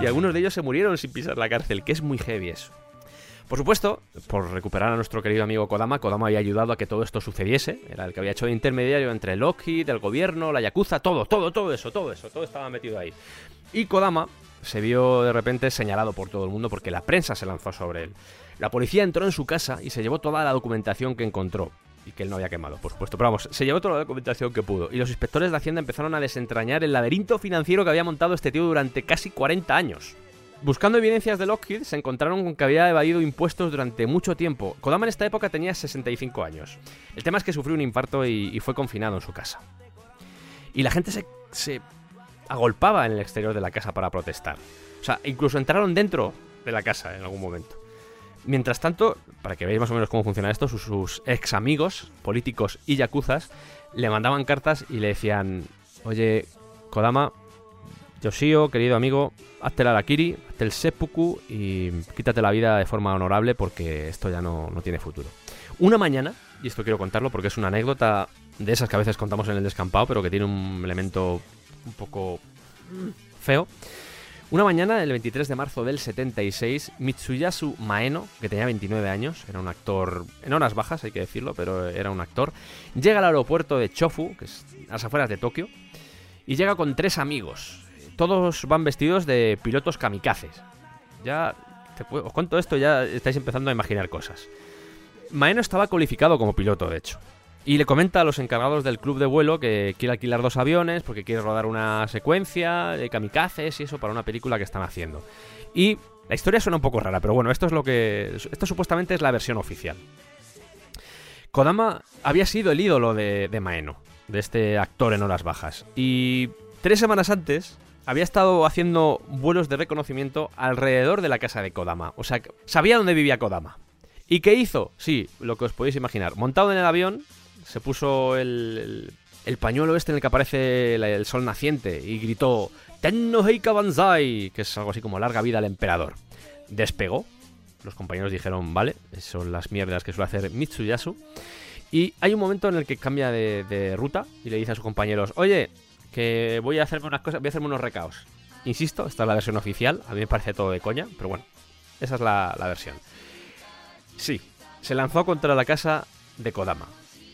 Y algunos de ellos se murieron sin pisar la cárcel, que es muy heavy eso. Por supuesto, por recuperar a nuestro querido amigo Kodama, Kodama había ayudado a que todo esto sucediese. Era el que había hecho de intermediario entre Lockheed, el gobierno, la Yakuza, todo, todo, todo eso, todo eso, todo estaba metido ahí. Y Kodama se vio de repente señalado por todo el mundo porque la prensa se lanzó sobre él. La policía entró en su casa y se llevó toda la documentación que encontró. Y que él no había quemado, por supuesto. Pero vamos, se llevó toda la documentación que pudo. Y los inspectores de Hacienda empezaron a desentrañar el laberinto financiero que había montado este tío durante casi 40 años. Buscando evidencias de Lockheed, se encontraron con que había evadido impuestos durante mucho tiempo. Kodama en esta época tenía 65 años. El tema es que sufrió un infarto y, fue confinado en su casa. Y la gente se, se agolpaba en el exterior de la casa para protestar. O sea, incluso entraron dentro de la casa en algún momento. Mientras tanto, para que veáis más o menos cómo funciona esto, sus, ex amigos, políticos y yakuzas, le mandaban cartas y le decían, oye, Kodama, Yoshio, querido amigo, hazte el Arakiri, hazte el Seppuku y quítate la vida de forma honorable porque esto ya no, no tiene futuro. Una mañana, y esto quiero contarlo porque es una anécdota de esas que a veces contamos en el descampado, pero que tiene un elemento un poco feo. Una mañana, del 23 de marzo del 76, Mitsuyasu Maeno, que tenía 29 años, era un actor en horas bajas, hay que decirlo, pero era un actor, llega al aeropuerto de Chofu, que es a las afueras de Tokio, y llega con tres amigos. Todos van vestidos de pilotos kamikazes. Ya te os cuento esto, ya estáis empezando a imaginar cosas. Maeno estaba cualificado como piloto, de hecho. Y le comenta a los encargados del club de vuelo que quiere alquilar dos aviones porque quiere rodar una secuencia de kamikazes y eso para una película que están haciendo. Y la historia suena un poco rara, pero bueno, esto es lo que. Esto supuestamente es la versión oficial. Kodama había sido el ídolo de, de Maeno, de este actor en horas bajas. Y tres semanas antes había estado haciendo vuelos de reconocimiento alrededor de la casa de Kodama. O sea, sabía dónde vivía Kodama. ¿Y qué hizo? Sí, lo que os podéis imaginar. Montado en el avión, se puso el, el, el pañuelo este en el que aparece el, sol naciente y gritó Tenno Heika Banzai, que es algo así como larga vida al emperador. Despegó. Los compañeros dijeron, vale, son las mierdas que suele hacer Mitsuyasu. Y hay un momento en el que cambia de, de ruta y le dice a sus compañeros, oye, que voy a hacerme unas cosas, voy a hacerme unos recaos. Insisto, esta es la versión oficial, a mí me parece todo de coña, pero bueno, esa es la, la versión. Sí, se lanzó contra la casa de Kodama,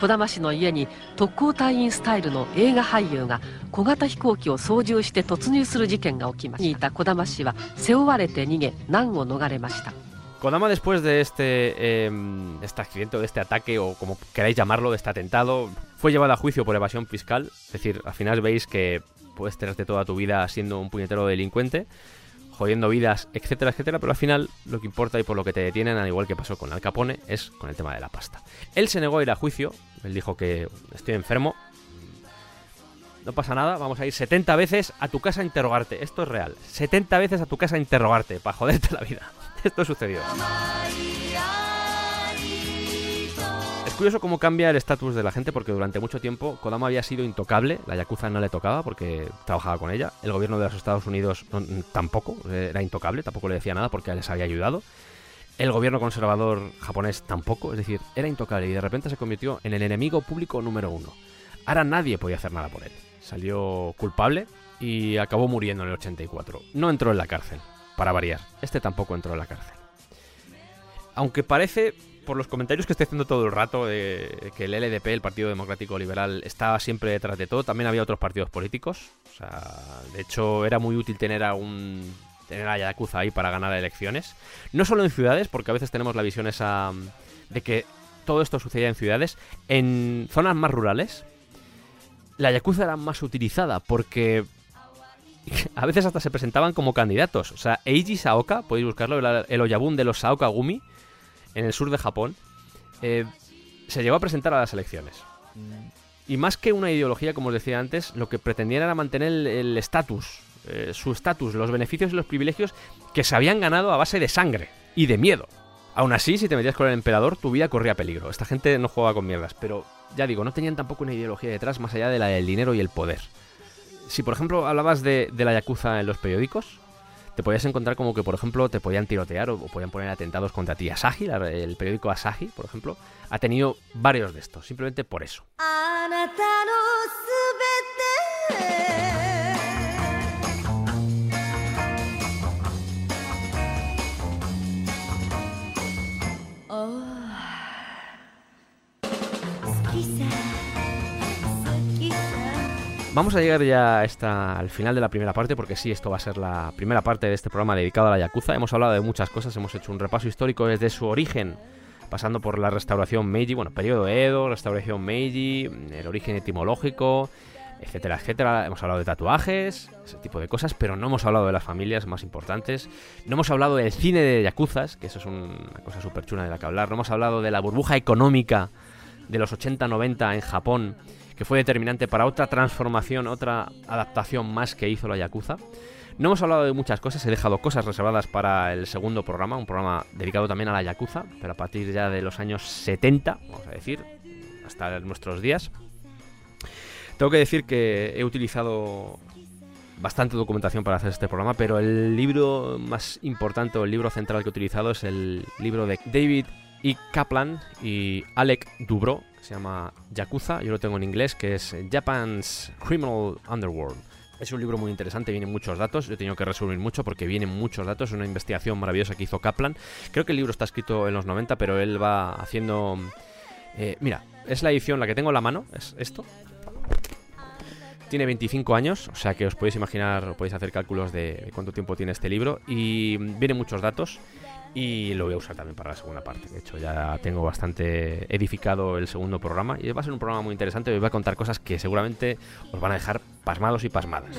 児玉市の家に特攻隊員スタイルの映画俳優が小型飛行機を操縦して突入する事件が起きましたにいた児玉市は背負われて逃げ難を逃れました Kodama después de este, eh, este accidente o de este ataque o como queráis llamarlo, de este atentado, fue llevado a juicio por evasión fiscal. Es decir, al final veis que puedes tenerte toda tu vida siendo un puñetero delincuente, jodiendo vidas, etcétera, etcétera, pero al final lo que importa y por lo que te detienen, al igual que pasó con Al Capone, es con el tema de la pasta. Él se negó a ir a juicio, él dijo que estoy enfermo, no pasa nada, vamos a ir 70 veces a tu casa a interrogarte, esto es real, 70 veces a tu casa a interrogarte, para joderte la vida. Esto sucedió. Curioso cómo cambia el estatus de la gente porque durante mucho tiempo Kodama había sido intocable, la Yakuza no le tocaba porque trabajaba con ella, el gobierno de los Estados Unidos tampoco era intocable, tampoco le decía nada porque les había ayudado, el gobierno conservador japonés tampoco, es decir, era intocable y de repente se convirtió en el enemigo público número uno. Ahora nadie podía hacer nada por él. Salió culpable y acabó muriendo en el 84. No entró en la cárcel, para variar. Este tampoco entró en la cárcel. Aunque parece, por los comentarios que estoy haciendo todo el rato, de que el LDP, el Partido Democrático Liberal, estaba siempre detrás de todo, también había otros partidos políticos. O sea, de hecho, era muy útil tener a un. tener a Yakuza ahí para ganar elecciones. No solo en ciudades, porque a veces tenemos la visión esa mm, de que todo esto sucedía en ciudades. En zonas más rurales, la Yakuza era más utilizada porque a veces hasta se presentaban como candidatos. O sea, Eiji Saoka, podéis buscarlo, el, el Oyabun de los Saoka Gumi, en el sur de Japón, eh, se llegó a presentar a las elecciones. Y más que una ideología, como os decía antes, lo que pretendían era mantener el- el estatus, eh, su estatus, los beneficios y los privilegios que se habían ganado a base de sangre y de miedo. Aún así, si te metías con el emperador, tu vida corría peligro. Esta gente no jugaba con mierdas, pero ya digo, no tenían tampoco una ideología detrás más allá de la del dinero y el poder. Si por ejemplo hablabas de, de la Yakuza en los periódicos, te podías encontrar como que, por ejemplo, te podían tirotear o, podían poner atentados contra ti. Asahi, el periódico Asahi, por ejemplo, ha tenido varios de estos, simplemente por eso. あ Vamos a llegar ya a esta, al final de la primera parte, porque sí, esto va a ser la primera parte de este programa dedicado a la Yakuza. Hemos hablado de muchas cosas, hemos hecho un repaso histórico desde su origen, pasando por la restauración Meiji, bueno, periodo Edo, restauración Meiji, el origen etimológico, etcétera, etcétera. Hemos hablado de tatuajes, ese tipo de cosas, pero no hemos hablado de las familias más importantes. No hemos hablado del cine de Yakuzas, que eso es un- una cosa súper chula de la que hablar. No hemos hablado de la burbuja económica de los 80-90 en Japón, que fue determinante para otra transformación, otra adaptación más que hizo la Yakuza. No hemos hablado de muchas cosas, he dejado cosas reservadas para el segundo programa, un programa dedicado también a la Yakuza, pero a partir ya de los años 70, vamos a decir, hasta nuestros días. Tengo que decir que he utilizado bastante documentación para hacer este programa, pero el libro más importante o el libro central que he utilizado es el libro de David E. Kaplan y Alec Dubro, se llama Yakuza, yo lo tengo en inglés, que es Japan's Criminal Underworld. Es un libro muy interesante, vienen muchos datos, yo he tenido que resumir mucho porque vienen muchos datos, es una investigación maravillosa que hizo Kaplan. Creo que el libro está escrito en los 90, pero él va haciendo... eh, mira, es la edición, la que tengo en la mano, es esto, tiene 25 años, o sea que os podéis imaginar, podéis hacer cálculos de cuánto tiempo tiene este libro y vienen muchos datos y lo voy a usar también para la segunda parte. De hecho, ya tengo bastante edificado el segundo programa. Y va a ser un programa muy interesante. Os voy a contar cosas que seguramente os van a dejar pasmados y pasmadas.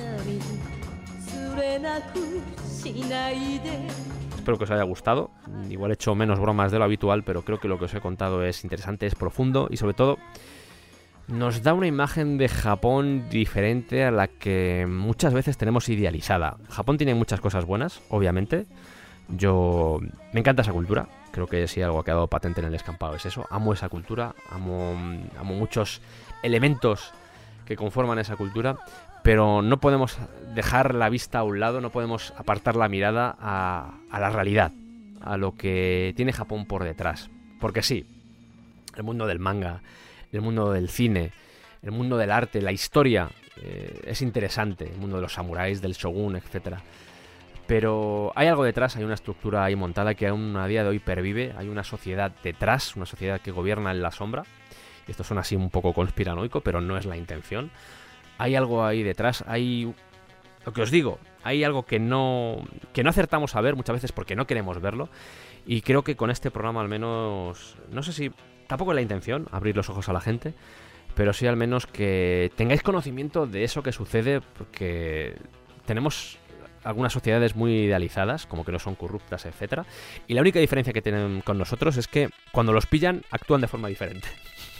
Espero que os haya gustado. Igual he hecho menos bromas de lo habitual, pero creo que lo que os he contado es interesante, es profundo y sobre todo nos da una imagen de Japón diferente a la que muchas veces tenemos idealizada. Japón tiene muchas cosas buenas, obviamente. Yo me encanta esa cultura. Creo que si algo ha quedado patente en el descampado es eso. Amo esa cultura, amo, amo muchos elementos que conforman esa cultura, pero no podemos dejar la vista a un lado, no podemos apartar la mirada a, a la realidad, a lo que tiene Japón por detrás. Porque sí, el mundo del manga, el mundo del cine, el mundo del arte, la historia, eh, es interesante, el mundo de los samuráis, del shogun, etcétera. Pero hay algo detrás, hay una estructura ahí montada que aún a día de hoy pervive, hay una sociedad detrás, una sociedad que gobierna en la sombra. Esto suena así un poco conspiranoico, pero no es la intención. Hay algo ahí detrás, hay... Lo que os digo, hay algo que no, que no acertamos a ver muchas veces porque no queremos verlo. Y creo que con este programa al menos, no sé si, tampoco es la intención abrir los ojos a la gente, pero sí al menos que tengáis conocimiento de eso que sucede porque tenemos algunas sociedades muy idealizadas, como que no son corruptas, etcétera, y la única diferencia que tienen con nosotros es que cuando los pillan actúan de forma diferente.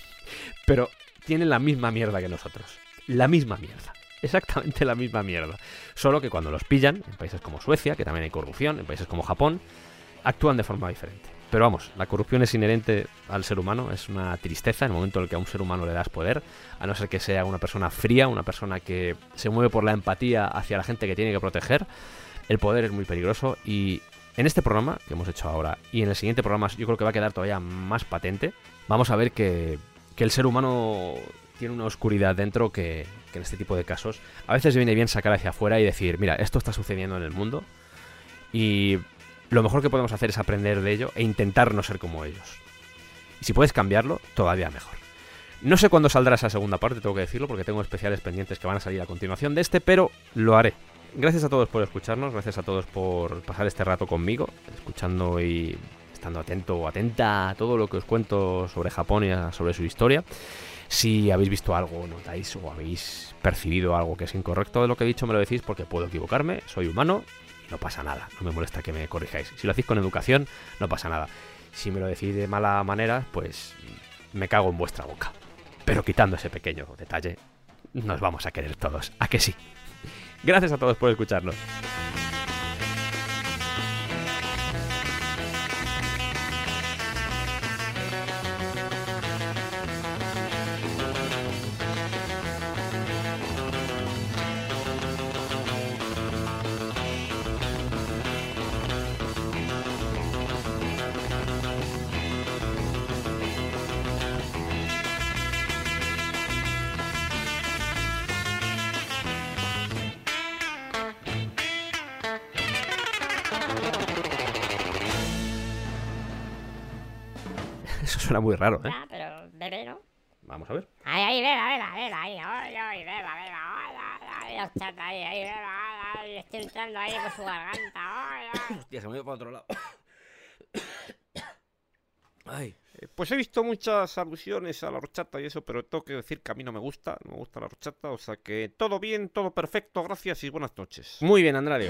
Pero tienen la misma mierda que nosotros. La misma mierda. Exactamente la misma mierda. Solo que cuando los pillan, en países como Suecia, que también hay corrupción, en países como Japón, actúan de forma diferente. Pero vamos, la corrupción es inherente al ser humano, es una tristeza en el momento en el que a un ser humano le das poder, a no ser que sea una persona fría, una persona que se mueve por la empatía hacia la gente que tiene que proteger. El poder es muy peligroso y en este programa que hemos hecho ahora y en el siguiente programa yo creo que va a quedar todavía más patente. Vamos a ver que, que el ser humano tiene una oscuridad dentro que, que en este tipo de casos a veces viene bien sacar hacia afuera y decir, mira, esto está sucediendo en el mundo y lo mejor que podemos hacer es aprender de ello e intentar no ser como ellos. Y si puedes cambiarlo, todavía mejor. No sé cuándo saldrá esa segunda parte, tengo que decirlo, porque tengo especiales pendientes que van a salir a continuación de este, pero lo haré. Gracias a todos por escucharnos, gracias a todos por pasar este rato conmigo, escuchando y estando atento o atenta a todo lo que os cuento sobre Japón y sobre su historia. Si habéis visto algo, notáis o habéis percibido algo que es incorrecto de lo que he dicho, me lo decís porque puedo equivocarme, soy humano no pasa nada, no me molesta que me corrijáis. Si lo hacéis con educación, no pasa nada. Si me lo decís de mala manera, pues me cago en vuestra boca. Pero quitando ese pequeño detalle, nos vamos a querer todos. ¿A que sí? Gracias a todos por escucharnos. Muy raro, ¿eh? Ya, pero bebé, ¿no? Vamos a ver. Ay, ay, beba, beba, beba, ahí, ay, ay, beba, beba, ay, ay, ay, ay, chata, ahí, ahí, beba, ay, ay, estoy entrando ahí por su garganta, ay, ay. Hostia, se me ha ido para otro lado. Ay. Eh, Pues he visto muchas alusiones a la horchata y eso, pero tengo que decir que a mí no me gusta, no me gusta la horchata, o sea que todo bien, todo perfecto, gracias y buenas noches. Muy bien, Andrade.